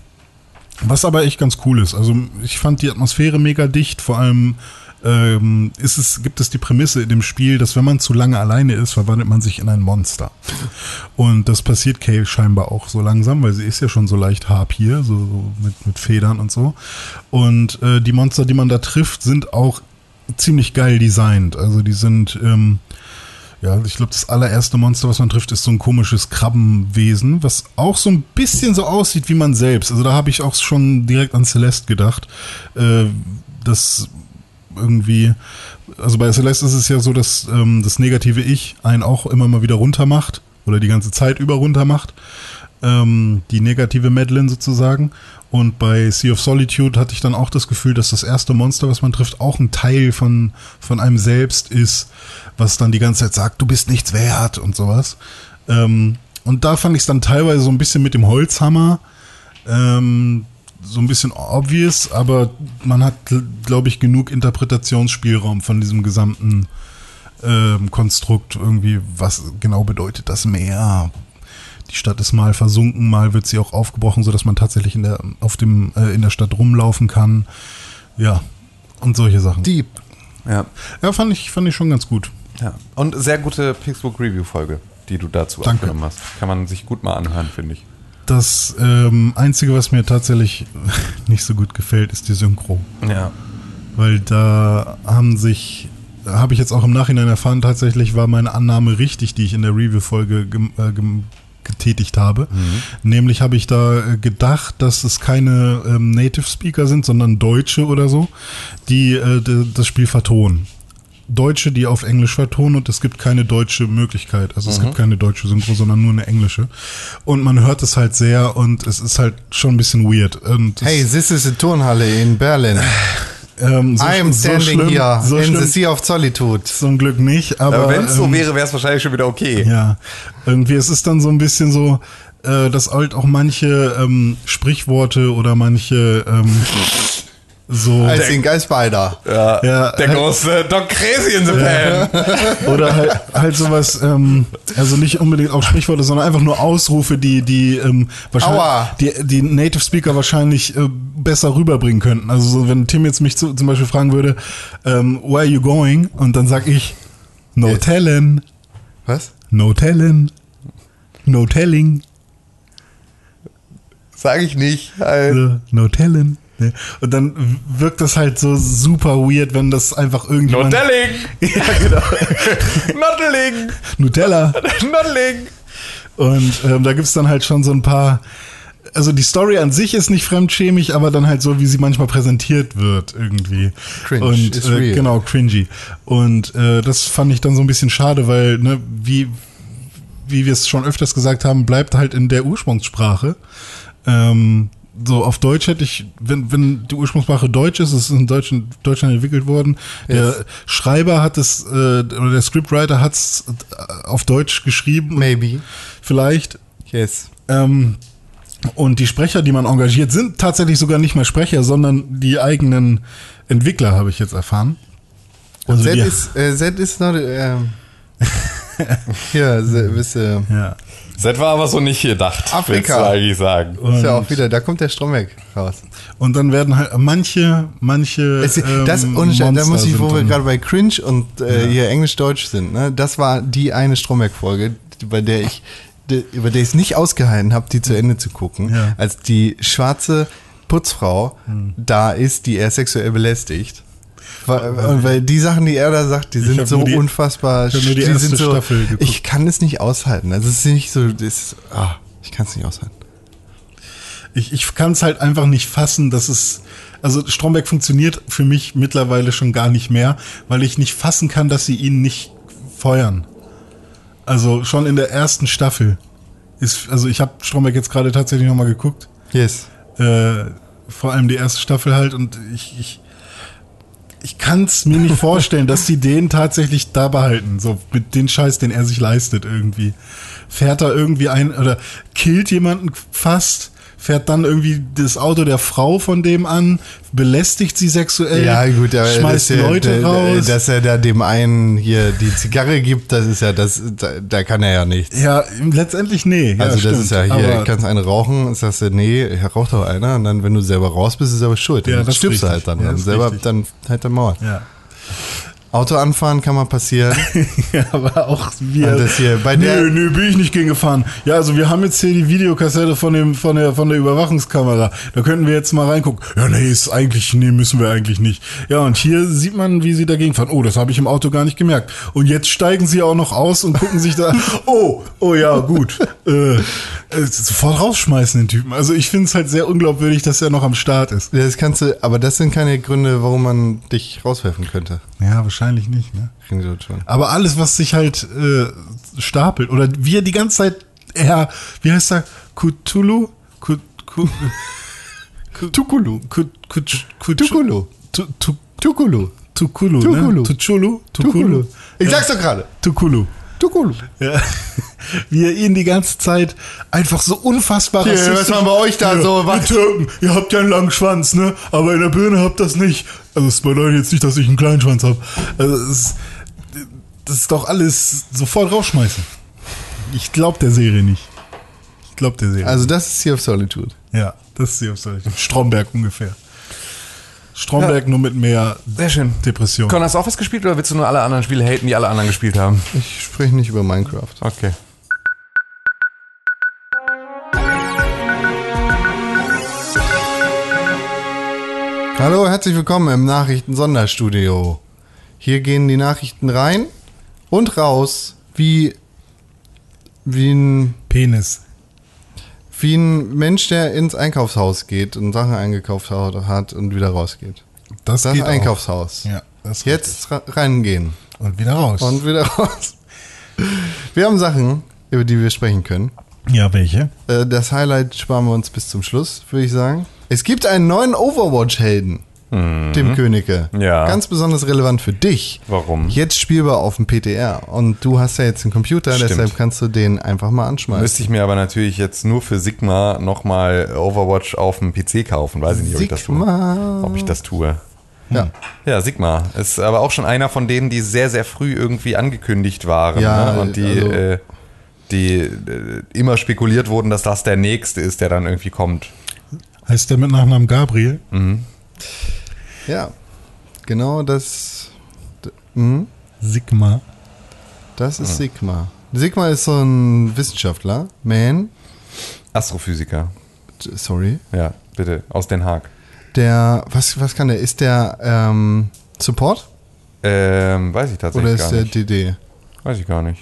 was aber echt ganz cool ist. Also ich fand die Atmosphäre mega dicht. Vor allem ähm, ist es, gibt es die Prämisse in dem Spiel, dass wenn man zu lange alleine ist, verwandelt man sich in ein Monster. Und das passiert Kay scheinbar auch so langsam, weil sie ist ja schon so leicht Harpier, so, so mit, mit Federn und so. Und äh, die Monster, die man da trifft, sind auch ziemlich geil designt. Also die sind ähm, ja, ich glaube, das allererste Monster, was man trifft, ist so ein komisches Krabbenwesen, was auch so ein bisschen so aussieht wie man selbst. Also da habe ich auch schon direkt an Celeste gedacht. Äh, das irgendwie, also bei Celeste ist es ja so, dass ähm, das negative Ich einen auch immer mal wieder runter macht oder die ganze Zeit über runter macht. Ähm, die negative Madeline sozusagen. Und bei Sea of Solitude hatte ich dann auch das Gefühl, dass das erste Monster, was man trifft, auch ein Teil von, von einem selbst ist, was dann die ganze Zeit sagt, du bist nichts wert und sowas. Ähm, und da fand ich es dann teilweise so ein bisschen mit dem Holzhammer ähm, so ein bisschen obvious, aber man hat, glaube ich, genug Interpretationsspielraum von diesem gesamten ähm, Konstrukt irgendwie, was genau bedeutet das Meer? Die Stadt ist mal versunken, mal wird sie auch aufgebrochen, sodass man tatsächlich in der, auf dem, äh, in der Stadt rumlaufen kann. Ja, und solche Sachen. Deep. Ja. Ja, fand ich, fand ich schon ganz gut. ja. Und sehr gute Pixbook Review Folge, die du dazu Danke. aufgenommen hast. Kann man sich gut mal anhören, finde ich. Das ähm, Einzige, was mir tatsächlich nicht so gut gefällt, ist die Synchro. Ja. Weil da haben sich, habe ich jetzt auch im Nachhinein erfahren, tatsächlich war meine Annahme richtig, die ich in der Review-Folge gem, äh, getätigt habe. Nämlich habe ich da äh, gedacht, dass es keine ähm, Native Speaker sind, sondern Deutsche oder so, die äh, das Spiel vertonen. Deutsche, die auf Englisch vertonen und es gibt keine deutsche Möglichkeit. Also es gibt keine deutsche Synchro, sondern nur eine englische. Und man hört es halt sehr und es ist halt schon ein bisschen weird. Und Hey, this is a Turnhalle in Berlin. Ähm, so, I am so standing schlimm- here so in schlimm the Sea of Solitude. zum Glück nicht, aber, Aber wenn es so ähm, wäre, wäre es wahrscheinlich schon wieder okay. ja, irgendwie es ist dann so ein bisschen so, äh, dass halt auch manche ähm, Sprichworte oder manche ähm, So. I think I spider. Ja, Ja, der halt- große Doc Crazy in the Pan. Oder halt, halt sowas, ähm, also nicht unbedingt auch Sprichworte, sondern einfach nur Ausrufe, die, die, ähm, wahrscheinlich, Aua. die, die Native Speaker wahrscheinlich äh, besser rüberbringen könnten. Also so, wenn Tim jetzt mich zu, zum Beispiel fragen würde, ähm, where are you going? Und dann sag ich, no Yes. telling, Was? no telling, no telling, Sag ich nicht. Halt. no telling. Ne? Und dann wirkt das halt so super weird, wenn das einfach irgendjemand... telling. ja, genau. Not telling. Nutella. Not telling. Und ähm, da gibt's dann halt schon so ein paar. Also die Story an sich ist nicht fremdschämig, aber dann halt so, wie sie manchmal präsentiert wird irgendwie. Cringe Und äh, real. genau, cringy. Und äh, das fand ich dann so ein bisschen schade, weil, ne, wie, wie wir es schon öfters gesagt haben, bleibt halt in der Ursprungssprache. Ähm, so auf Deutsch hätte ich, wenn, wenn die Ursprungssprache Deutsch ist, es ist in Deutschland, Deutschland entwickelt worden. Der Yes. Schreiber hat es, äh, oder der Scriptwriter hat es auf Deutsch geschrieben Maybe. vielleicht. Yes. Ähm, und die Sprecher, die man engagiert, sind tatsächlich sogar nicht mehr Sprecher, sondern die eigenen Entwickler, habe ich jetzt erfahren. Also Z die, is, äh, Z is not, ähm, ja, ihr, ja. Das war aber so nicht gedacht. Afrika. willst du eigentlich sagen. ist ja Und- auch wieder, da kommt der Stromberg raus. Und dann werden halt manche, manche. Es, ähm, das, und da muss ich, wo wir gerade bei Cringe und äh, hier Englisch-Deutsch sind, ne? das war die eine Stromberg-Folge, bei der ich, über der ich es nicht ausgehalten habe, die zu Ende zu gucken, Ja. als die schwarze Putzfrau da ist, die er sexuell belästigt. Weil, weil die Sachen, die er da sagt, die sind so die- unfassbar. ich nur die die sind so, Staffel geguckt. Ich kann es nicht aushalten. Also es ist nicht so, das, ah, ich kann es nicht aushalten. Ich, ich kann es halt einfach nicht fassen, dass es. Also Stromberg funktioniert für mich mittlerweile schon gar nicht mehr, weil ich nicht fassen kann, dass sie ihn nicht feuern. Also schon in der ersten Staffel ist, also ich habe Stromberg jetzt gerade tatsächlich nochmal geguckt. Yes. Äh, vor allem die erste Staffel halt und ich, ich, ich kann es mir nicht vorstellen, dass sie den tatsächlich da behalten, so mit den Scheiß, den er sich leistet irgendwie. Fährt er irgendwie ein oder killt jemanden fast, fährt dann irgendwie das Auto der Frau von dem an, belästigt sie sexuell, Ja, gut, aber schmeißt er- Leute da- raus. Dass er da dem einen hier die Zigarre gibt, das ist ja, das, da, da kann er ja nichts. ja, letztendlich nee. Ja, also das stimmt. ist ja hier, kannst eine rauchen, sagst du, nee, raucht doch einer und dann, wenn du selber raus bist, ist aber schuld. Ja, dann ist stirbst du halt dann. Ja, dann selber, richtig. dann halt der Maul. ja. Auto anfahren kann mal passieren. Ja, aber auch wir. Und das hier bei der- nö, nö, bin ich nicht gegen gefahren. Ja, also wir haben jetzt hier die Videokassette von dem, von der, von der Überwachungskamera. Da könnten wir jetzt mal reingucken. Ja, nee, ist eigentlich, nee, müssen wir eigentlich nicht. Ja, und hier sieht man, wie sie dagegen fahren. Oh, das habe ich im Auto gar nicht gemerkt. Und jetzt steigen sie auch noch aus und gucken sich da. Oh, oh ja, gut. äh, äh, sofort rausschmeißen den Typen. Also ich finde es halt sehr unglaubwürdig, dass er noch am Start ist. Das kannst du, aber das sind keine Gründe, warum man dich rauswerfen könnte. Ja, wahrscheinlich nicht, ne? Kriegen sie das schon. Aber alles, was sich halt äh, stapelt, oder wie er die ganze Zeit, er, wie heißt er? Cthulhu? Tukulu. Tukulu. Tu- Tu- Tukulu. Tukulu, Tukulu. Tukulu. Ich sag's doch gerade. Tukulu. Tukulu. Ja. Wie er ihn die ganze Zeit einfach so unfassbar Hier, rassistisch- was war bei euch da so? Ihr Was? Türken, ihr habt ja einen langen Schwanz, ne? Aber in der Birne habt das nicht. Also es bedeutet jetzt nicht, dass ich einen kleinen Schwanz habe. Also es das ist doch alles sofort rausschmeißen. Ich glaub der Serie nicht. Ich glaub der Serie. Also das ist Sea of Solitude. ja, das ist die Aussage. Stromberg ungefähr. Stromberg nur mit mehr Sehr schön. Depression. Con, hast du auch was gespielt oder willst du nur alle anderen Spiele haten, die alle anderen gespielt haben? Ich spreche nicht über Minecraft. Okay. Hallo, herzlich willkommen im Nachrichten-Sonderstudio. Hier gehen die Nachrichten rein und raus wie, wie, ein, Penis. Wie ein Mensch, der ins Einkaufshaus geht und Sachen eingekauft hat und wieder rausgeht. Das, Das geht auch. Einkaufshaus. Ja, das Jetzt ra- reingehen. Und wieder raus. und wieder raus. Wir haben Sachen, über die wir sprechen können. ja, welche? Äh, Das Highlight sparen wir uns bis zum Schluss, würde ich sagen. Es gibt einen neuen Overwatch-Helden. Dem Könige. Mhm. Ja. Ganz besonders relevant für dich. Warum? Jetzt spielbar auf dem PTR. Und du hast ja jetzt einen Computer, Stimmt. deshalb kannst du den einfach mal anschmeißen. Müsste ich mir aber natürlich jetzt nur für Sigma nochmal Overwatch auf dem PC kaufen. Weiß ich nicht, ob ich das tue. Sigma. Ob ich das tue. Ja. Ja, Sigma ist aber auch schon einer von denen, die sehr, sehr früh irgendwie angekündigt waren. Ja, ne? Und die, also- äh, die äh, immer spekuliert wurden, dass das der nächste ist, der dann irgendwie kommt. Heißt der mit Nachnamen Gabriel? Ja. Genau das. d- mhm. Sigma. Das ist Sigma. Sigma ist so ein Wissenschaftler. Man. Astrophysiker. Sorry. Ja, bitte, aus Den Haag. Der. Was, was kann der? Ist der ähm, Support? Ähm, weiß ich Oder tatsächlich ist gar der nicht. DD? Weiß ich gar nicht.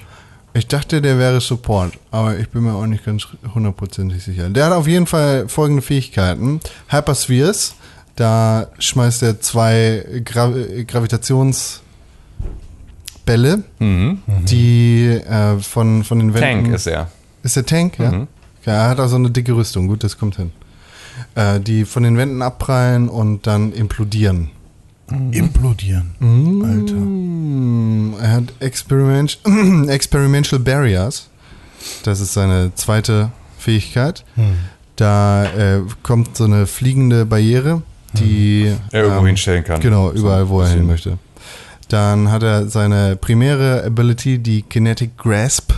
Ich dachte, der wäre Support, aber ich bin mir auch nicht ganz hundertprozentig sicher. Der hat auf jeden Fall folgende Fähigkeiten. Hyperspheres, da schmeißt er zwei Gra Gravitationsbälle, Mhm. die äh, von, von den Wänden... Tank ist er. Ist der Tank, ja? Mhm. ja? Er hat also eine dicke Rüstung, gut, das kommt hin. Äh, die von den Wänden abprallen und dann implodieren. Implodieren. Alter. Mm, Er hat Experiment Experimental Barriers. Das ist seine zweite Fähigkeit. Da äh, kommt so eine fliegende Barriere, die Er irgendwo ähm, hinstellen kann. Genau, überall, wo er hin möchte. Dann hat er seine primäre Ability, die Kinetic Grasp.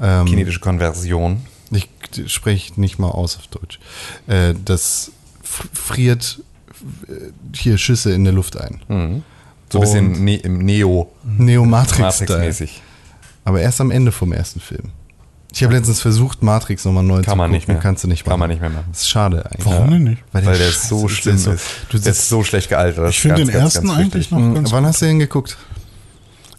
Ähm, Kinetische Konversion. ich spreche nicht mal aus auf Deutsch. Äh, das friert äh, hier Schüsse in der Luft ein. Mhm. So ein bisschen ne im Neo Neo-Matrix-Style. Matrix-mäßig. Aber erst am Ende vom ersten Film. Ich habe letztens versucht, Matrix nochmal neu zu Kann man gucken. nicht mehr. Kannst du nicht Kann machen. man nicht mehr machen. Das ist schade eigentlich. Warum denn nicht? Weil der scheiße so ist, schlimm der ist. Du Der ist so schlecht gealtert. Das Ich finde den ganz, ersten ganz eigentlich noch ganz wann hast du den geguckt?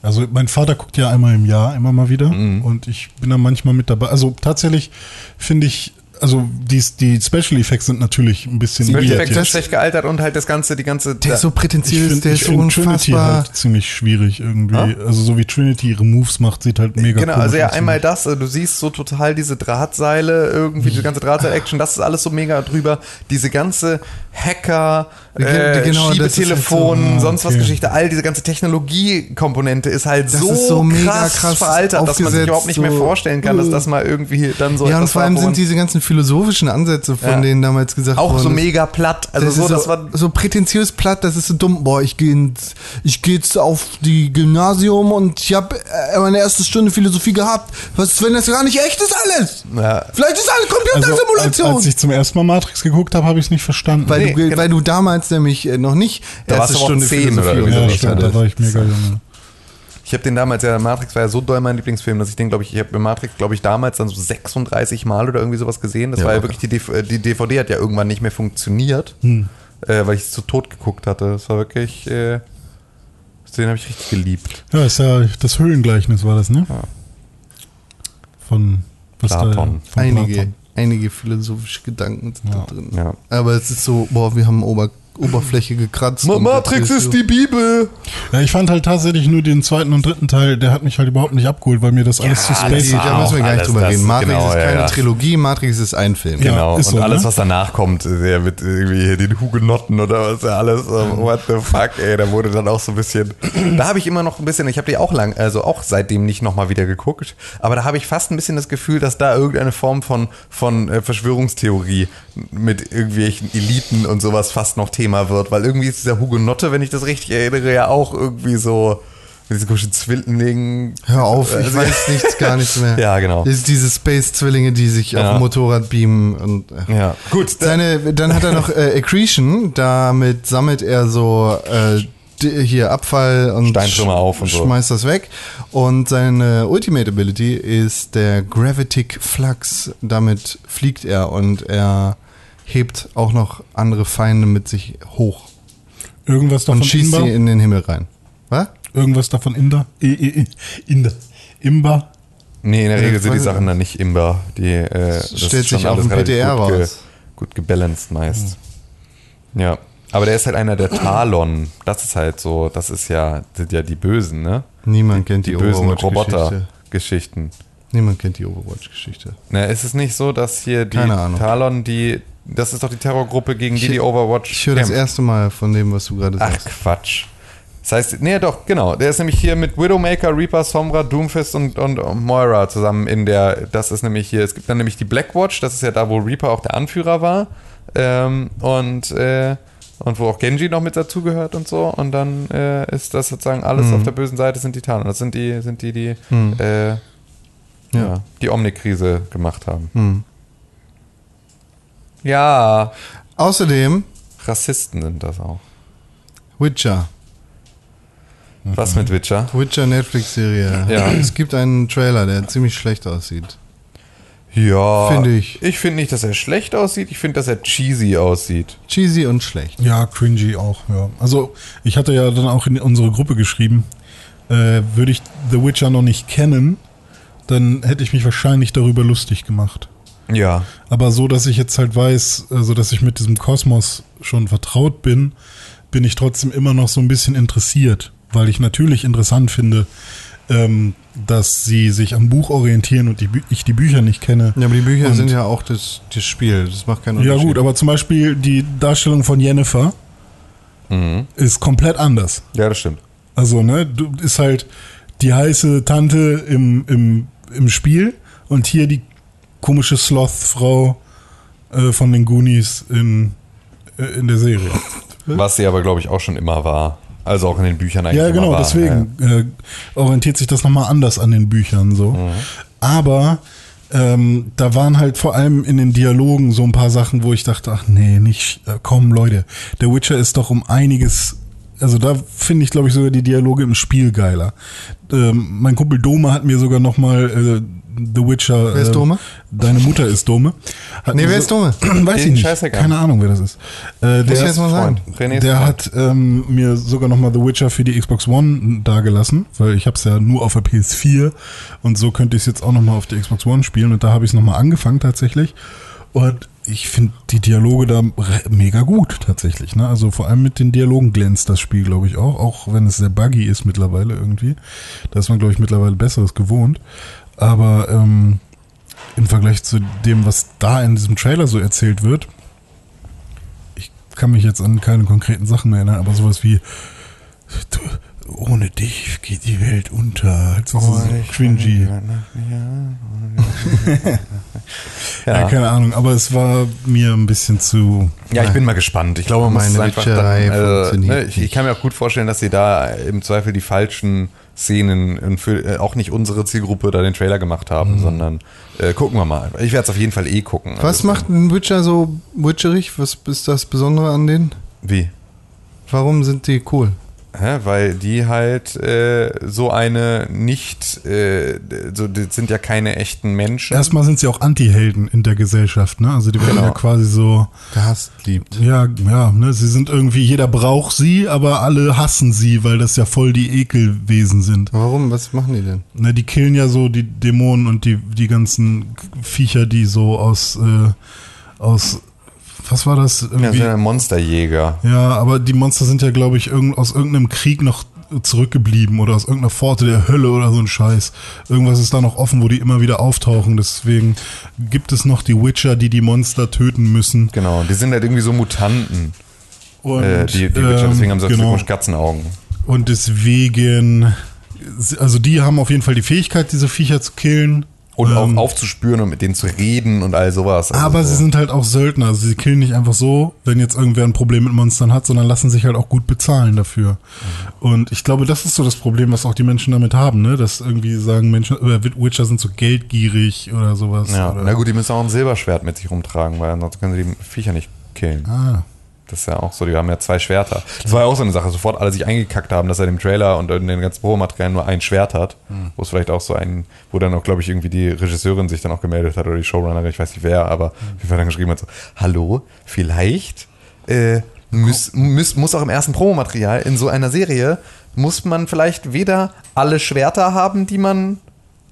Also mein Vater guckt ja einmal im Jahr, immer mal wieder. Mhm. Und ich bin da manchmal mit dabei. Also tatsächlich finde ich, also die, die Special Effects sind natürlich ein bisschen Special Effects sind schlecht gealtert und halt das ganze, die ganze. Der ist so Ich prätentiös, finde der ist so Trinity unfassbar. halt ziemlich schwierig irgendwie. Also so wie Trinity ihre Moves macht, sieht halt mega Genau, also ja, einmal das, also du siehst so total diese Drahtseile, irgendwie die ganze Drahtseil-Action, das ist alles so mega drüber. Diese ganze Hacker, äh, genau, ist halt so, ah, sonst was okay. Geschichte, all diese ganze Technologiekomponente ist halt Das so, ist so mega krass, krass veraltert, dass man sich überhaupt nicht mehr vorstellen kann, dass das mal irgendwie dann so ja, und vor allem sind diese ganzen philosophischen Ansätze, von Ja. denen damals gesagt auch worden so ist, mega platt. Also das so, das so, war so prätentiös platt, das ist so dumm. Boah, ich gehe ins- ich geh jetzt auf die Gymnasium und ich habe meine erste Stunde Philosophie gehabt. Was ist, wenn das gar nicht echt ist alles? ja, Vielleicht ist alles Also, als, Computersimulation. als ich zum ersten Mal Matrix geguckt habe, habe ich es nicht verstanden. weil, Nee, du, genau. weil du damals nämlich äh, noch nicht Da warst erste auch Stunde 10 Philosophie oder irgendwie ja, stimmt, da war ich mega jung. Ich habe den damals, ja, Matrix war ja so doll mein Lieblingsfilm, dass ich den, glaube ich, ich habe Matrix, glaube ich, damals dann so 36 Mal oder irgendwie sowas gesehen. Das Ja, war ja okay. wirklich, die, äh, die DVD hat ja irgendwann nicht mehr funktioniert, äh, weil ich es zu tot geguckt hatte. Das war wirklich, äh, den habe ich richtig geliebt. Ja, ist ja das Höhlengleichnis war das, ne? Ja. Von was Platon. Da, von Einige, Platon. einige philosophische Gedanken sind Ja. da drin. Ja. Aber es ist so, boah, wir haben Ober Oberfläche gekratzt. und Matrix ist die Bibel! Ja, ich fand halt tatsächlich nur den zweiten und dritten Teil, der hat mich halt überhaupt nicht abgeholt, weil mir das alles zu das space Nee, war da müssen wir gar nicht drüber reden. Matrix genau, ist ja, keine ja. Trilogie, Matrix ist ein Film. Ja. Genau, ist und so, alles, ne? was danach kommt, der mit irgendwie hier den Hugenotten oder was ja alles, what the fuck, ey, da wurde dann auch so ein bisschen, da habe ich immer noch ein bisschen, ich habe die auch lang, also auch seitdem nicht nochmal wieder geguckt, aber da habe ich fast ein bisschen das Gefühl, dass da irgendeine Form von, von äh, Verschwörungstheorie mit irgendwelchen Eliten und sowas fast noch Thema wird, weil irgendwie ist dieser Hugenotte, wenn ich das richtig erinnere, ja auch irgendwie so mit diesen komischen Zwillingen. Hör auf, ich Also- weiß nichts, gar nichts mehr. Ja, genau. Das ist diese Space-Zwillinge, die sich auf Ja. dem Motorrad beamen und. äh. Ja, gut. Seine, dann hat er noch äh, Accretion, damit sammelt er so äh, hier Abfall und Steintrümmer auf und so. schmeißt das weg. Und seine Ultimate Ability ist der Gravitic Flux. Damit fliegt er und er hebt auch noch andere Feinde mit sich hoch Irgendwas davon und schießt Imba? sie in den Himmel rein. Was? Irgendwas davon Inder? I, I, I, Inder. Imba? Nee, in der Regel sind die Sachen dann nicht imbar. Die, äh, das stellt sich auf alles dem PTR gut, ge raus. gut gebalanced meist. Ja. Aber der ist halt einer der Talon. Das ist halt so, das ist ja, sind ja die Bösen, ne? Niemand kennt Die, die, bösen. Roboter-Geschichten. Niemand kennt die Overwatch-Geschichte. Na, ist es nicht so, dass hier die Keine Ahnung. Talon, die, das ist doch die Terrorgruppe, gegen die Ich- die Overwatch Ich höre das kämpft. erste Mal von dem, was du gerade Ach, sagst. Quatsch. Das heißt, nee, doch, genau. Der ist nämlich hier mit Widowmaker, Reaper, Sombra, Doomfist und, und Moira zusammen in der, das ist nämlich hier, es gibt dann nämlich die Blackwatch, das ist ja da, wo Reaper auch der Anführer war. Ähm, und, äh, und wo auch Genji noch mit dazugehört und so. Und dann äh, ist das sozusagen alles Mhm. auf der bösen Seite sind die Talon. Das sind die, sind die, die, Hm. äh, ja. Die Omni-Krise gemacht haben. Hm. Ja, Außerdem Rassisten sind das auch. Witcher. Was mit Witcher? Witcher Netflix-Serie. Ja. Es gibt einen Trailer, der ziemlich schlecht aussieht. Ja. Finde ich. Ich finde nicht, dass er schlecht aussieht. Ich finde, dass er cheesy aussieht. Cheesy und schlecht. Ja, cringy auch, ja. Also, ich hatte ja dann auch in unsere Gruppe geschrieben, äh, würde ich The Witcher noch nicht kennen, dann hätte ich mich wahrscheinlich darüber lustig gemacht. Ja. Aber so, dass ich jetzt halt weiß, also dass ich mit diesem Kosmos schon vertraut bin, bin ich trotzdem immer noch so ein bisschen interessiert, weil ich natürlich interessant finde, ähm, dass sie sich am Buch orientieren und die ich die Bücher nicht kenne. Ja, aber die Bücher Und- sind ja auch das, das Spiel. Das macht keinen Ja Unterschied. gut, aber zum Beispiel die Darstellung von Jennifer Mhm. ist komplett anders. Ja, das stimmt. Also, ne, du ist halt die heiße Tante im, im, im Spiel und hier die komische Sloth-Frau äh, von den Goonies in, äh, in der Serie. Was sie aber, glaube ich, auch schon immer war. Also auch in den Büchern eigentlich Ja, genau, war. deswegen äh, orientiert sich das nochmal anders an den Büchern so. Mhm. Aber ähm, da waren halt vor allem in den Dialogen so ein paar Sachen, wo ich dachte, ach nee, nicht, äh, komm Leute, der Witcher ist doch um einiges, also da finde ich glaube ich sogar die Dialoge im Spiel geiler. Ähm, mein Kumpel Dome hat mir sogar nochmal äh, The Witcher. Wer ist äh, Dome? Deine Mutter ist Dome. Hat Nee, wer ist Dome? Weiß ich Den nicht. scheißegal. Keine Ahnung, wer das ist. Äh, Muss ich der jetzt mal sagen. René ist der Freund. hat ähm, mir sogar nochmal The Witcher für die Xbox One dagelassen, weil ich habe es ja nur auf der PS4 und so könnte ich es jetzt auch nochmal auf der Xbox One spielen und da habe ich es nochmal angefangen tatsächlich. Und ich finde die Dialoge da mega gut tatsächlich. Ne? Also vor allem mit den Dialogen glänzt das Spiel, glaube ich, auch, auch wenn es sehr buggy ist mittlerweile irgendwie. Da ist man, glaube ich, mittlerweile Besseres gewohnt. Aber ähm, im Vergleich zu dem, was da in diesem Trailer so erzählt wird, ich kann mich jetzt an keine konkreten Sachen mehr erinnern, aber sowas wie ohne dich geht die Welt unter. Halt so, so cringy. Ja. Ja. keine Ahnung, aber es war mir ein bisschen zu. Ja, ich bin mal gespannt. Ich glaube, Meine einfach Witcherei dann, also, funktioniert ne, ich, ich kann mir auch gut vorstellen, dass sie da im Zweifel die falschen Szenen und für äh, auch nicht unsere Zielgruppe da den Trailer gemacht haben, Mhm. sondern äh, gucken wir mal. Ich werde es auf jeden Fall eh gucken. Was Also, macht ein Witcher so witcherig? Was ist das Besondere an denen? Wie? Warum sind die cool? Weil die halt äh, so eine nicht, äh, so, das sind ja keine echten Menschen. Erstmal sind sie auch Anti-Helden in der Gesellschaft, ne? Also die werden Genau. ja quasi so. Gehasst, liebt. Ja, ja, ne, sie sind irgendwie, jeder braucht sie, aber alle hassen sie, weil das ja voll die Ekelwesen sind. Warum? Was machen die denn? Ne, die killen ja so die Dämonen und die, die ganzen Viecher, die so aus, äh, aus, was war das? ja, Irgendwie, ja Monsterjäger. ja, aber die Monster sind ja, glaube ich, irgend, aus irgendeinem Krieg noch zurückgeblieben oder aus irgendeiner Pforte der Hölle oder so ein Scheiß. Irgendwas ist da noch offen, wo die immer wieder auftauchen. Deswegen gibt es noch die Witcher, die die Monster töten müssen. Genau, die sind halt irgendwie so Mutanten. Und, äh, die, die Witcher, ähm, deswegen haben sie auch genau. komischen Katzenaugen. Und deswegen, also die haben auf jeden Fall die Fähigkeit, diese Viecher zu killen. Und auch Ähm, aufzuspüren und mit denen zu reden und all sowas. Also aber so. sie sind halt auch Söldner. Also sie killen nicht einfach so, wenn jetzt irgendwer ein Problem mit Monstern hat, sondern lassen sich halt auch gut bezahlen dafür. Und ich glaube, das ist so das Problem, was auch die Menschen damit haben, ne? Dass irgendwie sagen, Menschen, äh, Witcher sind so geldgierig oder sowas. Ja, oder, na gut, die müssen auch ein Silberschwert mit sich rumtragen, weil ansonsten können sie die Viecher nicht killen. Ah, Das ist ja auch so, die haben ja zwei Schwerter. Das war ja auch so eine Sache, sofort alle sich eingekackt haben, dass er im Trailer und in den ganzen Promomaterialien nur ein Schwert hat. Hm. Wo es vielleicht auch so ein, wo dann auch, glaube ich, irgendwie die Regisseurin sich dann auch gemeldet hat oder die Showrunnerin, ich weiß nicht wer, aber jeden Fall dann geschrieben hat so, hallo, vielleicht äh, muss, muss, muss auch im ersten Promomaterial in so einer Serie, muss man vielleicht weder alle Schwerter haben, die man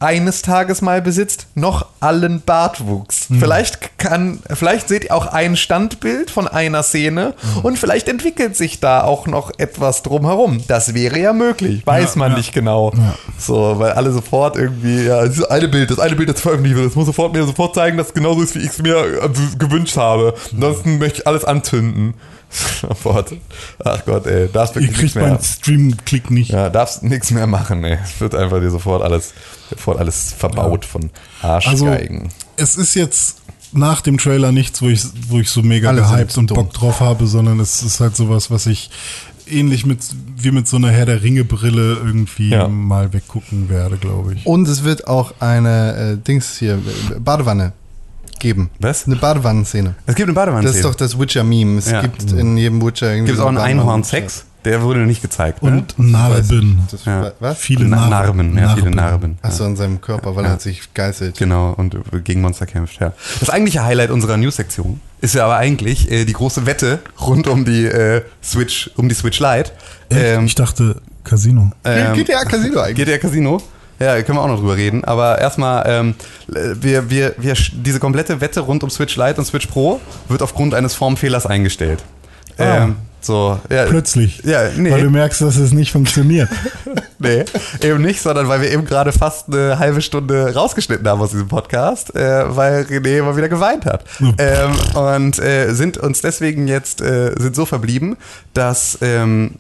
eines Tages mal besitzt, noch allen Bartwuchs. Vielleicht kann, vielleicht seht ihr auch ein Standbild von einer Szene und vielleicht entwickelt sich da auch noch etwas drumherum. Das wäre ja möglich, weiß Ja, man ja. nicht genau. Ja. So, weil alle sofort irgendwie, ja, das eine Bild, das eine Bild, das veröffentlicht wird, das muss sofort mir sofort zeigen, dass es genauso ist, wie ich es mir äh, gewünscht habe. Ansonsten möchte ich alles anzünden. Sofort. Ach Gott, ey, darfst Ihr wirklich nichts kriegt mehr. meinen Stream-Klick nicht. Ja, darfst nichts mehr machen, ey. Es wird einfach dir sofort alles, sofort alles verbaut von Arschgeigen. Also, es ist jetzt nach dem Trailer nichts, wo ich, wo ich so mega Alle gehypt und dumm. Bock drauf habe, sondern es ist halt sowas, was ich ähnlich mit, wie mit so einer Herr der Ringe-Brille irgendwie Ja. mal weggucken werde, glaube ich. Und es wird auch eine äh, Dings hier, Badewanne geben. Was? Eine Badewannenszene. Es gibt eine Badewanne. Das ist doch das Witcher-Meme. Es Ja. gibt in jedem Witcher irgendwie. Gibt es auch einen Einhorn-Sex? Der wurde nicht gezeigt. Ne? Und Narben. Das, Ja. Was? Viele Na- Narben. Narben, ja, viele Narben. Achso, an seinem Körper, weil Ja. er sich geißelt. Genau, und gegen Monster kämpft, ja. Das eigentliche Highlight unserer News-Sektion ist ja aber eigentlich äh, die große Wette rund um die äh, Switch, um die Switch Lite. Ähm, ich dachte Casino. ähm, GTA Casino eigentlich. GTA Casino. Ja, können wir auch noch drüber reden. Aber erstmal, ähm, wir, wir, wir, diese komplette Wette rund um Switch Lite und Switch Pro wird aufgrund eines Formfehlers eingestellt. Ah. Ähm, so, ja, Plötzlich. Ja, nee. Weil du merkst, dass es nicht funktioniert. Nee, eben nicht, sondern weil wir eben gerade fast eine halbe Stunde rausgeschnitten haben aus diesem Podcast, äh, weil René mal wieder geweint hat. ähm, und äh, sind uns deswegen jetzt äh, sind so verblieben, dass ähm,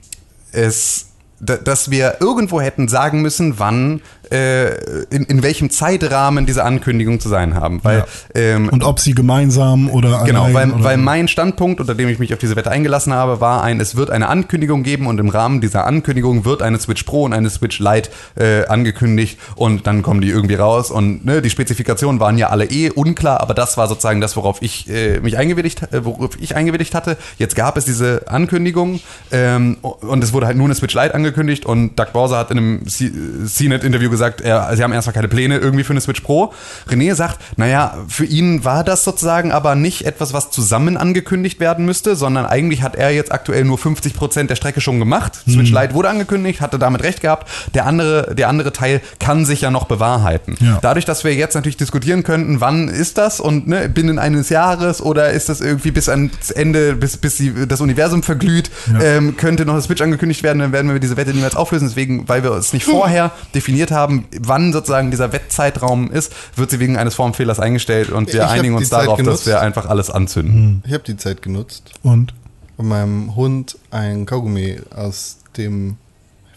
es da- dass wir irgendwo hätten sagen müssen, wann, in, in welchem Zeitrahmen diese Ankündigungen zu sein haben. Weil, Ja. ähm, Und ob sie gemeinsam oder Genau, weil, oder weil mein Standpunkt, unter dem ich mich auf diese Wette eingelassen habe, war ein, es wird eine Ankündigung geben und im Rahmen dieser Ankündigung wird eine Switch Pro und eine Switch Lite äh, angekündigt und dann kommen die irgendwie raus und ne, die Spezifikationen waren ja alle eh unklar, aber das war sozusagen das, worauf ich äh, mich eingewilligt, äh, worauf ich eingewilligt hatte. Jetzt gab es diese Ankündigung ähm, und es wurde halt nur eine Switch Lite angekündigt und Doug Bowser hat in einem CNET-Interview gesagt, er, sie haben erstmal keine Pläne irgendwie für eine Switch Pro. René sagt, naja, für ihn war das sozusagen aber nicht etwas, was zusammen angekündigt werden müsste, sondern eigentlich hat er jetzt aktuell nur 50% der Strecke schon gemacht. Switch Lite wurde angekündigt, hatte damit recht gehabt. Der andere, der andere Teil kann sich ja noch bewahrheiten. Ja. Dadurch, dass wir jetzt natürlich diskutieren könnten, wann ist das und ne, binnen eines Jahres oder ist das irgendwie bis ans Ende, bis, bis die, das Universum verglüht, Ja. ähm, könnte noch eine Switch angekündigt werden, dann werden wir diese Wette niemals auflösen. Deswegen, weil wir uns nicht vorher definiert haben, wann sozusagen dieser Wettzeitraum ist, wird sie wegen eines Formfehlers eingestellt und wir Ich einigen uns Zeit darauf, genutzt. dass wir einfach alles anzünden. Ich habe die Zeit genutzt, Und um meinem Hund ein Kaugummi aus dem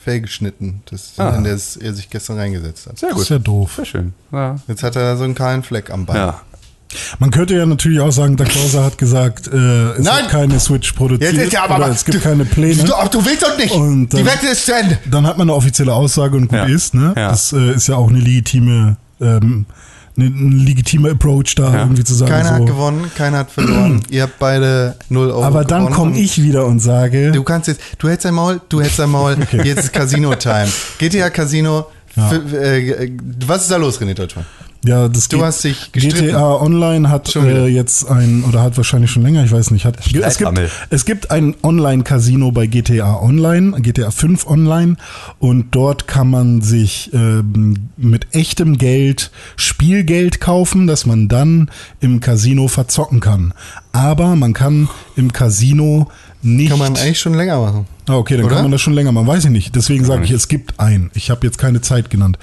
Fell geschnitten, das, Ah. in das er sich gestern reingesetzt hat. Sehr das gut. ist ja doof. Sehr schön. Ja. Jetzt hat er so einen kahlen Fleck am Bein. ja. Man könnte ja natürlich auch sagen, Doug Bowser hat gesagt, äh, es Nein! wird keine Switch produziert Jetzt ist ja aber- es gibt du- keine Pläne. Du, du willst doch nicht! Und, die ähm, Wette ist zu Ende! Dann hat man eine offizielle Aussage und gut Ja. ist, ne? Ja. Das äh, ist ja auch eine legitime, ähm, eine, ein legitimer Approach da Ja. irgendwie zu sagen. Keiner so. hat gewonnen, keiner hat verloren. Ihr habt beide 0 Euro Aber dann komme ich wieder und sage, Du kannst jetzt, du hältst dein Maul, du hältst dein Maul, jetzt ist Casino-Time. GTA Casino, Ja. f- äh, was ist da los, René Deutschmann? Ja, das Du geht- hast dich gestritten. GTA Online hat äh, jetzt ein, oder hat wahrscheinlich schon länger, ich weiß nicht, hat, es gibt, es gibt ein Online-Casino bei GTA Online, GTA 5 Online und dort kann man sich ähm, mit echtem Geld Spielgeld kaufen, das man dann im Casino verzocken kann. Aber man kann im Casino nicht... Kann man eigentlich schon länger machen. Ah, okay, dann Oder? kann man das schon länger machen. Weiß ich nicht. Deswegen sage ich, es gibt einen. Ich habe jetzt keine Zeit genannt.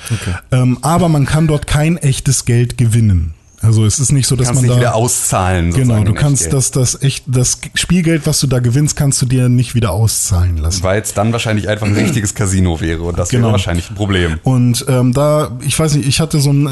Ähm, aber man kann dort kein echtes Geld gewinnen. Also es ist nicht so, dass Kannst man nicht da wieder auszahlen. genau. Du kannst das das echt das Spielgeld, was du da gewinnst, kannst du dir nicht wieder auszahlen lassen. Weil es dann wahrscheinlich einfach ein richtiges Casino wäre und das Genau. wäre wahrscheinlich ein Problem. Und ähm, da, ich weiß nicht, ich hatte so ein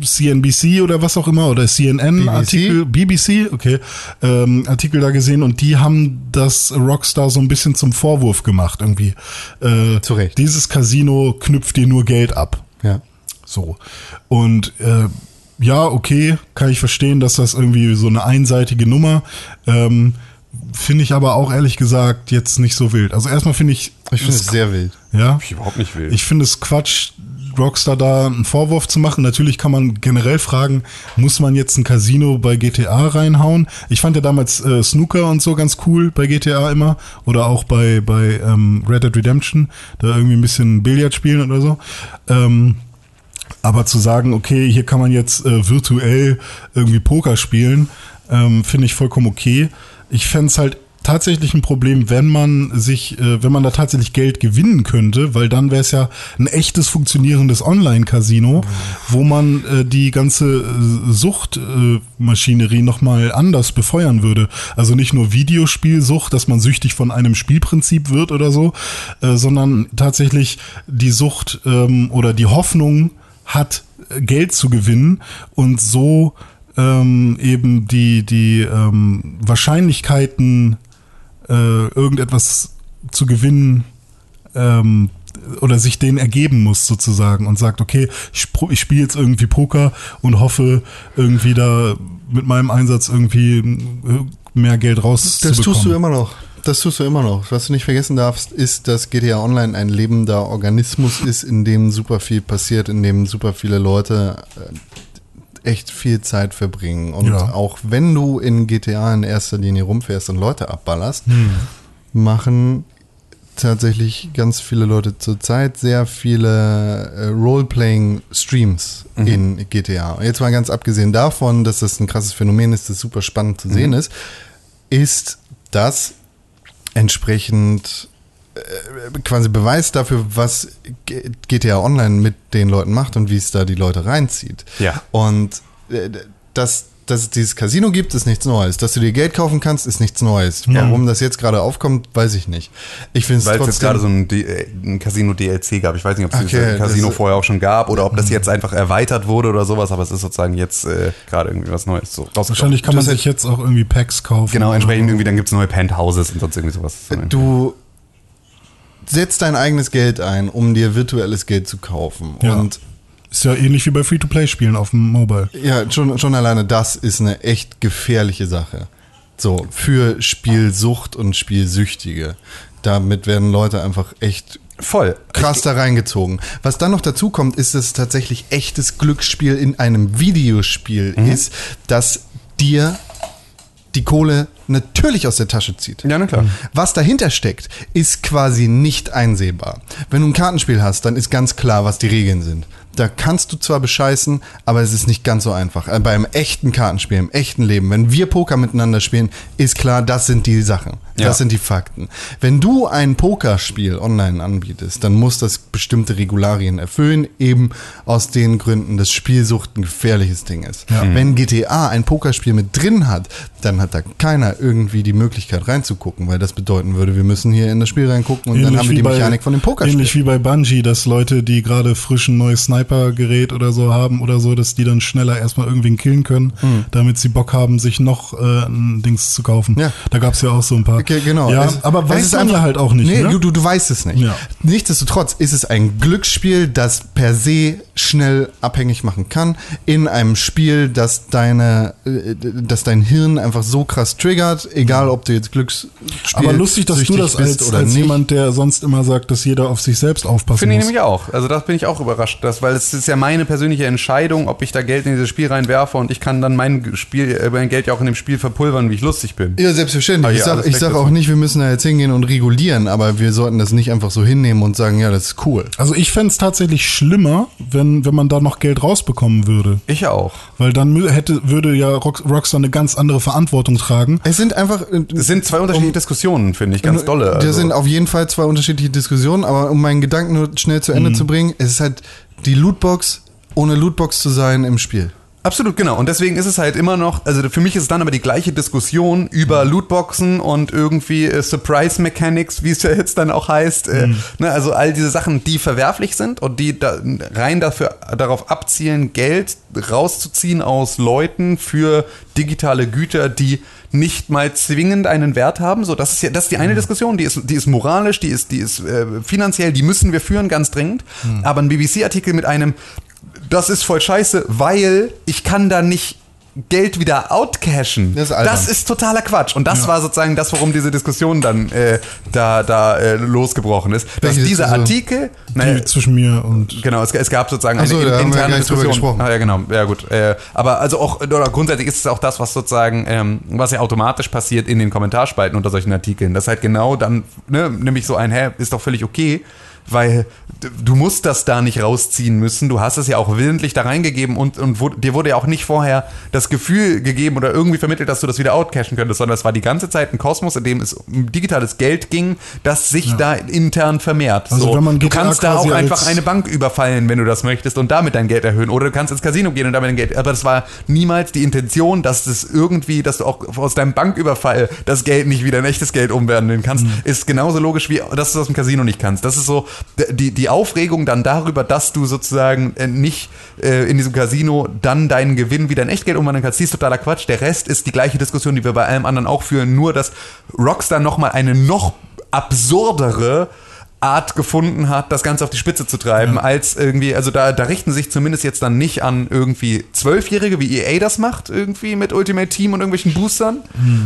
äh, CNBC oder was auch immer oder CNN-Artikel, BBC, okay, ähm, Artikel da gesehen und die haben das Rockstar so ein bisschen zum Vorwurf gemacht irgendwie. Äh, Zu Recht. Dieses Casino knüpft dir nur Geld ab. Ja. So. Und äh, ja, okay, kann ich verstehen, dass das irgendwie so eine einseitige Nummer. Ähm, finde ich aber auch ehrlich gesagt jetzt nicht so wild. Also erstmal finde ich, Ich finde es sehr wild. ja, Ich überhaupt nicht will. ich finde es Quatsch, Rockstar da einen Vorwurf zu machen. Natürlich kann man generell fragen, muss man jetzt ein Casino bei GTA reinhauen? Ich fand ja damals äh, Snooker und so ganz cool bei GTA immer oder auch bei bei ähm, Red Dead Redemption, da irgendwie ein bisschen Billard spielen oder so. Ähm, Aber zu sagen, okay, hier kann man jetzt äh, virtuell irgendwie Poker spielen, ähm, finde ich vollkommen okay. Ich fände es halt tatsächlich ein Problem, wenn man sich, äh, wenn man da tatsächlich Geld gewinnen könnte, weil dann wäre es ja ein echtes funktionierendes Online-Casino, wo man äh, die ganze äh, Suchtmaschinerie äh, nochmal anders befeuern würde. Also nicht nur Videospielsucht, dass man süchtig von einem Spielprinzip wird oder so, äh, sondern tatsächlich die Sucht ähm, oder die Hoffnung hat, äh, Geld zu gewinnen und so ähm, eben die, die ähm, Wahrscheinlichkeiten äh, irgendetwas zu gewinnen ähm, oder sich denen ergeben muss sozusagen und sagt, okay, ich, ich spiele jetzt irgendwie Poker und hoffe irgendwie da mit meinem Einsatz irgendwie äh, mehr Geld rauszubekommen. Das tust du immer noch. Das tust du immer noch. Was du nicht vergessen darfst, ist, dass GTA Online ein lebender Organismus ist, in dem super viel passiert, in dem super viele Leute äh, echt viel Zeit verbringen. Und Ja. auch wenn du in GTA in erster Linie rumfährst und Leute abballerst, Hm. machen tatsächlich ganz viele Leute zurzeit sehr viele äh, Role-Playing-Streams in GTA. Jetzt mal ganz abgesehen davon, dass das ein krasses Phänomen ist, das super spannend zu sehen ist, ist das entsprechend äh, quasi Beweis dafür, was GTA Online mit den Leuten macht und wie es da die Leute reinzieht. Ja. Und äh, dass, dass es dieses Casino gibt, ist nichts Neues. Dass du dir Geld kaufen kannst, ist nichts Neues. Warum das jetzt gerade aufkommt, weiß ich nicht. Ich finde es Weil es jetzt gerade so ein, äh, ein Casino-DLC gab. Ich weiß nicht, ob es Okay, dieses Casino das- vorher auch schon gab oder ob das jetzt einfach erweitert wurde oder sowas, aber es ist sozusagen jetzt äh, gerade irgendwie was Neues so. Wahrscheinlich kann man sich jetzt auch irgendwie Packs kaufen. Genau, entsprechend irgendwie, dann gibt es neue Penthouses und sonst irgendwie sowas. Du setzt dein eigenes Geld ein, um dir virtuelles Geld zu kaufen. Ja. Und Ist ja ähnlich wie bei Free-to-Play-Spielen auf dem Mobile. ja, schon, schon alleine das ist eine echt gefährliche Sache. So, für Spielsucht und Spielsüchtige. Damit werden Leute einfach echt Voll. krass da reingezogen. Was dann noch dazu kommt, ist, dass es tatsächlich echtes Glücksspiel in einem Videospiel Mhm. ist, das dir die Kohle natürlich aus der Tasche zieht. Ja, na klar. Was dahinter steckt, ist quasi nicht einsehbar. Wenn du ein Kartenspiel hast, dann ist ganz klar, was die Regeln sind. Da kannst du zwar bescheißen, aber es ist nicht ganz so einfach. Äh, Beim echten Kartenspiel, im echten Leben, wenn wir Poker miteinander spielen, ist klar, das sind die Sachen. Das Ja. sind die Fakten. Wenn du ein Pokerspiel online anbietest, dann muss das bestimmte Regularien erfüllen, eben aus den Gründen, dass Spielsucht ein gefährliches Ding ist. Wenn GTA ein Pokerspiel mit drin hat, dann hat da keiner irgendwie die Möglichkeit reinzugucken, weil das bedeuten würde, wir müssen hier in das Spiel reingucken und dann haben wir die Mechanik von dem Pokerspiel. Ähnlich wie bei Bungie, dass Leute, die gerade frisch ein neues Sniper-Gerät oder so haben oder so, dass die dann schneller erstmal irgendwen killen können, damit sie Bock haben, sich noch äh, ein Dings zu kaufen. Ja. Da gab's ja auch so ein paar. Okay, genau. Ja, Es- aber es weiß ist man einfach- ja halt auch nicht. Nee, ne? du, du, du weißt es nicht. Ja. Nichtsdestotrotz ist es ein Glücksspiel, das per se schnell abhängig machen kann. In einem Spiel, das deine, äh, das dein Hirn einfach so krass triggert, egal ob du jetzt Glücksspiel aber lustig, dass du das als, bist oder als nicht. jemand, der sonst immer sagt, dass jeder auf sich selbst aufpassen Finde ich muss. nämlich auch. Also das bin ich auch überrascht, dass, weil es ist ja meine persönliche Entscheidung, ob ich da Geld in dieses Spiel reinwerfe und ich kann dann mein Spiel, äh, mein Geld ja auch in dem Spiel verpulvern, wie ich lustig bin. Ja, selbstverständlich. Ah, ich ja, sag, alles ich sag dazu. auch nicht, wir müssen da jetzt hingehen und regulieren, aber wir sollten das nicht einfach so hinnehmen und sagen, ja, das ist cool. Also ich fänd's tatsächlich schlimmer, wenn, wenn man da noch Geld rausbekommen würde. Ich auch. Weil dann hätte, würde ja Rock, Rockstar eine ganz andere Verantwortung tragen. Es sind einfach. Es sind zwei unterschiedliche Diskussionen, finde ich, ganz dolle. Das Also- sind auf jeden Fall zwei unterschiedliche Diskussionen, aber um meinen Gedanken nur schnell zu Mhm. Ende zu bringen, es ist halt die Lootbox, ohne Lootbox zu sein im Spiel. Absolut, genau. Und deswegen ist es halt immer noch, also für mich ist es dann aber die gleiche Diskussion über Lootboxen und irgendwie äh, Surprise Mechanics, wie es ja jetzt dann auch heißt. Äh, ne, also all diese Sachen, die verwerflich sind und die da rein dafür, darauf abzielen, Geld rauszuziehen aus Leuten für digitale Güter, die nicht mal zwingend einen Wert haben. So, das ist ja, das ist die eine Diskussion, die ist, die ist moralisch, die ist, die ist äh, finanziell, die müssen wir führen, ganz dringend. Aber ein BBC-Artikel mit einem, das ist voll scheiße, weil ich kann da nicht Geld wieder outcashen. Das ist das ist totaler Quatsch. Und das war sozusagen das, warum diese Diskussion dann äh, da, da äh, losgebrochen ist. Dass Welche dieser Diskussion? Artikel, Die naja, zwischen mir und Genau, es, es gab sozusagen so, eine interne Diskussion. Ah, ja, genau, ja gut. Äh, aber also auch, oder grundsätzlich ist es auch das, was sozusagen, ähm, was ja automatisch passiert in den Kommentarspalten unter solchen Artikeln. Das ist halt genau dann, ne, nämlich so ein, hä, ist doch völlig okay, weil du musst das da nicht rausziehen müssen. Du hast es ja auch willentlich da reingegeben und, und wo, dir wurde ja auch nicht vorher das Gefühl gegeben oder irgendwie vermittelt, dass du das wieder outcashen könntest, sondern es war die ganze Zeit ein Kosmos, in dem es um digitales Geld ging, das sich da intern vermehrt. Also so. wenn man du GTA kannst da auch einfach eine Bank überfallen, wenn du das möchtest und damit dein Geld erhöhen. Oder du kannst ins Casino gehen und damit dein Geld. Aber das war niemals die Intention, dass das irgendwie, dass du auch aus deinem Banküberfall das Geld nicht wieder in echtes Geld umwandeln kannst. Mhm. Ist genauso logisch, wie dass du das im Casino nicht kannst. Das ist so die, die Aufregung dann darüber, dass du sozusagen äh, nicht äh, in diesem Casino dann deinen Gewinn wieder in Echtgeld umwandeln kannst. Die ist totaler Quatsch. Der Rest ist die gleiche Diskussion, die wir bei allem anderen auch führen. Nur, dass Rockstar nochmal eine noch absurdere Art gefunden hat, das Ganze auf die Spitze zu treiben, als irgendwie, also da, da richten sich zumindest jetzt dann nicht an irgendwie Zwölfjährige, wie EA das macht, irgendwie mit Ultimate Team und irgendwelchen Boostern,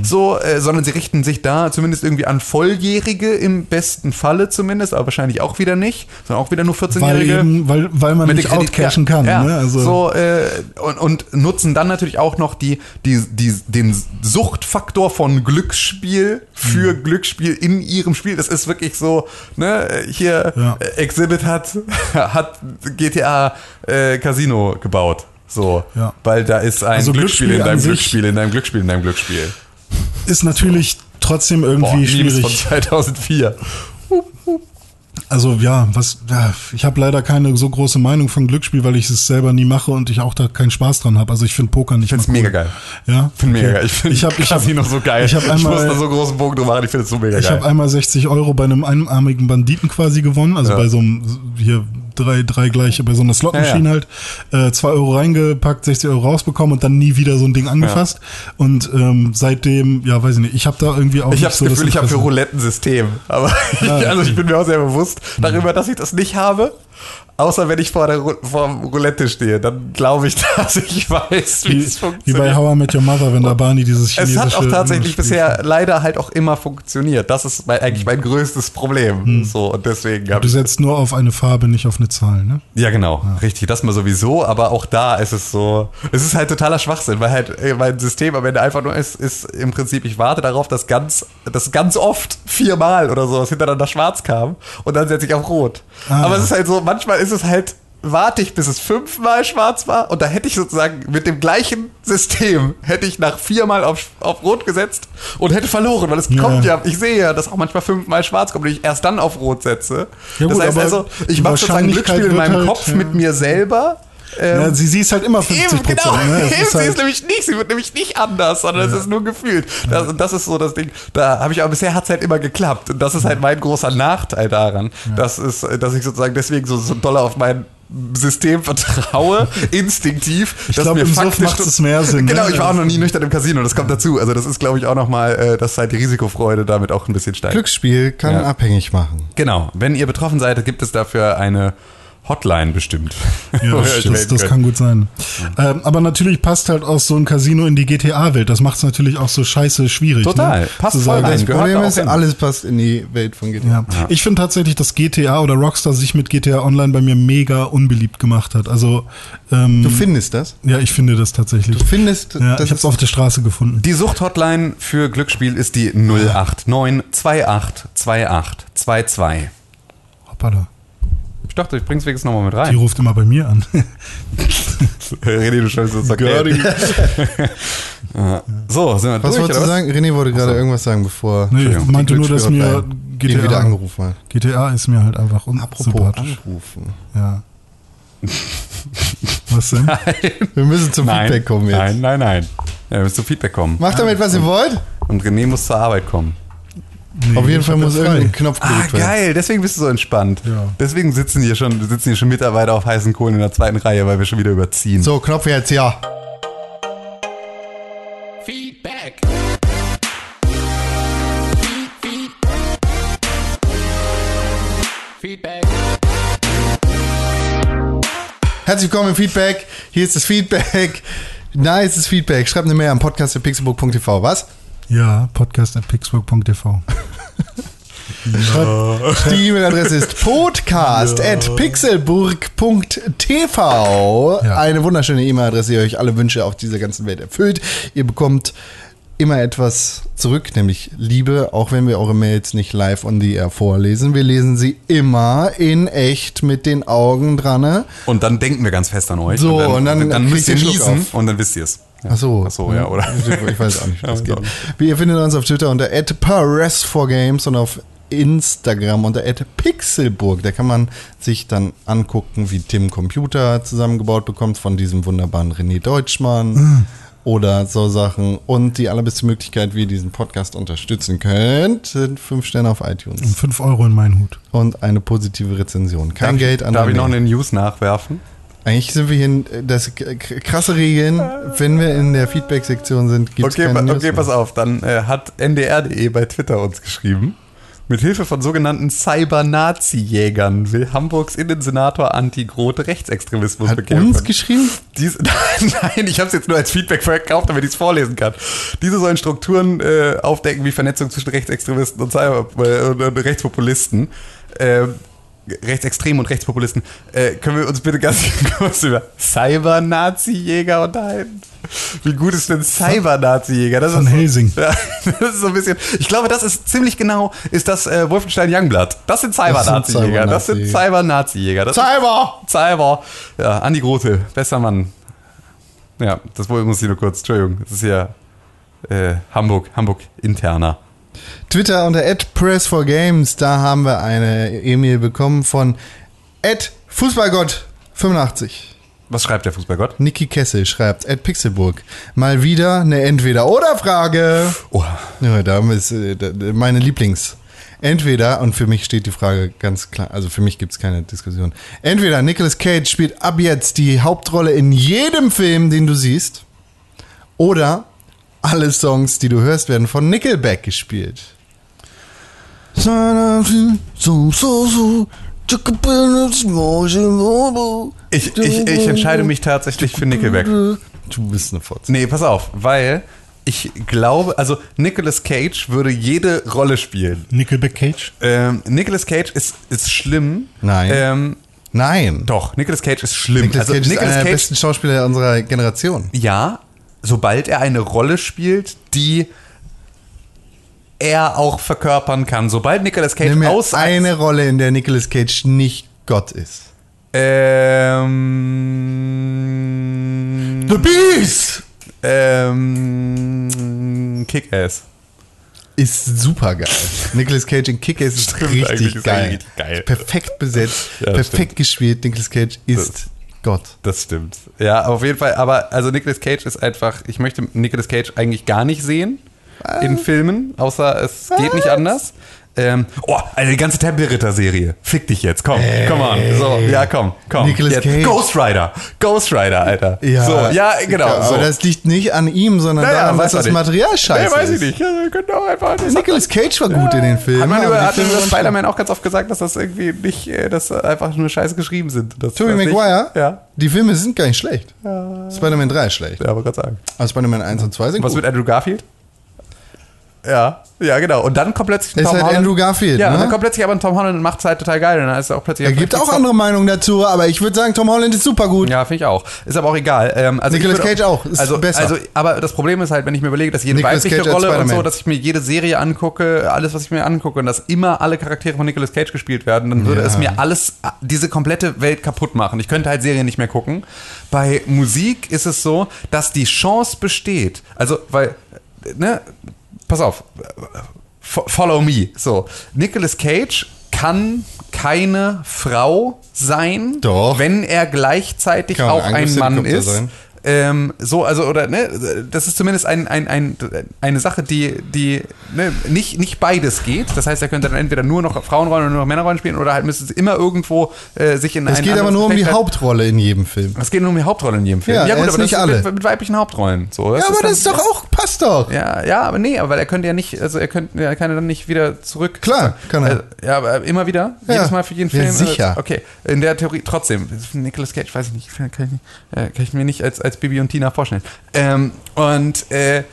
so, äh, sondern sie richten sich da zumindest irgendwie an Volljährige im besten Falle zumindest, aber wahrscheinlich auch wieder nicht, sondern auch wieder nur Weil, 14-Jährige eben, weil, weil man nicht outcashen ja, kann. Ja, Ne? Also, so, äh, und, und nutzen dann natürlich auch noch die, die, die, den Suchtfaktor von Glücksspiel für Mhm. Glücksspiel in ihrem Spiel. Das ist wirklich so, ne, hier Ja. äh, Exhibit hat, hat GTA äh, Casino gebaut. So, Ja. weil da ist ein Also Glücksspiel, Glücksspiel in deinem Glücksspiel, in deinem Glücksspiel, in deinem Glücksspiel. ist natürlich trotzdem irgendwie Boah, Memes von schwierig. 2004. Also ja, was ja, ich habe leider keine so große Meinung von Glücksspiel, weil ich es selber nie mache und ich auch da keinen Spaß dran habe. Also ich finde Poker nicht find's mal cool. mega geil. Ja, Finde Okay. mega geil. Ich finde ich habe ich hab, Casino so geil. Ich habe muss da einmal so großen Bogen drüber machen. Ich finde es so mega ich geil. habe einmal 60 Euro bei einem einarmigen Banditen quasi gewonnen, also Ja. bei so einem hier drei drei gleiche bei so einer Slotmaschine Ja, halt äh, zwei Euro reingepackt, 60 Euro rausbekommen und dann nie wieder so ein Ding angefasst. Und ähm, seitdem, ja, weiß ich nicht, ich habe da irgendwie auch Ich habe das so Gefühl, ich habe für. Roulette ein System. Aber ich, also ich bin mir auch sehr bewusst darüber, dass ich das nicht habe. Außer wenn ich vor, der, Ru- vor dem Roulette stehe, dann glaube ich, dass ich weiß, wie, es wie bei funktioniert. How I Met Your Mother, wenn da Barney dieses Es chinesische hat auch tatsächlich bisher leider halt auch immer funktioniert. Das ist mein, eigentlich mein größtes Problem. So, und deswegen habe Du setzt nur auf eine Farbe, nicht auf eine Zahl, ne? Ja, genau, richtig. Das mal sowieso, aber auch da ist es so. Es ist halt totaler Schwachsinn, weil halt äh, mein System am Ende einfach nur ist, ist im Prinzip, ich warte darauf, dass ganz, dass ganz oft viermal oder sowas hintereinander schwarz kam und dann setze ich auf rot. Ah. Aber es ist halt so, manchmal ist es halt, warte ich, bis es fünfmal schwarz war und da hätte ich sozusagen mit dem gleichen System, hätte ich nach viermal auf, auf rot gesetzt und hätte verloren, weil es Ja. kommt ja, ich sehe ja, dass auch manchmal fünfmal schwarz kommt und ich erst dann auf rot setze. Ja das gut, heißt aber also, ich mache sozusagen ein Glücksspiel in meinem halt, Kopf ja. mit mir selber. Ähm, Ja, sie, sie ist halt immer 50 Eben, genau. Ne? Es Eben, ist sie halt, ist nämlich nicht, sie wird nämlich nicht anders, sondern es ist nur gefühlt. Das, und das ist so das Ding. Da habe ich aber bisher hat es halt immer geklappt. Und das ist halt mein großer Nachteil daran, dass, es, dass ich sozusagen deswegen so, so doll auf mein System vertraue, instinktiv. Ich glaub, im Suff macht es mehr Sinn, Genau, ne? ich war auch noch nie nüchtern im Casino, das kommt dazu. Also das ist, glaube ich, auch nochmal, äh, dass halt die Risikofreude damit auch ein bisschen steigt. Glücksspiel kann Ja. abhängig machen. Genau, wenn ihr betroffen seid, gibt es dafür eine Hotline bestimmt. ja, das, das, kann gut sein. Ähm, aber natürlich passt halt auch so ein Casino in die GTA-Welt. Das macht es natürlich auch so scheiße schwierig. Total. Ne? Passt Zu voll sagen, rein. Das Problem ist, alles passt in die Welt von GTA. Ja. Ich finde tatsächlich, dass GTA oder Rockstar sich mit GTA Online bei mir mega unbeliebt gemacht hat. Also, ähm, Du findest das? ja, ich finde das tatsächlich. Du findest, ja, das ich habe es auf der Straße gefunden. Die Sucht-Hotline für Glücksspiel ist die 089 28 28 22. Hoppala. Ich dachte, ich bring's wenigstens nochmal mit Die rein. ruft immer bei mir an. René, du scheiße, das. Ja. So, sind wir Was durch, wolltest du sagen? René wollte gerade irgendwas sagen, bevor Nee, ich die meinte nur, dass mir ihn wieder GTA, angerufen hat. GTA ist mir halt einfach Apropos unsympathisch. anrufen. Ja. Was denn? Wir müssen zum Nein, Feedback kommen jetzt. nein, nein, nein. Ja, wir müssen zu Feedback kommen. Macht damit, was ihr wollt. Und René muss zur Arbeit kommen. Nee, Auf jeden Fall muss irgendein Knopf Ah, gedrückt werden. geil, deswegen bist du so entspannt. Ja. Deswegen sitzen hier schon, sitzen hier schon Mitarbeiter auf heißen Kohlen in der zweiten Reihe, weil wir schon wieder überziehen. So, Knopf jetzt, ja. Feedback. Feedback. Herzlich willkommen im Feedback. Hier ist das Feedback. Nice Feedback. Schreibt eine Mail am Podcast pixelburg.tv. Was? Ja, podcast at pixburg.tv. Die E-Mail-Adresse ist podcast at pixelburg.tv. Ja. Eine wunderschöne E-Mail-Adresse, die euch alle Wünsche auf dieser ganzen Welt erfüllt. Ihr bekommt immer etwas zurück, nämlich Liebe, auch wenn wir eure Mails nicht live on the air vorlesen. Wir lesen sie immer in echt mit den Augen dran. ne? Und dann denken wir ganz fest an euch. So, und und dann dann, dann müsst ihr niesen auf. und dann wisst ihr es. Ja. Ach so. Ach so, ja, oder? Ich weiß auch nicht, Ja, geht. Ihr findet uns auf Twitter unter @pares4games und auf Instagram unter @pixelburg. Da kann man sich dann angucken, wie Tim Computer zusammengebaut bekommt von diesem wunderbaren René Deutschmann. Oder so Sachen. Und die allerbeste Möglichkeit, wie ihr diesen Podcast unterstützen könnt, sind fünf Sterne auf iTunes. 5 Euro in meinen Hut. Und eine positive Rezension. Kein Darf, Geld an Darf ich noch eine News nachwerfen? Eigentlich sind wir hier, in, das krasse Regeln. Wenn wir in der Feedback-Sektion sind, gibt es Okay, keine okay pass auf. Dann äh, hat ndr.de bei Twitter uns geschrieben. Mit Hilfe von sogenannten Cyber-Nazi-Jägern will Hamburgs Innensenator Anti-Grote Rechtsextremismus Hat bekämpfen. uns geschrieben? Dies, nein, ich habe es jetzt nur als Feedback verkauft, damit ich es vorlesen kann. Diese sollen Strukturen äh, aufdecken wie Vernetzung zwischen Rechtsextremisten und, Cyber äh, und, und Rechtspopulisten. Ähm, Rechtsextremen und Rechtspopulisten. Äh, können wir uns bitte ganz kurz über Cyber-Nazi-Jäger unterhalten? Wie gut ist denn Cyber-Nazi-Jäger? Das Von ist so- Helsing. Ja, das ist so ein bisschen. Ich glaube, das ist ziemlich genau, ist das äh, Wolfenstein Youngblood. Das sind Cyber-Nazi-Jäger. Das sind Cyber-Nazi-Jäger. Das Cyber! Cyber. Ja, Andi Grote, bester Mann. Ja, das muss ich nur kurz, Entschuldigung, das ist ja äh, Hamburg, Hamburg interner. Twitter unter @press4games, da haben wir eine E-Mail bekommen von @fußballgott85. Was schreibt der Fußballgott? Niki Kessel schreibt @pixelburg. Mal wieder eine Entweder-oder-Frage. Oh, Ja, da ist äh, meine Lieblings. Entweder, und für mich steht die Frage ganz klar, also für mich gibt es keine Diskussion. Entweder Nicolas Cage spielt ab jetzt die Hauptrolle in jedem Film, den du siehst, oder alle Songs, die du hörst, werden von Nickelback gespielt. ich, ich, ich entscheide mich tatsächlich für Nickelback. Du bist eine Fotze. Nee, pass auf, weil ich glaube, also Nicolas Cage würde jede Rolle spielen. Nickelback Cage. Ähm, Nicolas Cage ist, ist schlimm. Nein. Ähm, Nein. doch, Nicolas Cage ist schlimm. Nicolas also Cage ist Nicolas einer der Cage besten Schauspieler unserer Generation. Ja, sobald er eine Rolle spielt, die er auch verkörpern kann. Sobald Nicolas Cage Nimm aus eine Rolle, in der Nicolas Cage nicht Gott ist. ähm, The Beast! ähm, Kick-Ass. Ist super geil. Nicolas Cage in Kick-Ass ist Stimmt, richtig ist geil. richtig geil. Perfekt besetzt, Ja, perfekt stimmt. gespielt. Nicolas Cage ist Das- Gott. Das stimmt. Ja, auf jeden Fall. Aber also Nicolas Cage ist einfach. Ich möchte Nicolas Cage eigentlich gar nicht sehen in Filmen, außer es geht nicht anders. Ähm, oh, also die ganze Tempelritter-Serie. Fick dich jetzt, komm, komm on. So, ja, komm, komm. Nicolas jetzt. Cage. Ghost Rider. Ghost Rider, Alter. so, ja, genau. Ja, so. Aber das liegt nicht an ihm, sondern Naja, daran, man das nicht. Material scheiße Nee, weiß ich nicht. Ja, auch einfach. Nicolas Cage war gut in den Filmen. hat man über, hat über Spider-Man auch ganz oft gesagt, dass das irgendwie nicht, äh, dass einfach nur scheiße geschrieben sind. Tobey nicht- Maguire, Ja. die Filme sind gar nicht schlecht. Spider-Man 3 ist schlecht. Ja, aber Gott sagen. Aber Spider-Man 1 und 2 sind Was gut. mit Andrew Garfield? Ja, ja, genau. Und dann kommt plötzlich ein Ist halt Andrew Garfield, Ja, ne? und dann kommt plötzlich aber ein Tom Holland und macht es halt total geil. Und dann ist er auch plötzlich. Er gibt auch andere Meinungen dazu, aber ich würde sagen, Tom Holland ist super gut. Ja, finde ich auch. Ist aber auch egal. Ähm, also Nicolas Cage auch, ist also, besser. Also, aber das Problem ist halt, wenn ich mir überlege, dass jede Nicolas weibliche Cage Rolle und so, dass ich mir jede Serie angucke, alles, was ich mir angucke, und dass immer alle Charaktere von Nicolas Cage gespielt werden, dann würde Ja. es mir alles, diese komplette Welt kaputt machen. Ich könnte halt Serien nicht mehr gucken. Bei Musik ist es so, dass die Chance besteht. Also, weil, ne, pass auf, Fo- Follow me. So, Nicolas Cage kann keine Frau sein, Doch. wenn er gleichzeitig Kann auch ein Mann ist. sein. Ähm, so, also, oder, ne, das ist zumindest ein, ein, ein, eine Sache, die, die ne, nicht, nicht beides geht. Das heißt, er könnte dann entweder nur noch Frauenrollen oder nur noch Männerrollen spielen oder halt müsste es immer irgendwo äh, sich in Es ein geht aber nur um die Hauptrolle in jedem Film. Es geht nur um die Hauptrolle in jedem Film. Ja, er ist aber nicht das alle. Mit, mit weiblichen Hauptrollen. So, Ja, aber das ist doch auch, passt doch. ja, ja, aber nee, aber er könnte ja nicht, also er könnte, er kann ja dann nicht wieder zurück. Klar, kann er. Äh, ja, aber immer wieder? Ja. Jedes Mal für jeden Ja, Film? sicher. Äh, Okay, in der Theorie trotzdem. Nicolas Cage, weiß ich nicht, kann ich, äh, kann ich mir nicht als, als Bibi und Tina vorstellen. Ähm, und äh,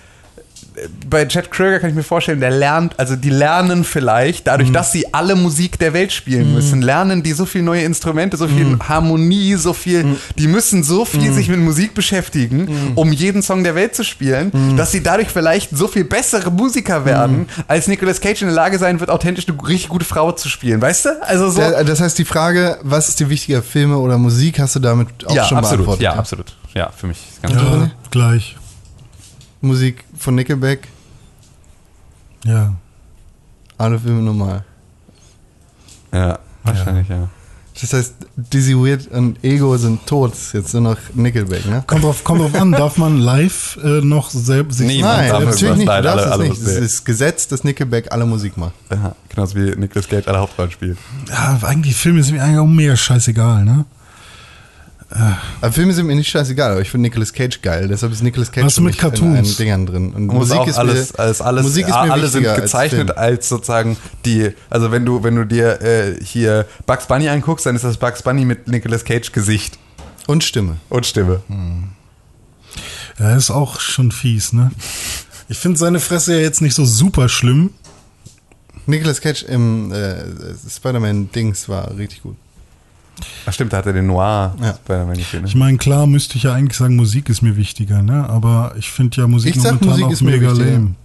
bei Chad Kröger kann ich mir vorstellen, der lernt, also die lernen vielleicht, dadurch, dass sie alle Musik der Welt spielen müssen, lernen die so viel neue Instrumente, so viel Harmonie, so viel, die müssen so viel sich mit Musik beschäftigen, um jeden Song der Welt zu spielen, dass sie dadurch vielleicht so viel bessere Musiker werden, als Nicolas Cage in der Lage sein wird, authentisch eine richtig gute Frau zu spielen, weißt du? Also so. Der, das heißt, die Frage, was ist dir wichtiger, Filme oder Musik, hast du damit auch ja, schon absolut. beantwortet. Ja, absolut. Ja, für mich ist ganz Ja, gleich. Musik von Nickelback, Ja. alle Filme normal. Ja, wahrscheinlich, ja. Das heißt, Dizzy Weird und Ego sind tot. Jetzt nur noch Nickelback, ne? Kommt drauf, kommt drauf an, darf man live äh, noch selbst sich Niemand Nein, darf natürlich nicht. Du Nein, darfst alle- es alle nicht. Es ist Gesetz, dass Nickelback alle Musik macht. ja. Genauso wie Nicolas Cage alle Hauptrollen spielt. Ja, eigentlich Filme sind mir eigentlich auch mega scheißegal, ne? Aber Filme sind mir nicht scheißegal, aber ich finde Nicolas Cage geil. Deshalb ist Nicolas Cage Was für mit mich in Cartoons? allen Dingern drin. Und muss auch mir- alles, alles, alles, Musik ist mir alle sind wichtiger als gezeichnet Film. als, sozusagen die, also wenn du, wenn du dir äh, hier Bugs Bunny anguckst, dann ist das Bugs Bunny mit Nicolas Cage Gesicht Und Stimme. und Stimme. Ja, ist auch schon fies, ne? Ich finde seine Fresse ja jetzt nicht so super schlimm. Nicolas Cage im äh, Spider-Man-Dings war richtig gut. Ach stimmt, da hat er den Noir Ja. Spider-Man gespielt. Ich Ne? meine, klar müsste ich ja eigentlich sagen, Musik ist mir wichtiger, ne? Aber ich finde ja Musik Ich sag, momentan Musik auch ist mir mega wichtiger. lame.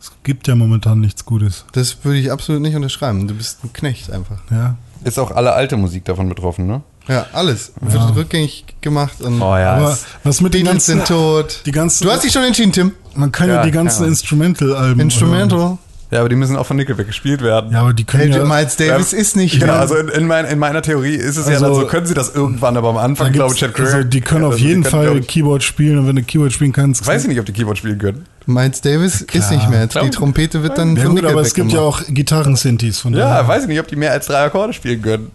Es gibt ja momentan nichts Gutes, Das würde ich absolut nicht unterschreiben. Du bist ein Knecht einfach. ja? Ist auch alle alte Musik davon betroffen, ne? Ja, alles. Wird rückgängig gemacht und Oh ja. Aber was mit den ganzen, sind tot. die ganzen, Du hast dich schon entschieden, Tim. man kann ja, Ja, die ganzen ja. Instrumental-Alben Instrumental. Ja, aber die müssen auch von Nickelback gespielt werden. Ja, aber die können Hey, ja, Miles Davis Ja, ist nicht Genau, mehr. also in, in, mein, in meiner Theorie ist es ja Also- dann so, können sie das irgendwann, aber am Anfang, glaube ich, Chad Kröger. also die können auf also jeden können, Fall ich, Keyboard spielen und wenn du Keyboard spielen kannst, Weiß ich nicht, ob die Keyboard spielen können. Miles Davis ist nicht mehr. Die. Trompete wird dann ja von gut, aber es Nickelback gibt ja gemacht. auch Gitarren-Synthes von Ja, daher. weiß ich nicht, ob die mehr als drei Akkorde spielen können.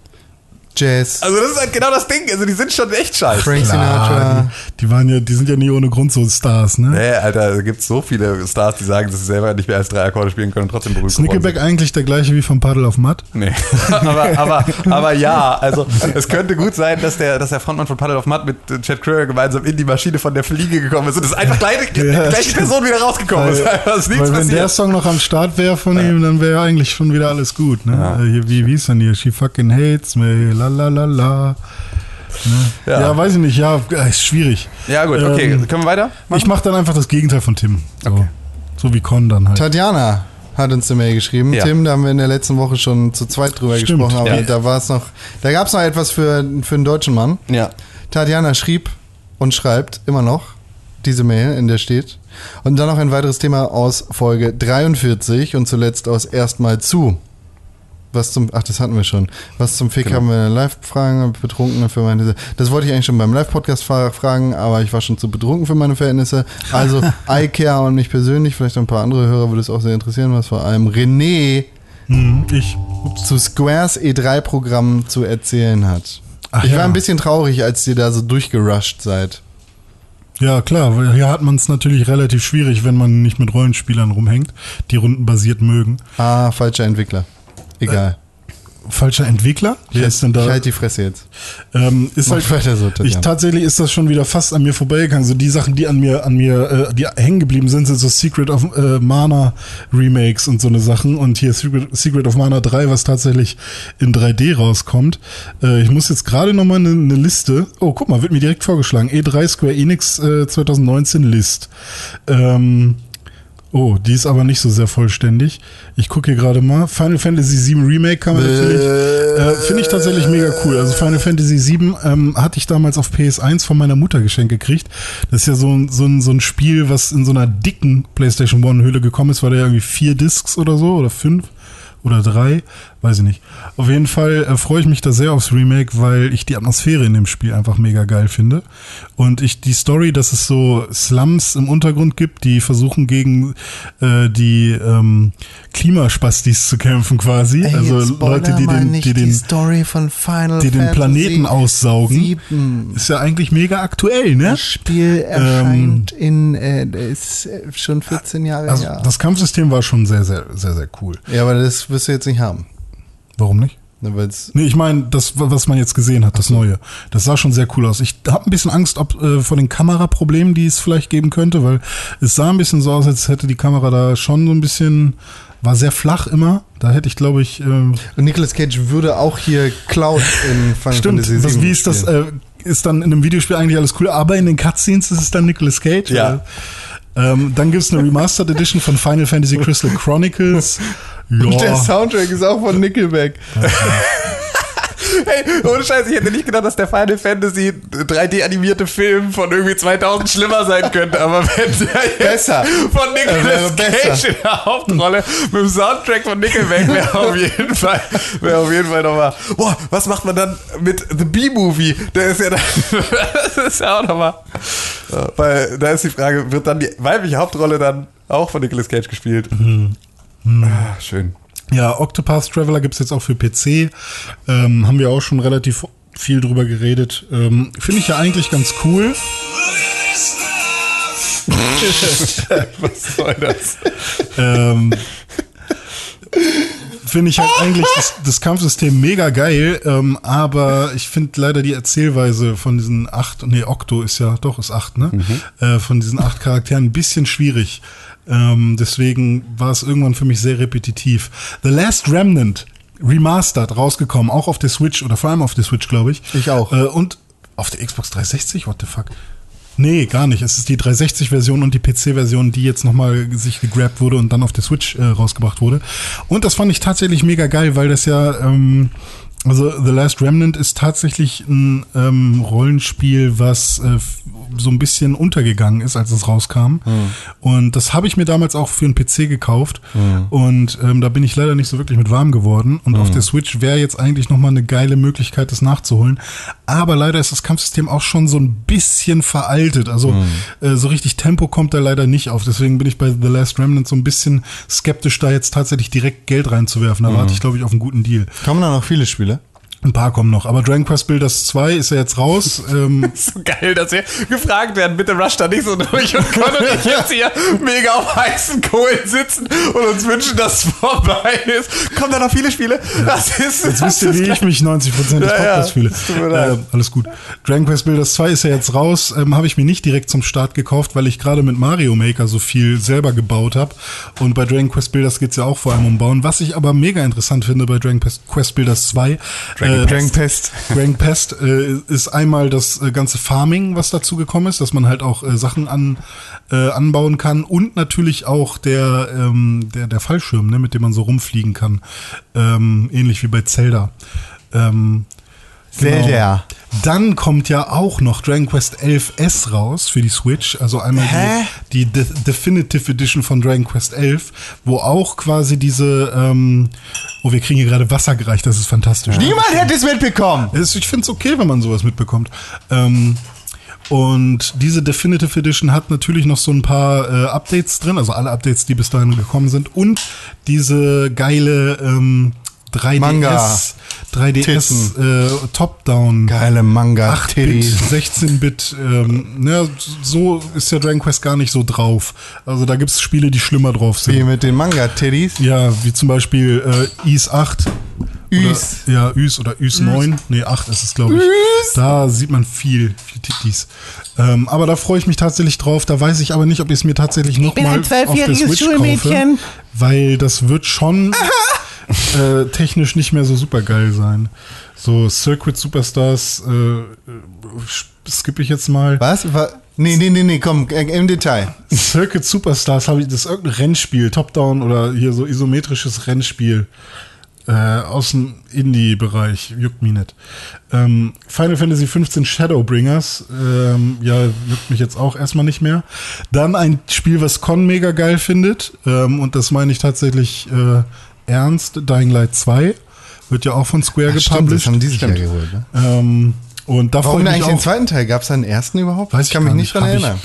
Jazz, Also das ist halt genau das Ding. Also die sind schon echt scheiße. Frank Sinatra. die, die waren ja, die sind ja nie ohne Grund so Stars, ne? Nee, Alter, da gibt so viele Stars, die sagen, dass sie selber nicht mehr als drei Akkorde spielen können und trotzdem berühmt Ist Nickelback eigentlich der gleiche wie von Paddle of Mud? sind. Nee. aber, aber, aber ja, also es könnte gut sein, dass der, dass der Frontmann von Paddle of Mud mit Chad Kröger gemeinsam in die Maschine von der Fliege gekommen ist und es einfach gleich, die Ja, gleiche stimmt. Person wieder rausgekommen ist. Einfach ist nichts Weil wenn der passiert. Song noch am Start wäre von ihm, dann wäre eigentlich schon wieder alles gut, ne? Ja. Äh, wie, wie hieß denn hier? She fucking hates me, la la la la. Ne? Ja. Ja. weiß ich nicht, ja, äh, ist schwierig. Ja gut, okay. Ähm, Können wir weiter? Ich mache dann einfach das Gegenteil von Tim. So, Okay. so wie Con dann halt. Tatjana hat uns eine Mail geschrieben. Ja. Tim, da haben wir in der letzten Woche schon zu zweit drüber Stimmt, gesprochen, aber ja. da war es noch, da gab es noch etwas für, für einen deutschen Mann. Ja. Tatjana schrieb und schreibt immer noch diese Mail, in der steht. Und dann noch ein weiteres Thema aus Folge 43 und zuletzt aus Erstmal zu. Was zum, ach, das hatten wir schon. Was zum Fick Genau. haben wir Live-Fragen, Betrunkene für meine, das wollte ich eigentlich schon beim Live-Podcast fra- fragen, aber ich war schon zu betrunken für meine Verhältnisse. Also, iCare und mich persönlich, vielleicht ein paar andere Hörer würde es auch sehr interessieren, was vor allem René Hm, ich. Ups. zu Squares E3-Programm zu erzählen hat. Ach ich ja. war ein bisschen traurig, als ihr da so durchgerusht seid. Ja, klar, weil hier hat man es natürlich relativ schwierig, wenn man nicht mit Rollenspielern rumhängt, die rundenbasiert mögen. Ah, falscher Entwickler. Egal. Falscher Entwickler? Wer ist denn Ich da? halte die Fresse jetzt. Ähm, ist Mach halt, weiter so, ich, tatsächlich ist das schon wieder fast an mir vorbeigegangen. So die Sachen, die an mir, an mir, äh, die hängen geblieben sind, sind so Secret of äh, Mana Remakes und so eine Sachen. Und hier Secret, Secret of Mana 3, was tatsächlich in 3D rauskommt. Äh, ich muss jetzt gerade nochmal eine ne Liste. Oh, guck mal, wird mir direkt vorgeschlagen. E3 Square Enix äh, 2019 List. Ähm, Oh, die ist aber nicht so sehr vollständig. Ich gucke hier gerade mal. Final Fantasy VII Remake kann man natürlich. Äh, Finde ich tatsächlich mega cool. Also Final Fantasy VII ähm, hatte ich damals auf PS1 von meiner Mutter geschenkt gekriegt. Das ist ja so, ein- so, ein, so ein Spiel, was in so einer dicken PlayStation One Hülle gekommen ist, weil da ja irgendwie vier Discs oder so oder fünf oder drei, weiß ich nicht. Auf jeden Fall äh, freue ich mich da sehr aufs Remake, weil ich die Atmosphäre in dem Spiel einfach mega geil finde. Und ich die Story, dass es so Slums im Untergrund gibt, die versuchen gegen äh, die ähm, Klimaspastis zu kämpfen quasi. also Leute, die den, die den, Story von Final die den Planeten aussaugen. Sieben. Ist ja eigentlich mega aktuell, ne? Das Spiel erscheint in, äh, ist äh, schon 14 Jahre Also her. das Kampfsystem war schon sehr, sehr, sehr, sehr cool. Ja, aber das wirst du jetzt nicht haben. Warum nicht? Ne, weil's Nee, ich meine, das, was man jetzt gesehen hat, das Neue. Das sah schon sehr cool aus. Ich habe ein bisschen Angst ob, äh, vor den Kameraproblemen, die es vielleicht geben könnte, weil es sah ein bisschen so aus, als hätte die Kamera da schon so ein bisschen, war sehr flach immer. Da hätte ich, glaube ich, ähm, Und Nicolas Cage würde auch hier Cloud in Final stimmt, Fantasy VII wie ist das, äh, ist dann in einem Videospiel eigentlich alles cool, aber in den Cutscenes ist es dann Nicolas Cage. Ja. Oder? Ähm, dann gibt's eine Remastered Edition von Final Fantasy Crystal Chronicles. Und der Soundtrack ist auch von Nickelback. Hey, ohne Scheiß, ich hätte nicht gedacht, dass der Final Fantasy 3D-animierte Film von irgendwie 2000 schlimmer sein könnte, aber wenn der Besser. von Nicolas Cage in der Hauptrolle mit dem Soundtrack von Nickelback wäre auf jeden Fall, wäre auf jeden Fall nochmal, boah, was macht man dann mit The B-Movie? Der ist ja dann, das ist ja auch nochmal, weil da ist die Frage, wird dann die weibliche Hauptrolle dann auch von Nicolas Cage gespielt? Ah, schön. Ja, Octopath Traveler gibt's jetzt auch für PC. Ähm, haben wir auch schon relativ viel drüber geredet. Ähm, Finde ich ja eigentlich ganz cool. Was soll das? Ähm, Finde ich halt eigentlich das, das Kampfsystem mega geil, ähm, aber ich finde leider die Erzählweise von diesen acht, nee, Octo ist ja, doch, ist acht, ne? Äh, von diesen acht Charakteren ein bisschen schwierig. Ähm, deswegen war es irgendwann für mich sehr repetitiv. The Last Remnant, remastered, rausgekommen, auch auf der Switch oder vor allem auf der Switch, glaube ich. Ich auch. Äh, und auf der Xbox 360, what the fuck? Nee, gar nicht. Es ist die 360-Version und die PC-Version, die jetzt nochmal sich gegrabt wurde und dann auf der Switch äh, rausgebracht wurde. Und das fand ich tatsächlich mega geil, weil das ja, ähm, also The Last Remnant ist tatsächlich ein ähm, Rollenspiel, was äh, so ein bisschen untergegangen ist, als es rauskam. Und das habe ich mir damals auch für einen PC gekauft. Und ähm, da bin ich leider nicht so wirklich mit warm geworden. Und auf der Switch wäre jetzt eigentlich nochmal eine geile Möglichkeit, das nachzuholen. Aber leider ist das Kampfsystem auch schon so ein bisschen veraltet. Also äh, so richtig Tempo kommt da leider nicht auf. Deswegen bin ich bei The Last Remnant so ein bisschen skeptisch, da jetzt tatsächlich direkt Geld reinzuwerfen. Da warte ich, glaube ich, auf einen guten Deal. Kommen da noch viele Spiele? Ein paar kommen noch. Aber Dragon Quest Builders 2 ist ja jetzt raus. ähm, so geil, dass wir gefragt werden, bitte rush da nicht so durch und Con und ich jetzt hier mega auf heißen Kohlen sitzen und uns wünschen, dass es vorbei ist. Kommen da noch viele Spiele? Das ist Jetzt das wisst ihr, wie ich mich 90% des Ja, ja, Podcasts fühle. es. Äh, alles gut. Dragon Quest Builders 2 ist ja jetzt raus. Ähm, habe ich mir nicht direkt zum Start gekauft, weil ich gerade mit Mario Maker so viel selber gebaut habe. Und bei Dragon Quest Builders geht's ja auch vor allem um Bauen. Was ich aber mega interessant finde bei Dragon Quest- Quest Builders 2, Dragon, äh, Dragon Pest. Dragon Pest äh, ist einmal das äh, ganze Farming, was dazu gekommen ist, dass man halt auch äh, Sachen an, äh, anbauen kann und natürlich auch der, ähm, der, der Fallschirm, ne, mit dem man so rumfliegen kann. Ähm, ähnlich wie bei Zelda. Ähm, genau. Zelda. Dann kommt ja auch noch Dragon Quest 11S raus für die Switch, also einmal Hä? die, die De Definitive Edition von Dragon Quest 11, wo auch quasi diese, ähm, oh, wir kriegen hier gerade Wasser gereicht, das ist fantastisch. Niemand hätte es mitbekommen. Ich finde es okay, wenn man sowas mitbekommt. Ähm, und diese Definitive Edition hat natürlich noch so ein paar äh, Updates drin, also alle Updates, die bis dahin gekommen sind. Und diese geile ähm, 3DS, Manga. 3DS äh, Top-Down. Geile Manga. 8-Bit, Titties. 16-Bit, ähm, ne, so ist ja Dragon Quest gar nicht so drauf. Also da gibt's Spiele, die schlimmer drauf sind. Wie mit den Manga-Titties. Ja, wie zum Beispiel äh, Is 8. Üs. Ja, Üs oder Üs 9. Nee, 8 ist es, glaube ich. Da sieht man viel, viel Tittis. Ähm, aber da freue ich mich tatsächlich drauf. Da weiß ich aber nicht, ob ich es mir tatsächlich nochmal auf der Switch Schulmädchen. kaufe. Weil das wird schon äh, technisch nicht mehr so super geil sein. So Circuit Superstars äh, äh, skippe ich jetzt mal. Was? Wa- Nee, nee, nee, nee, komm, äh, im Detail. Circuit Superstars habe ich, das ist irgendein Rennspiel, Top-Down oder hier so isometrisches Rennspiel äh, aus dem Indie-Bereich, juckt mich nicht. Ähm, Final Fantasy 15 Shadowbringers, ähm, ja, juckt mich jetzt auch erstmal nicht mehr. Dann ein Spiel, was Con mega geil findet, ähm, und das meine ich tatsächlich äh, ernst, Dying Light 2, wird ja auch von Square Ach, stimmt, gepublished. das haben die sich ja geholt, ne? ähm, und da freue Warum ich denn mich eigentlich den auch. zweiten Teil? Gab es da einen ersten überhaupt? Weiß ich kann mich nicht dran erinnern.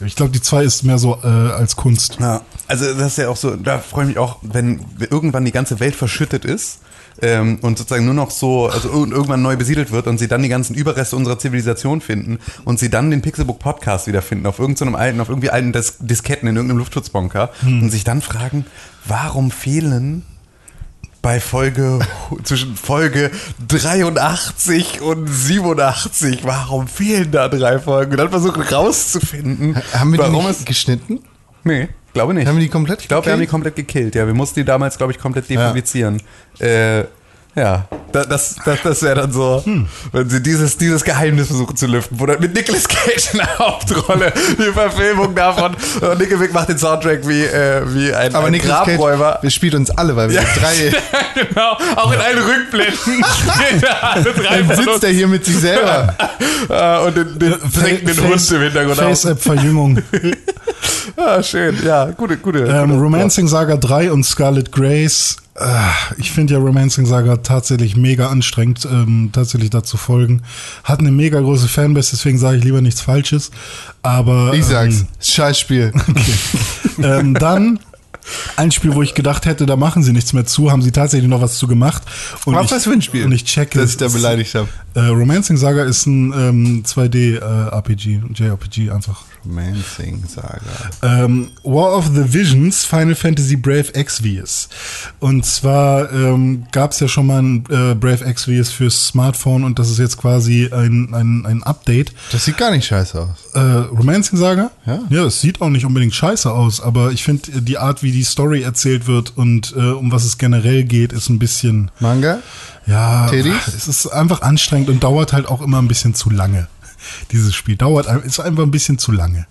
Ich, ich glaube, die 2 ist mehr so äh, als Kunst. Ja, also das ist ja auch so, da freue ich mich auch, wenn irgendwann die ganze Welt verschüttet ist ähm, und sozusagen nur noch so, also ir- irgendwann neu besiedelt wird und sie dann die ganzen Überreste unserer Zivilisation finden und sie dann den Pixelbook Podcast wiederfinden auf irgendeinem alten, auf irgendwie alten Dis Disketten in irgendeinem Luftschutzbunker und sich dann fragen, warum fehlen bei Folge zwischen Folge 83 und 87. Warum fehlen da drei Folgen? Und dann versuchen rauszufinden, Haben wir die warum nicht es. geschnitten? Nee, glaube nicht. Haben wir die komplett Ich glaube, wir haben die komplett gekillt. Ja, wir mussten die damals, glaube ich, komplett depublizieren. Äh, ja, da- das, das, das wäre dann so, Hm. wenn sie dieses, dieses Geheimnis versuchen zu lüften, wo dann mit Nicolas Cage in der Hauptrolle die Verfilmung davon und Nickelback macht den Soundtrack wie, äh, wie ein, Aber ein Nicolas Grabräuber. Cage, wir spielt uns alle, weil wir Ja. drei... genau, auch in allen Rückblenden spielt alle drei Dann sitzt er hier mit sich selber. Äh, und den, den trinkenden Hund im Hintergrund. Face-App-Verjüngung. Ah, schön, ja, gute, gute. ähm, gute- Romancing Saga 3 und Scarlet Grace. Äh, ich finde ja Romancing Saga tatsächlich mega anstrengend, ähm, tatsächlich dazu folgen. Hat eine mega große Fanbase, deswegen sage ich lieber nichts Falsches. Aber Ich sag's. Ähm, Scheißspiel. ähm, dann ein Spiel, wo ich gedacht hätte, da machen sie nichts mehr zu, haben sie tatsächlich noch was zu gemacht. Und Was ich, das für ein Spiel? Und ich checke Dass ich da beleidigt habe. Äh, Romancing Saga ist ein ähm, 2D-RPG, JRPG einfach. Romancing Saga. Ähm, War of the Visions, Final Fantasy Brave Exvius. Und zwar ähm, gab es ja schon mal ein äh, Brave Exvius fürs Smartphone und das ist jetzt quasi ein, ein, ein Update. Das sieht gar nicht scheiße aus. Äh, Romancing Saga? Ja. Ja, es sieht auch nicht unbedingt scheiße aus, aber ich finde die Art, wie die Story erzählt wird und äh, um was es generell geht, ist ein bisschen, Manga? Ja, Teddy? es ist einfach anstrengend und dauert halt auch immer ein bisschen zu lange. Dieses Spiel dauert, ist einfach ein bisschen zu lange.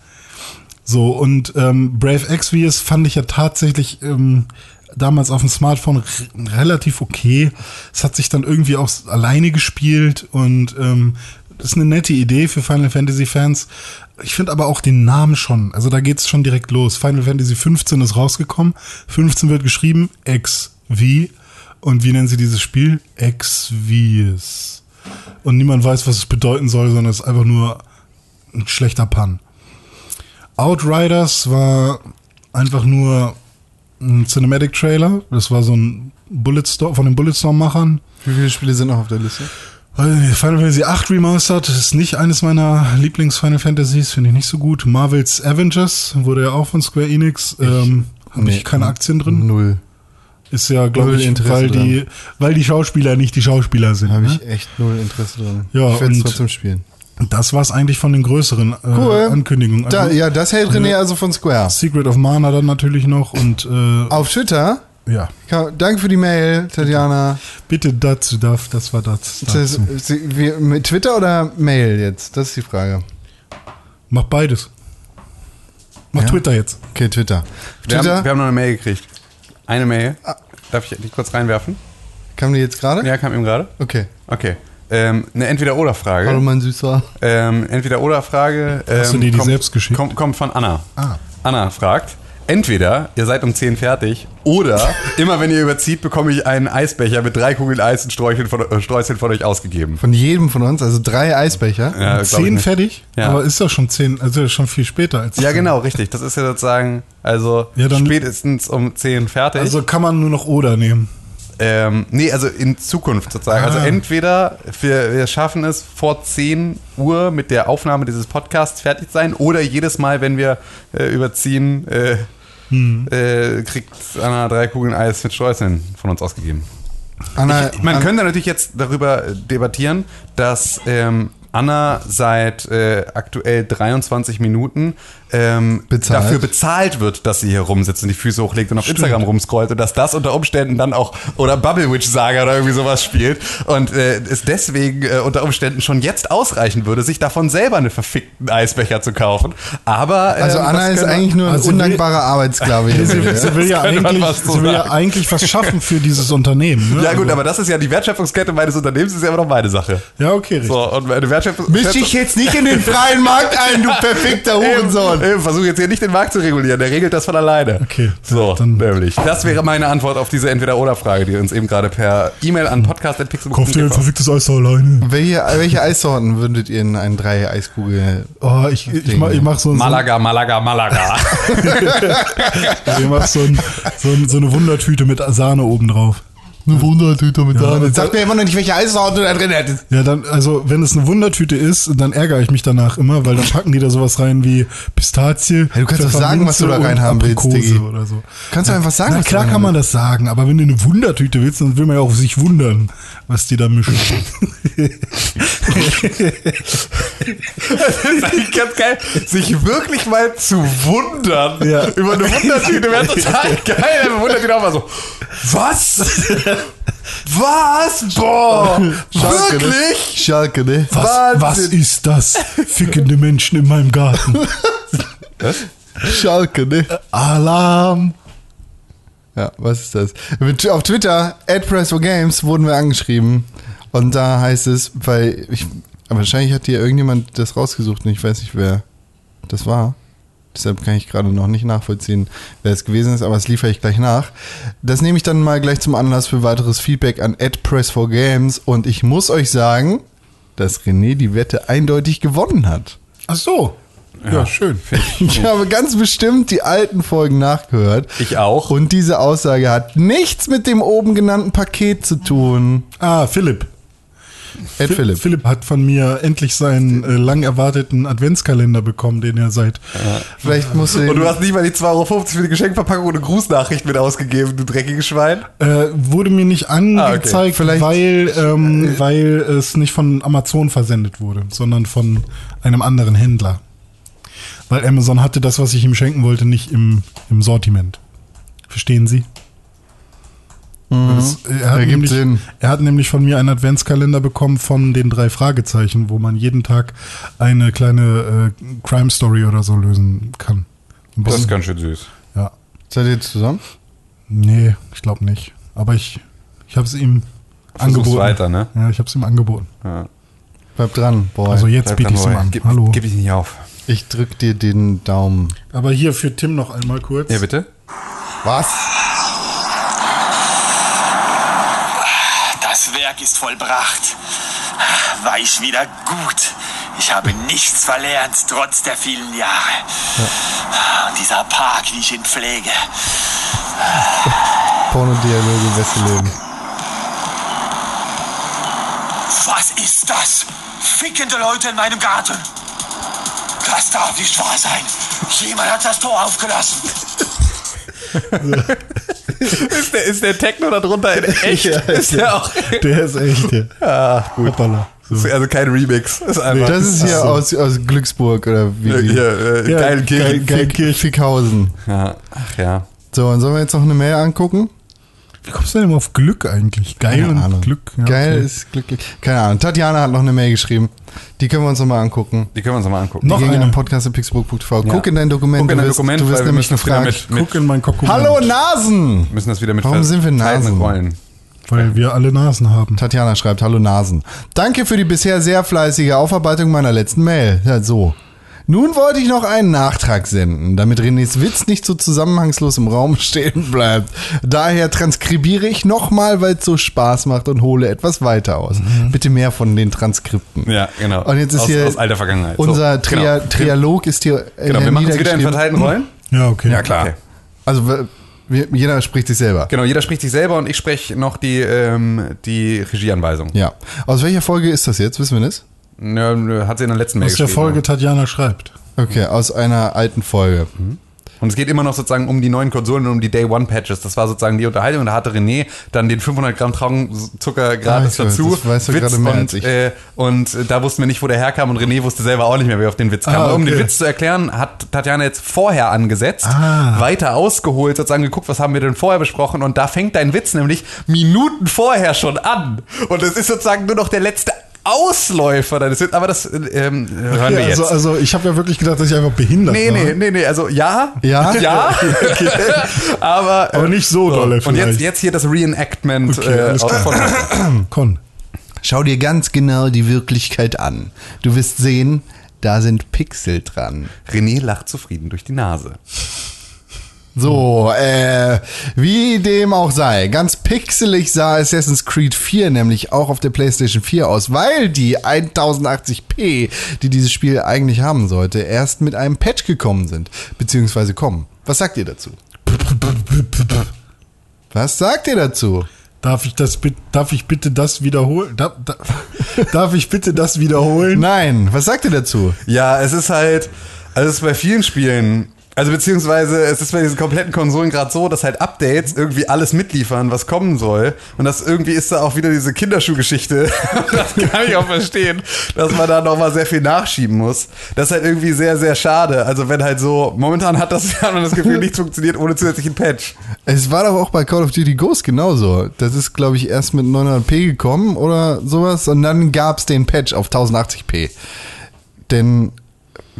So, und ähm, Brave Exvius fand ich ja tatsächlich ähm, damals auf dem Smartphone relativ okay. Es hat sich dann irgendwie auch alleine gespielt und ähm, das ist eine nette Idee für Final Fantasy Fans. Ich finde aber auch den Namen schon. Also da geht's schon direkt los. Final Fantasy 15 ist rausgekommen. 15 wird geschrieben XV. Und wie nennen sie dieses Spiel? Exvius. Und niemand weiß, was es bedeuten soll, sondern es ist einfach nur ein schlechter Pun. Outriders war einfach nur ein Cinematic Trailer. Das war so ein Bulletstorm von den Bulletstorm-Machern. Wie viele Spiele sind noch auf der Liste? Nicht, Final Fantasy 8 Remastered ist nicht eines meiner Lieblings-Final Fantasies, finde ich nicht so gut. Marvel's Avengers wurde ja auch von Square Enix. Ähm, Habe nee. ich keine Aktien drin. Null. Ist ja, glaube ich, Interesse weil die, weil die Schauspieler nicht die Schauspieler sind. Habe ne? ich echt null Interesse drin. Ja, ich werde es und- trotzdem spielen. Das war's eigentlich von den größeren äh, Cool. Ankündigungen. Da, Also, ja, das hält René also von Square. Secret of Mana dann natürlich noch und äh, Auf Twitter. ja, Danke für die Mail, Tatjana. bitte dazu darf, das war das. Das, Dazu. Mit Twitter oder Mail jetzt? Das ist die Frage. Mach beides. Mach Ja. Twitter jetzt. Okay, Twitter. Wir haben, Twitter, wir haben noch eine Mail gekriegt. Eine Mail. Darf ich die kurz reinwerfen? kam die jetzt gerade? Ja, kam eben gerade. Okay. Okay. Ähm, eine Hallo, Entweder-Oder-Frage. mein Süßer. Ähm, Entweder-Oder-Frage. Ähm, Hast du dir die kommt, selbst geschickt? Kommt, kommt von Anna. Ah. Anna fragt, entweder ihr seid um 10 fertig oder immer wenn ihr überzieht, bekomme ich einen Eisbecher mit drei Kugeln Eis und Streucheln von, äh, Streuseln von euch ausgegeben. Von jedem von uns, also drei Eisbecher. Ja, glaub ich zehn nicht. fertig? Ja. Aber ist doch schon zehn, also schon viel später als Ja, zehn. genau, richtig. Das ist ja sozusagen, also Ja, dann- spätestens um 10 fertig. Also kann man nur noch Oder nehmen. Ähm, nee, also in Zukunft sozusagen. Also Ah. entweder wir, wir schaffen es vor 10 Uhr mit der Aufnahme dieses Podcasts fertig sein oder jedes Mal, wenn wir äh, überziehen, äh, Hm. äh, kriegt Anna drei Kugeln Eis mit Streuseln von uns ausgegeben. Anna, Man An- könnte natürlich jetzt darüber äh, debattieren, dass ähm, Anna seit äh, aktuell 23 Minuten ähm, Bezahlt. dafür bezahlt wird, dass sie hier rumsitzt und die Füße hochlegt und auf Instagram rumscrollt und dass das unter Umständen dann auch oder Bubble Witch Saga oder irgendwie sowas spielt und äh, es deswegen äh, unter Umständen schon jetzt ausreichen würde, sich davon selber einen verfickten Eisbecher zu kaufen. Aber ähm, also Anna das ist eigentlich nur ein Also undankbarer Arbeitssklave. hier. Sie, sie, will ja eigentlich, so sie will ja eigentlich was schaffen für dieses Unternehmen. Ne? ja gut, Also- aber das ist ja die Wertschöpfungskette meines Unternehmens, ist ja immer noch meine Sache. Ja, okay, richtig. So, und meine Wertschöpfung. Misch dich jetzt nicht in den freien Markt ein, du perfekter Hurensohn. Eben, eben, versuch jetzt hier nicht den Markt zu regulieren, der regelt das von alleine. Okay, So, dann- nämlich. Das wäre meine Antwort auf diese Entweder-Oder-Frage, die uns eben gerade per E-Mail an podcast.pixelbook.tv Kauft ihr ein verficktes Eis da alleine? Welche, welche Eissorten würdet ihr in ein drei Eiskugel? Oh, ich, ich, mach, ich mach so, so, Malaga, Malaga, Malaga. ich mach so, ein, so, ein, so eine Wundertüte mit Sahne oben drauf. Eine Wundertüte mit Sahne. Sag mir immer noch nicht, welche Eissorte da drin hat. Ja, dann, also, wenn es eine Wundertüte ist, dann ärgere ich mich danach immer, weil dann packen die da sowas rein wie Pistazie. Hey, du kannst doch sagen, was du da reinhaben willst, Diggi. oder so. Kannst du einfach sagen, Na was klar da kann man das sagen, aber wenn du eine Wundertüte willst, dann will man ja auch sich wundern, was die da mischen. Das ist ganz geil, sich wirklich mal zu wundern Ja. über eine Wundertüte. Wäre total geil. Eine Wundertüte auch mal so, was? Was? Boah, Schalke, ne? wirklich? Schalke, ne? Was, was ist das? Fickende Menschen in meinem Garten. Schalke, ne? Alarm. Ja, was ist das? Auf Twitter, at Press4Games, wurden wir angeschrieben. Und da heißt es, weil ich, wahrscheinlich hat hier irgendjemand das rausgesucht und ich weiß nicht, wer das war. Deshalb kann ich gerade noch nicht nachvollziehen, wer es gewesen ist, aber das liefere ich gleich nach. Das nehme ich dann mal gleich zum Anlass für weiteres Feedback an at Press4Games und ich muss euch sagen, dass René die Wette eindeutig gewonnen hat. Ach so. Ja, schön. Ich habe ganz bestimmt die alten Folgen nachgehört. Ich auch. Und diese Aussage hat nichts mit dem oben genannten Paket zu tun. Ah, Philipp. Ed Philipp. Philipp hat von mir endlich seinen äh, lang erwarteten Adventskalender bekommen, den er seit. Vielleicht musst du, Und du hast nicht mal die 2,50 Euro für die Geschenkverpackung und eine Grußnachricht mit ausgegeben, du dreckiges Schwein. Äh, wurde mir nicht angezeigt, Vielleicht- weil, ähm, weil es nicht von Amazon versendet wurde, sondern von einem anderen Händler. Weil Amazon hatte das, was ich ihm schenken wollte, nicht im, im Sortiment. Verstehen Sie? Das, er, hat nämlich, Sinn. er hat nämlich von mir einen Adventskalender bekommen von den drei Fragezeichen, wo man jeden Tag eine kleine äh, Crime Story oder so lösen kann. Das ist ganz schön süß. ja. seid ihr jetzt zusammen? Nee, ich glaube nicht. Aber ich, ich habe es ihm Versuch's angeboten. weiter, ne? Ja, ich habe es ihm angeboten. Ja. Bleib dran, boy. Also jetzt biete ich es an. Gib, Hallo. Gib ich nicht auf. ich drück dir den Daumen. Aber hier für Tim noch einmal kurz. Ja, bitte? Was? Das Werk ist vollbracht. War ich wieder gut. Ich habe nichts verlernt, trotz der vielen Jahre. Und dieser Park, wie ich ihn pflege. Pornodialoge, beste Leben. Was ist das? Fickende Leute in meinem Garten. Das darf nicht wahr sein. Jemand hat das Tor aufgelassen. Ist der, ist der Techno da drunter in echt? Ja, ist der auch. Der ist echt. Ja. Ah, gut. Hoppala. So. Also kein Remix. Ist einfach. Das ist hier aus, aus Glücksburg oder wie die- hier, äh, Ja, Geilenkirchen. geil- Fick, Fickhausen. Ja. Ach ja. So, und sollen wir jetzt noch eine Mail angucken? Wie kommst du denn immer auf Glück eigentlich? Geil Keine und Ahnung. Glück. Ja, Geil okay. ist glücklich. Keine Ahnung. Tatjana hat noch eine Mail geschrieben. Die können wir uns nochmal angucken. Die können wir uns nochmal angucken. Noch Die ging eine. an podcast.pixburg.tv. Ja. Guck in dein Dokument. Guck in du dein wirst, Dokument, du wirst weil wir nämlich gefragt. mit- Guck in mein Dokument. Hallo Nasen! Wir müssen das wieder mit Warum sind wir Nasen? und Rollen. Weil wir alle Nasen haben. Tatjana schreibt, hallo Nasen. Danke für die bisher sehr fleißige Aufarbeitung meiner letzten Mail. Ja, so. Nun wollte ich noch einen Nachtrag senden, damit Renés Witz nicht so zusammenhangslos im Raum stehen bleibt. Daher transkribiere ich nochmal, weil es so Spaß macht und hole etwas weiter aus. Bitte mehr von den Transkripten. Ja, genau. Und jetzt ist aus, hier aus alter Vergangenheit. Unser So, Tria genau. Trialog ist hier Genau, wir machen es wieder in verteilten Rollen. Ja, okay. Ja, klar. Okay. Also jeder spricht sich selber. Genau, jeder spricht sich selber und ich spreche noch die, ähm, die Regieanweisung. Ja. Aus welcher Folge ist das jetzt? Wissen wir das? Nö, nö, hat sie in der letzten Mail Aus der. Folge Tatjana schreibt. Okay, aus einer alten Folge. Und es geht immer noch sozusagen um die neuen Konsolen und um die Day One Patches. Das war sozusagen die Unterhaltung. Und da hatte René dann den 500 Gramm Traubenzucker gratis Ah, weiß, dazu. das weißt du Witz gerade mehr und, als ich. Äh, und äh, da wussten wir nicht, wo der herkam. Und René wusste selber auch nicht mehr, wer auf den Witz kam. Ah, Aber Um den okay. Witz zu erklären, hat Tatjana jetzt vorher angesetzt, Ah. weiter ausgeholt, sozusagen geguckt, was haben wir denn vorher besprochen. Und da fängt dein Witz nämlich Minuten vorher schon an. Und es ist sozusagen nur noch der letzte Ausläufer deines Witzes. Aber das ähm, hören wir Ja, jetzt. also, also ich habe ja wirklich gedacht, dass ich einfach behindert Nee, war. nee, nee, nee, also ja. Ja? Ja. aber, Aber nicht so dolle Und jetzt, jetzt hier das Reenactment Okay, äh, von Con. Schau dir ganz genau die Wirklichkeit an. Du wirst sehen, da sind Pixel dran. René lacht zufrieden durch die Nase. So, äh, wie dem auch sei, ganz pixelig sah Assassin's Creed 4 nämlich auch auf der PlayStation 4 aus, weil die 1080p, die dieses Spiel eigentlich haben sollte, erst mit einem Patch gekommen sind, beziehungsweise kommen. Was sagt ihr dazu? Was sagt ihr dazu? Darf ich das darf ich bitte das wiederholen? Da, da, darf ich bitte das wiederholen? Nein, was sagt ihr dazu? Ja, es ist halt, also es ist bei vielen Spielen, also beziehungsweise es ist bei diesen kompletten Konsolen gerade so, dass halt Updates irgendwie alles mitliefern, was kommen soll. Und das irgendwie ist da auch wieder diese Kinderschuhgeschichte. das kann ich auch verstehen, dass man da nochmal sehr viel nachschieben muss. Das ist halt irgendwie sehr, sehr schade. Also wenn halt so, momentan hat das, hat man das Gefühl, nicht funktioniert ohne zusätzlichen Patch. Es war doch auch bei Call of Duty Ghost genauso. Das ist, glaube ich, erst mit 900p gekommen oder sowas und dann gab's den Patch auf 1080p. Denn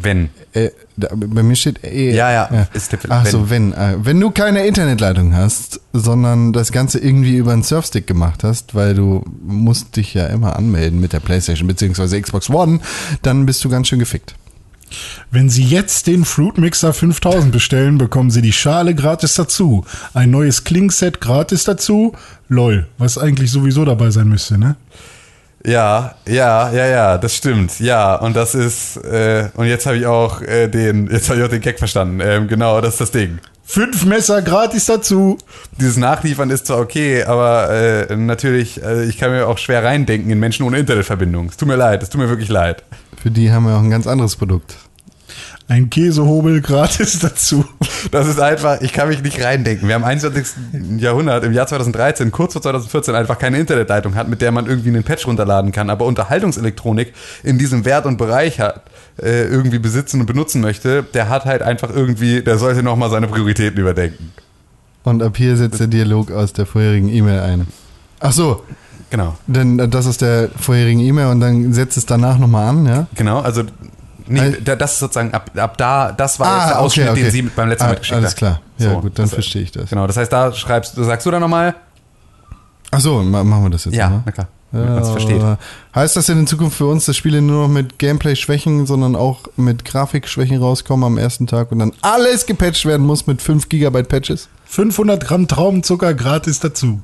Wenn. äh, da, bei mir steht eh. Ja, ja, ist der- Ach wenn. so, wenn. Äh, wenn du keine Internetleitung hast, sondern das Ganze irgendwie über einen Surfstick gemacht hast, weil du musst dich ja immer anmelden mit der Playstation bzw. Xbox One, dann bist du ganz schön gefickt. Wenn Sie jetzt den Fruit Mixer 5000 bestellen, bekommen Sie die Schale gratis dazu. Ein neues Klingset gratis dazu. Lol, was eigentlich sowieso dabei sein müsste, ne? Ja, ja, ja, ja, das stimmt. Ja, und das ist, äh, und jetzt habe ich auch äh, den, jetzt habe ich auch den Gag verstanden. Ähm, genau, das ist das Ding. Fünf Messer gratis dazu. Dieses Nachliefern ist zwar okay, aber äh, natürlich, äh, ich kann mir auch schwer reindenken in Menschen ohne Internetverbindung. Es tut mir leid, es tut mir wirklich leid. Für die haben wir auch ein ganz anderes Produkt. Ein Käsehobel gratis dazu. Das ist einfach, ich kann mich nicht reindenken. Wir haben im 21. Jahrhundert, im Jahr 2013, kurz vor 2014, einfach keine Internetleitung hat, mit der man irgendwie einen Patch runterladen kann, aber Unterhaltungselektronik in diesem Wert und Bereich hat, äh, irgendwie besitzen und benutzen möchte, der hat halt einfach irgendwie, der sollte nochmal seine Prioritäten überdenken. Und ab hier setzt der Dialog aus der vorherigen E-Mail ein. Ach so, Genau. denn äh, das ist der vorherigen E-Mail und dann setzt es danach nochmal an, ja? Genau, also nee, das ist sozusagen ab, ab da, das war Ah, jetzt der okay, Ausschnitt, okay. den Sie beim letzten Ah, Mal geschickt alles hat. klar. Ja, So, gut, dann das- verstehe ich das. Genau, das heißt, da schreibst du, sagst du dann nochmal? Ach so, ma- machen wir das jetzt Ja, nochmal? na klar, damit man es versteht. Äh, Heißt das denn in Zukunft für uns, dass Spiele nur noch mit Gameplay-Schwächen, sondern auch mit Grafikschwächen rauskommen am ersten Tag und dann alles gepatcht werden muss mit 5 GB Patches? 500 Gramm Traubenzucker gratis dazu.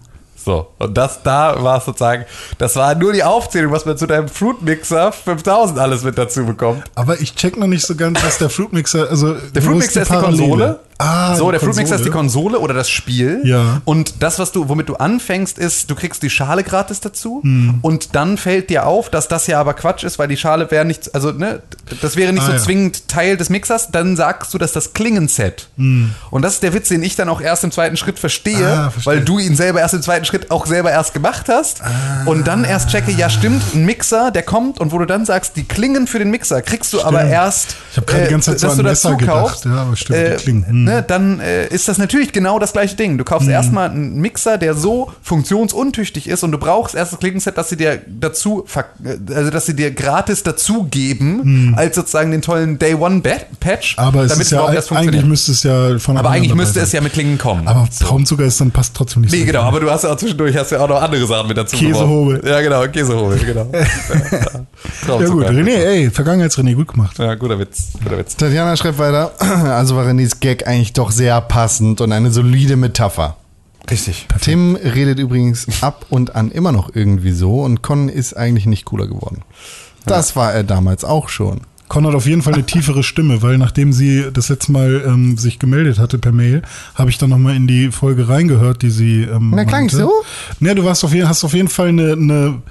So, und das da war es sozusagen, das war nur die Aufzählung, was man zu deinem Fruit Mixer 5000 alles mit dazu bekommt. Aber ich check noch nicht so ganz, was der Fruit Mixer, also Der Fruit Mixer ist die Konsole. Ah, so, der Fruit Mixer ist die Konsole. Konsole oder das Spiel. Ja. Und das, was du, womit du anfängst, ist, du kriegst die Schale gratis dazu. Hm. Und dann fällt dir auf, dass das ja aber Quatsch ist, weil die Schale wäre nicht, also ne, das wäre nicht Ah, so ja. zwingend Teil des Mixers. Dann sagst du, dass das Klingenset. Und das ist der Witz, den ich dann auch erst im zweiten Schritt verstehe, Hm. Ah, weil du ihn selber erst im zweiten Schritt auch selber erst gemacht hast. Und dann erst checke, ja stimmt, ein Mixer, der kommt und wo du dann sagst, die Klingen für den Mixer kriegst du aber erst, Ich hab gerade die ganze Zeit so dass an du Messer gedacht. kaufst. Ja, aber stimmt, die äh, Klingen. Hm. Ne, dann äh, ist das natürlich genau das gleiche Ding. Du Mhm. kaufst erstmal einen Mixer, der so funktionsuntüchtig ist und du brauchst erst das Klingenset, dass sie dir dazu, äh, also dass sie dir gratis dazugeben, als sozusagen den tollen Day One Patch, Mhm. Aber es ist ja, erst eigentlich funktioniert. müsste es ja von Aber eigentlich müsste es ja mit Klingen kommen. Aber Traubenzucker ist dann passt trotzdem nicht Nee, so. genau, aber du hast ja auch zwischendurch hast ja auch noch andere Sachen mit dazu Käsehobel. Ja, genau, Käsehobel, genau. Ja gut, René, ey, Vergangenheits-René, gut gemacht. Ja, guter Witz, guter Witz. Tatjana schreibt weiter, also war Renés Gag eigentlich doch sehr passend und eine solide Metapher. Richtig. Tim redet übrigens ab und an immer noch irgendwie so und Con ist eigentlich nicht cooler geworden. Das war er damals auch schon. Con hat auf jeden Fall eine tiefere Stimme, weil nachdem sie das letzte Mal ähm, sich gemeldet hatte per Mail, habe ich dann nochmal in die Folge reingehört, die sie. Ähm, Na, klang ich so? Ne, du warst auf jeden, hast auf jeden Fall eine, eine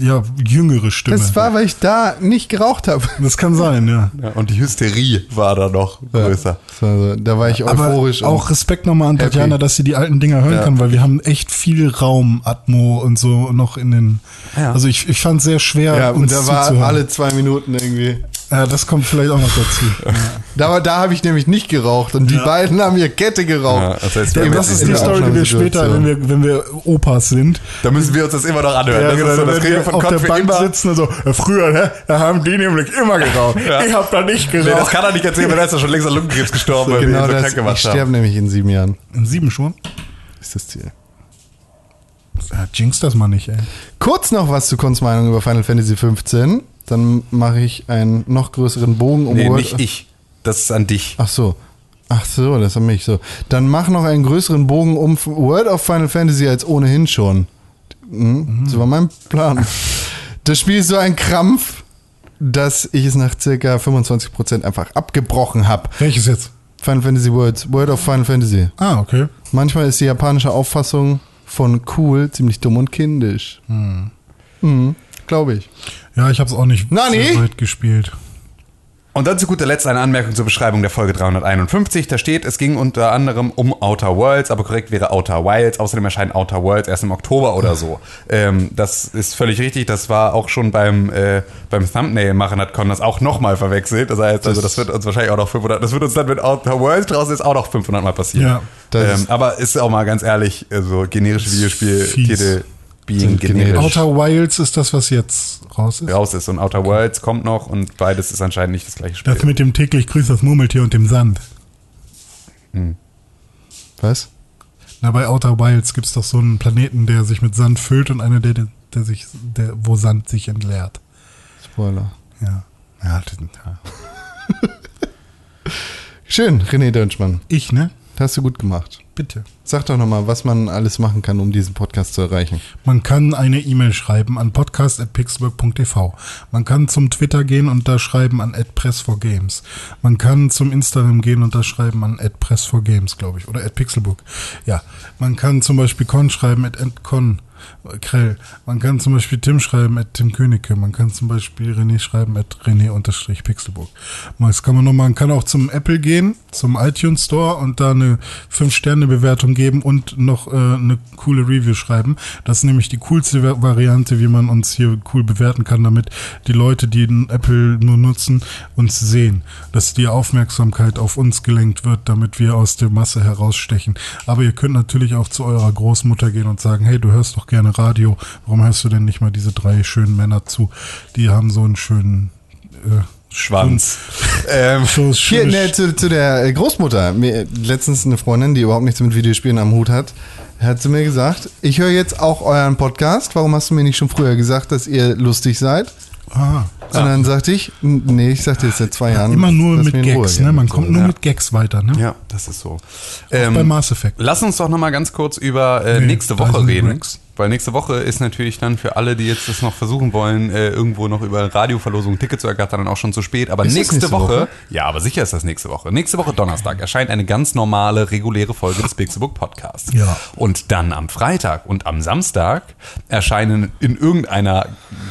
ja, jüngere Stimme. Das war, weil ich da nicht geraucht habe. das kann sein, ja. Ja, und die Hysterie war da noch größer. Also, da war ich Aber euphorisch. und- auch Respekt nochmal an happy. Tatjana, dass sie die alten Dinger hören Ja. kann, weil wir haben echt viel Raum, Atmo und so noch in den. Ja. Also ich, ich fand es sehr schwer, ja, und uns da war zuzuhören. alle zwei Minuten irgendwie. Ja, das kommt vielleicht auch noch dazu. Da, da habe ich nämlich nicht geraucht und die beiden haben ihr Kette geraucht. Ja, das heißt, Ja, wir das ist die Story, die wir später, wenn wir, wenn wir Opas sind. Da müssen wir uns das immer noch anhören. Ja, das genau, ist so, das kriegen wir wir von auf Gott der Bank immer. sitzen und so, ja, früher, ne, da haben die nämlich immer geraucht. Ja. Ich hab da nicht Nee, das geraucht. kann er nicht erzählen, weil er ist ja schon längst an Lungenkrebs gestorben, weil wir Genau ihn so das. krank Ich gemacht sterbe haben. nämlich in sieben Jahren. In sieben schon? Ist das Ziel. Ja, jinx das mal nicht, ey. Kurz noch was zu Cons Meinung über Final Fantasy 15. Dann mache ich einen noch größeren Bogen um Nee, World- nicht ich. Das ist an dich. Ach so. Ach so, das an mich so. Dann mach noch einen größeren Bogen um World of Final Fantasy als ohnehin schon. Mhm. Das war mein Plan. Das Spiel ist so ein Krampf, dass ich es nach circa 25% einfach abgebrochen habe. Welches jetzt? Final Fantasy Worlds, World of Final Fantasy. Ah, okay. Manchmal ist die japanische Auffassung von cool, ziemlich dumm und kindisch. Mhm. Glaube ich. Ja, ich habe es auch nicht Na, nee. so weit gespielt. Und dann zu guter Letzt eine Anmerkung zur Beschreibung der Folge 351. Da steht, es ging unter anderem um Outer Worlds, aber korrekt wäre Outer Wilds. Außerdem erscheint Outer Worlds erst im Oktober oder so. Ähm, das ist völlig richtig. Das war auch schon beim, äh, beim Thumbnail machen, hat Con das auch nochmal verwechselt. Das heißt, also das wird uns wahrscheinlich auch noch 500, das wird uns dann mit Outer Worlds draußen jetzt auch noch 500 Mal passieren. Ja. Das Ähm, aber ist auch mal ganz ehrlich, also generische Videospiel-Titel being generisch. Outer Wilds ist das, was jetzt raus ist. raus ist. Und Outer Worlds kommt noch und beides ist anscheinend nicht das gleiche Spiel. Das mit dem täglich grüßt das Murmeltier und dem Sand. Was? Na, bei Outer Wilds gibt es doch so einen Planeten, der sich mit Sand füllt und einer, der, der sich, der, wo Sand sich entleert. Spoiler. Ja. Ja, das- ja. Schön, René Dönschmann. Ich, ne? Das hast du gut gemacht. Bitte. Sag doch nochmal, was man alles machen kann, um diesen Podcast zu erreichen. Man kann eine E-Mail schreiben an podcast.pixelburg.tv. Man kann zum Twitter gehen und da schreiben an @press4games. Man kann zum Instagram gehen und da schreiben an @press4games, glaube ich, oder @pixelburg. Ja, man kann zum Beispiel Con schreiben at @con Krell. Man kann zum Beispiel Tim schreiben at Tim Königke. Man kann zum Beispiel René schreiben at René-Pixelburg. Das kann man noch, man kann auch zum Apple gehen, zum iTunes Store und da eine 5-Sterne-Bewertung geben und noch äh, eine coole Review schreiben. Das ist nämlich die coolste Va- Variante, wie man uns hier cool bewerten kann, damit die Leute, die Apple nur nutzen, uns sehen. Dass die Aufmerksamkeit auf uns gelenkt wird, damit wir aus der Masse herausstechen. Aber ihr könnt natürlich auch zu eurer Großmutter gehen und sagen, hey, du hörst doch gerne Radio. Warum hörst du denn nicht mal diese drei schönen Männer zu? Die haben so einen schönen äh, Schwanz. ähm, So Hier, ne, zu, zu der äh, Großmutter. Mir, letztens eine Freundin, die überhaupt nichts mit Videospielen am Hut hat, hat zu mir gesagt, ich höre jetzt auch euren Podcast. Warum hast du mir nicht schon früher gesagt, dass ihr lustig seid? Ah, Und dann sagte ich, "N- nee, ich sagte jetzt seit zwei Jahren. immer nur mit Ruhe Gags, ne? Man kommt so. nur Ja. mit Gags weiter, ne? ja, das ist so. Auch bei Ähm, Mass Effect. lass uns doch nochmal ganz kurz über äh, Nee, nächste Woche reden. Rex. Weil nächste Woche ist natürlich dann für alle, die jetzt das noch versuchen wollen, äh, irgendwo noch über Radioverlosung ein Ticket zu ergattern, dann auch schon zu spät. Aber nächste, nächste Woche, Woche? ja, aber sicher ist das nächste Woche. Nächste Woche Donnerstag erscheint eine ganz normale, reguläre Folge des Pixelbook Podcasts. Ja. Und dann am Freitag und am Samstag erscheinen in irgendeiner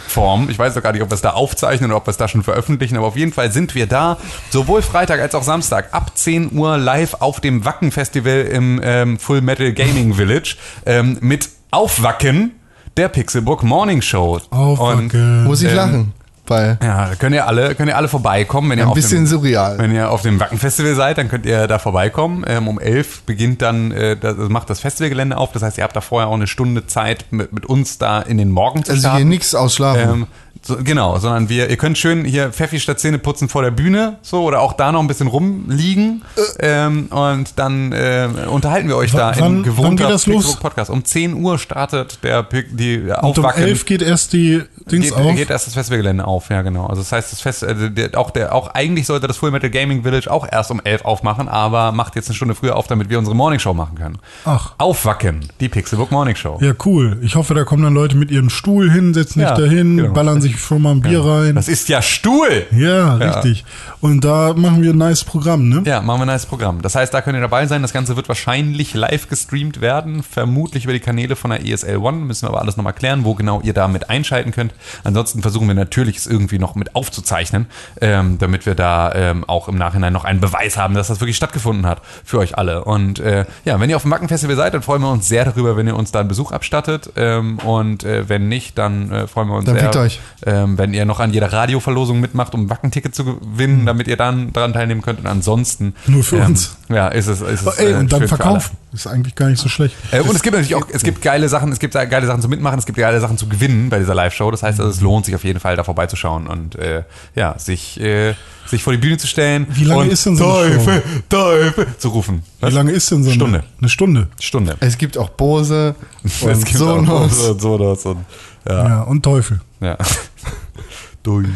Form, ich weiß doch gar nicht, ob wir es da aufzeichnen oder ob wir es da schon veröffentlichen, aber auf jeden Fall sind wir da, sowohl Freitag als auch Samstag, ab 10 Uhr live auf dem Wacken Festival im ähm, Full Metal Gaming Village ähm, mit Aufwacken der Pixelbook Morning Show. Und, Aufwacken. Muss ich Ähm, lachen, weil ja, da könnt ihr alle, könnt ihr alle vorbeikommen, wenn ihr ein bisschen dem, surreal. wenn ihr auf dem Wacken-Festival seid, dann könnt ihr da vorbeikommen. Ähm, um 11 beginnt dann, äh, das macht das Festivalgelände auf. Das heißt, ihr habt da vorher auch eine Stunde Zeit, mit, mit uns da in den Morgen zu Also starten. hier nichts ausschlafen. Ähm, so, genau, sondern wir, ihr könnt schön hier Pfeffi statt Zähne putzen vor der Bühne, so, oder auch da noch ein bisschen rumliegen. ähm, und dann äh, unterhalten wir euch W- da wann- in wann gewohnter? Pixelbook Podcast. Um 10 Uhr startet der die Und um Aufwacken. 11 geht erst die Dings Geht, auf. geht erst das Festivalgelände auf, ja genau. Also das heißt, das Fest, also der, auch der, auch eigentlich sollte das Full Metal Gaming Village auch erst um 11 aufmachen, aber macht jetzt eine Stunde früher auf, damit wir unsere Morning Show machen können. Ach. Aufwacken, die Pixelbook Morning Show. Ja, cool. Ich hoffe, da kommen dann Leute mit ihrem Stuhl hin, setzen sich Ja, dahin, genau. ballern sich schon mal ein Bier rein. Das ist ja Stuhl! Ja, richtig. Und da machen wir ein nice Programm, ne? Ja, machen wir ein nice Programm. Das heißt, da könnt ihr dabei sein. Das Ganze wird wahrscheinlich live gestreamt werden, vermutlich über die Kanäle von der ESL One. Müssen wir aber alles nochmal klären, wo genau ihr da mit einschalten könnt. Ansonsten versuchen wir natürlich, es irgendwie noch mit aufzuzeichnen, ähm, damit wir da ähm, auch im Nachhinein noch einen Beweis haben, dass das wirklich stattgefunden hat für euch alle. Und äh, ja, wenn ihr auf dem Wacken-Festival seid, dann freuen wir uns sehr darüber, wenn ihr uns da einen Besuch abstattet. Ähm, und äh, wenn nicht, dann äh, freuen wir uns Dann sehr, fickt euch. Ähm, wenn ihr noch an jeder Radioverlosung mitmacht, um ein Wacken-Ticket zu gewinnen, damit ihr dann daran teilnehmen könnt. Und ansonsten Nur für ähm, uns. Ja, ist es. Ist es Ey, äh, und dann verkaufen. Ist eigentlich gar nicht so schlecht. Äh, und es gibt natürlich auch, es gibt geile Sachen, es gibt geile Sachen zu mitmachen, es gibt geile Sachen zu gewinnen bei dieser Live-Show. Das heißt, also, es lohnt sich auf jeden Fall, da vorbeizuschauen und äh, ja, sich, äh, sich vor die Bühne zu stellen. Wie lange und ist denn so eine Teufel, Teufel zu rufen. Wie lange ist denn so eine Stunde. Eine Stunde. Stunde. es gibt auch Bose Es und gibt auch Sonos. und Sonos und Ja, ja. und Teufel. ja. Teufel.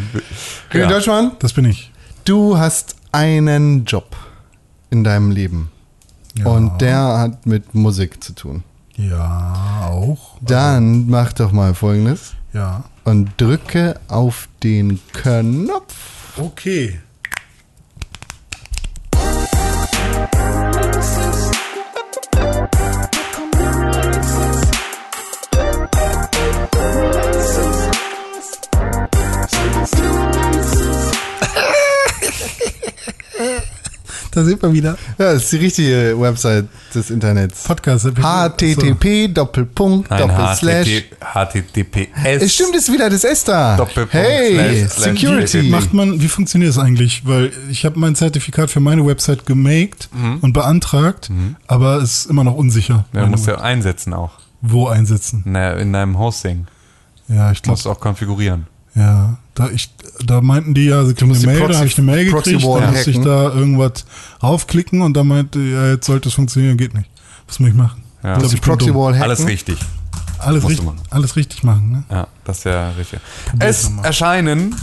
René Ja. Deutschmann, Das bin ich. du hast einen Job in deinem Leben. Ja. Und der hat mit Musik zu tun. Ja, auch. Dann mach doch mal folgendes Ja. und drücke auf den Knopf. Okay. Da sind wir wieder. Ja, das ist die richtige Website des Internets. Podcast. http Doppelpunkt Doppelslash. HTTP, HTTPS. Es stimmt, ist wieder das S da. Doppelpunkt, Hey, Security. Macht man, wie funktioniert das eigentlich? Weil ich habe mein Zertifikat für meine Website gemaked und beantragt, aber es ist immer noch unsicher. Ja, musst ja einsetzen auch. Wo einsetzen? In, der, in deinem Hosting. Ja, ich glaube, Musst du auch konfigurieren. Ja. Da, ich, da meinten die ja, sie kriegen eine Mail, da Proxy- habe ich eine Mail gekriegt, da musste ich da irgendwas raufklicken und da meinte, ja, jetzt sollte es funktionieren, geht nicht. Was muss ich machen? Ja. Ich glaub, ich Proxy. Wall hacken. Alles richtig. Alles, richtig, alles richtig machen, ne? Ja, das ist ja richtig. Probier's Es erscheinen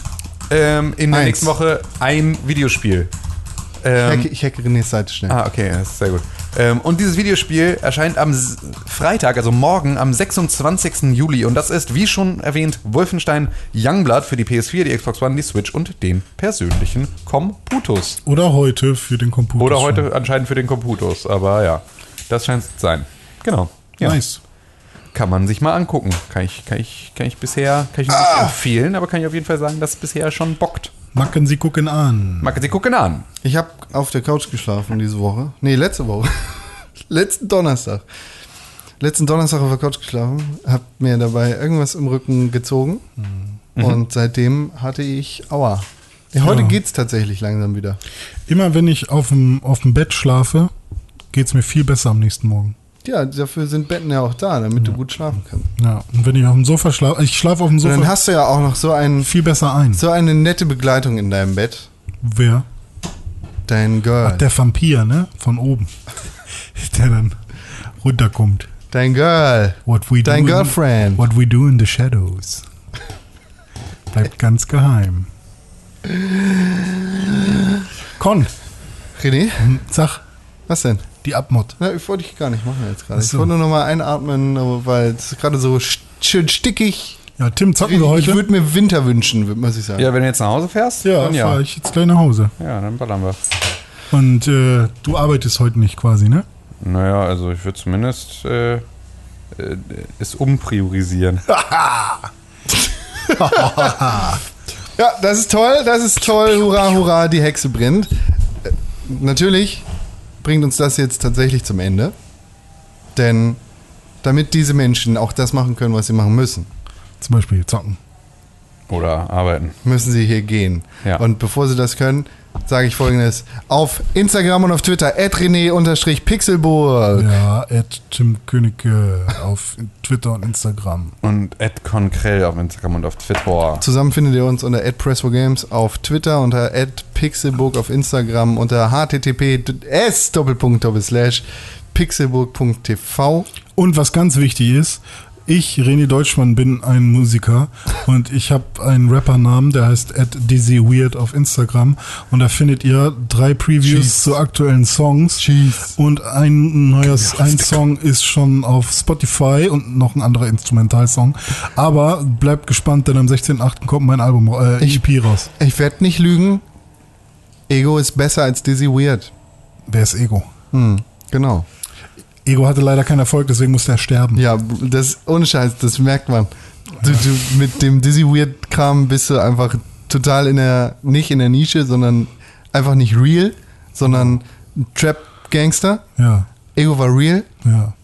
ähm, in der Eins. nächsten Woche ein Videospiel. Ich Ähm, hacke, ich hacke Renés Seite schnell. Ah, okay, das ist sehr gut. Ähm, und dieses Videospiel erscheint am S- Freitag, also morgen, am 26. Juli. Und das ist, wie schon erwähnt, Wolfenstein Youngblood für die PS4, die Xbox One, die Switch und den persönlichen Computus. Oder heute für den Computer. Oder schon. heute anscheinend für den Computus. Aber ja, das scheint es zu sein. Genau. Ja. Nice. Kann man sich mal angucken. Kann ich, kann ich, kann ich bisher, kann ich nicht empfehlen, aber kann ich auf jeden Fall sagen, dass es bisher schon bockt. Macken Sie gucken an. Mag Sie gucken an. Ich habe auf der Couch geschlafen diese Woche. Nee, letzte Woche. Letzten Donnerstag. Letzten Donnerstag auf der Couch geschlafen, hab mir dabei irgendwas im Rücken gezogen und seitdem hatte ich Aua. Ja, heute Ja. geht's tatsächlich langsam wieder. Immer wenn ich auf dem, auf dem Bett schlafe, geht es mir viel besser am nächsten Morgen. Ja, dafür sind Betten ja auch da, damit du gut schlafen kannst. Ja, und wenn ich auf dem Sofa schlafe, ich schlafe auf dem Und Sofa dann hast du ja auch noch so, ein, viel besser ein. so eine nette Begleitung in deinem Bett. Wer? Dein Girl. Der Vampir, ne? Von oben. Der dann runterkommt. Dein Girl. What we Dein do in- Girlfriend. What we do in the shadows. Bleibt ganz geheim. Con, René, hm, sag, was denn? Die Abmod. Na, ich wollte ich gar nicht machen jetzt gerade. Ach Ich so. wollte nur noch mal einatmen, weil es ist gerade so st- schön stickig. Ja, Tim, zocken Ich, wir ich heute? würde mir Winter wünschen, muss ich sagen. Ja, wenn du jetzt nach Hause fährst, ja, dann ja. fahre ich jetzt gleich nach Hause. Ja, dann ballern wir. Und äh, du arbeitest heute nicht quasi, ne? Naja, also ich würde zumindest äh, äh, es umpriorisieren. Ja, das ist toll, das ist toll. Hurra, hurra, die Hexe brennt. Äh, Natürlich bringt uns das jetzt tatsächlich zum Ende. Denn damit diese Menschen auch das machen können, was sie machen müssen, Zum Beispiel zocken. Oder arbeiten. müssen sie hier gehen. Ja. Und bevor sie das können, sage ich folgendes. Auf Instagram und auf Twitter, rené-pixelburg. Ja, at Tim Königke auf Twitter und Instagram. Und Ed Konkrell auf Instagram und auf Twitter. Zusammen findet ihr uns unter @press4games auf Twitter, unter @pixelburg auf Instagram, unter https pixelburg.tv. Und was ganz wichtig ist, ich, René Deutschmann, bin ein Musiker und ich habe einen Rappernamen, der heißt at Dizzy Weird auf Instagram und da findet ihr drei Previews Cheese. zu aktuellen Songs Cheese. und ein neues, ein Song ist schon auf Spotify und noch ein anderer Instrumentalsong. Aber bleibt gespannt, denn am 16.8. kommt mein Album, äh, Ich- EP raus. Ich werde nicht lügen. Ego ist besser als Dizzy Weird. Wer ist Ego? Hm, genau. Ego hatte leider keinen Erfolg, deswegen musste er sterben. Ja, das ohne Scheiß, das merkt man. Du, du, mit dem Dizzy Weird Kram bist du einfach total in der, nicht in der Nische, sondern einfach nicht real, sondern Trap Gangster. Ja, Ego war real, ja.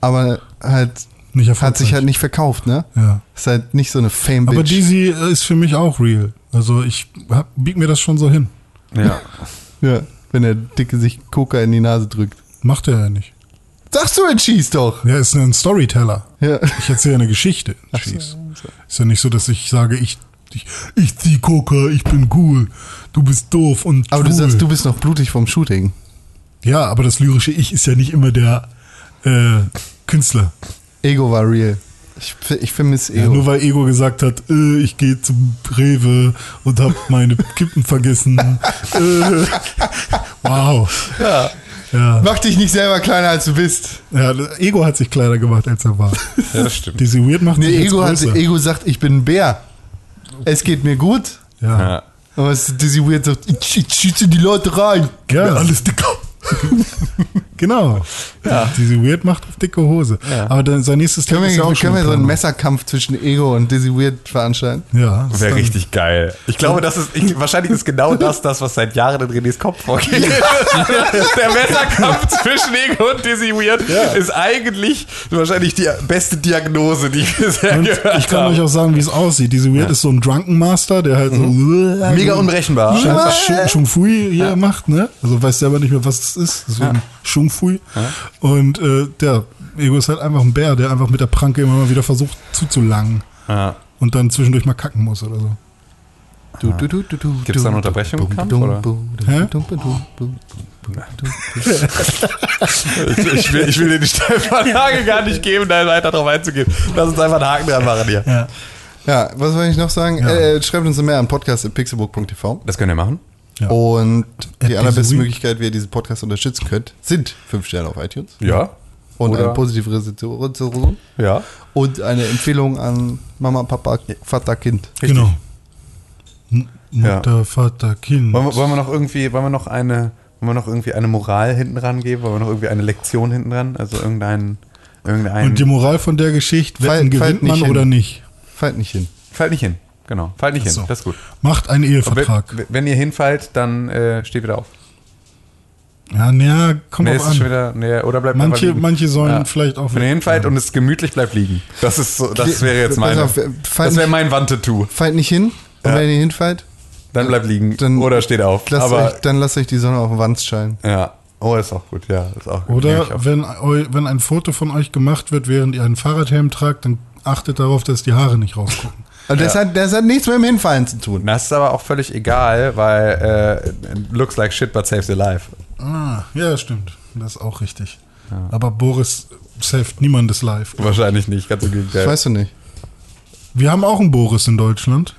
aber halt Nicht hat sich halt nicht verkauft, ne? Ja. Ist halt nicht so eine Fame Aber Bitch. Dizzy ist für mich auch real. Also ich hab, bieg mir das schon so hin. Ja. ja, wenn der Dicke sich Coca in die Nase drückt. Macht er ja nicht. Sagst du in Cheese doch. Er ist ein Storyteller. Ja. Ich erzähle eine Geschichte. in Cheese. Ist ja nicht so, dass ich sage, ich, ich, ich zieh Coca, ich bin cool, du bist doof und Aber du schwul. sagst, du bist noch blutig vom Shooting. Ja, aber das lyrische Ich ist ja nicht immer der äh, Künstler. Ego war real. Ich, ich vermisse Ja, Ego. nur weil Ego gesagt hat, äh, ich gehe zum Rewe und hab meine Kippen vergessen. äh, wow. Ja. Ja. Mach dich nicht selber kleiner als du bist. ja. Ego hat sich kleiner gemacht, als er war. ja, das stimmt. Diese Weird macht sich Nee, Ego, hat. Ego sagt, ich bin ein Bär. Es geht mir gut. ja. Ja. Aber es- Dizzy Weird sagt, ich, ich schieße die Leute rein. Ja, alles dicker. Genau. Diese Weird macht auf dicke Hose. Aber dann, sein nächstes Können Tape ist wir, ja auch schon können wir so einen. Messerkampf zwischen Ego und Dizzy Weird veranstalten? Ja. das Wäre dann- richtig geil. Ich glaube, das ist, ich, wahrscheinlich ist genau das, das, was seit Jahren in Renés Kopf vorgeht. Der Messerkampf zwischen Ego und Dizzy Weird ist eigentlich wahrscheinlich die beste Diagnose, die ich bisher Und gehört ich kann habe. euch auch sagen, wie es aussieht. Diese Weird ist so ein Drunken Master, der halt so Mhm. Mega unberechenbar. Shung- Shung Fui hier macht, ne? Also weiß selber nicht mehr, was es ist. Deswegen Shung Fui. Und äh, der Ego ist halt einfach ein Bär, der einfach mit der Pranke immer mal wieder versucht zuzulangen Ja. und dann zwischendurch mal kacken muss oder so. Du, du, du, du, du, Gibt's da eine Unterbrechung im Kampf, oder? Hä? Ich, ich, will, ich will dir die Steilvorlage gar nicht geben, da weiter drauf einzugehen. Lass uns einfach einen Haken dran machen hier. Ja. Ja, was soll ich noch sagen? Äh, schreibt uns mehr an podcast.pixelbook.tv. Das könnt ihr machen. Ja. Und die allerbeste. Möglichkeit, wie ihr diesen Podcast unterstützen könnt, sind 5 Sterne auf iTunes Ja. und Oder- eine positive Rezension- Ja. und eine Empfehlung an Mama, Papa, Vater, Kind. Richtig. Genau. M- Mutter, Vater, Kind. Wollen wir, wollen wir noch irgendwie, wollen wir noch eine, wollen wir noch irgendwie eine Moral hinten dran geben? Wollen wir noch irgendwie eine Lektion hinten dran? Also irgendein, irgendein. Und die Moral von der Geschichte, wetten gewinnt nicht man hin. oder nicht? Fallt nicht hin. Fallt nicht hin. Genau. Fallt nicht so. hin. Das ist gut. Macht einen Ehevertrag. Wenn, wenn ihr hinfallt, dann äh, steht wieder auf. Ja, naja, kommt Nee, an. wieder, nee, oder bleibt Manche, manche sollen Ja. vielleicht auch. Wenn ihr hinfallt und es gemütlich bleibt liegen. Das ist so, das wäre jetzt meine. auf, Das wäre mein Wandtattoo. Fallt nicht hin. Und Ja. wenn ihr hinfallt, Dann bleibt liegen. Dann oder steht auf. lasst Aber euch, dann lasst euch die Sonne auf den Wand scheinen. ja. Oh, ist auch gut. Ja, ist auch gut. Oder wenn, wenn ein Foto von euch gemacht wird, während ihr einen Fahrradhelm tragt, dann achtet darauf, dass die Haare nicht rausgucken. Und das, hat, das hat nichts mit dem Hinfallen zu tun. Das ist aber auch völlig egal, weil äh, looks like shit, but saves your life. Ah, ja, stimmt. Das ist auch richtig. Aber Boris saved niemandes live. Wahrscheinlich nicht, ganz im Gegenteil. Das weißt du nicht. Wir haben auch einen Boris in Deutschland.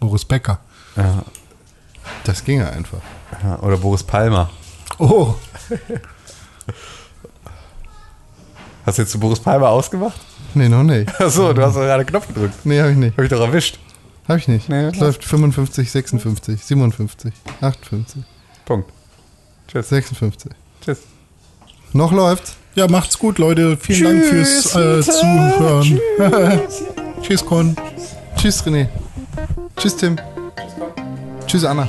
Boris Becker. ja, Das ging ja einfach. ja, oder Boris Palmer. Oh, Hast du jetzt zu Boris Palmer ausgemacht? Nee, noch nicht. Achso, du hast doch gerade einen Knopf gedrückt. Nee, hab ich nicht. Hab ich doch erwischt. Hab ich nicht. Nee, es läuft 55, 56, 57, 58, Punkt. Tschüss. 56. Tschüss. Noch läuft's. ja, macht's gut, Leute. Vielen Dank fürs äh, Zuhören. Tschüss, Con. Tschüss, René. Tschüss, Tim. Tschüss, Anna.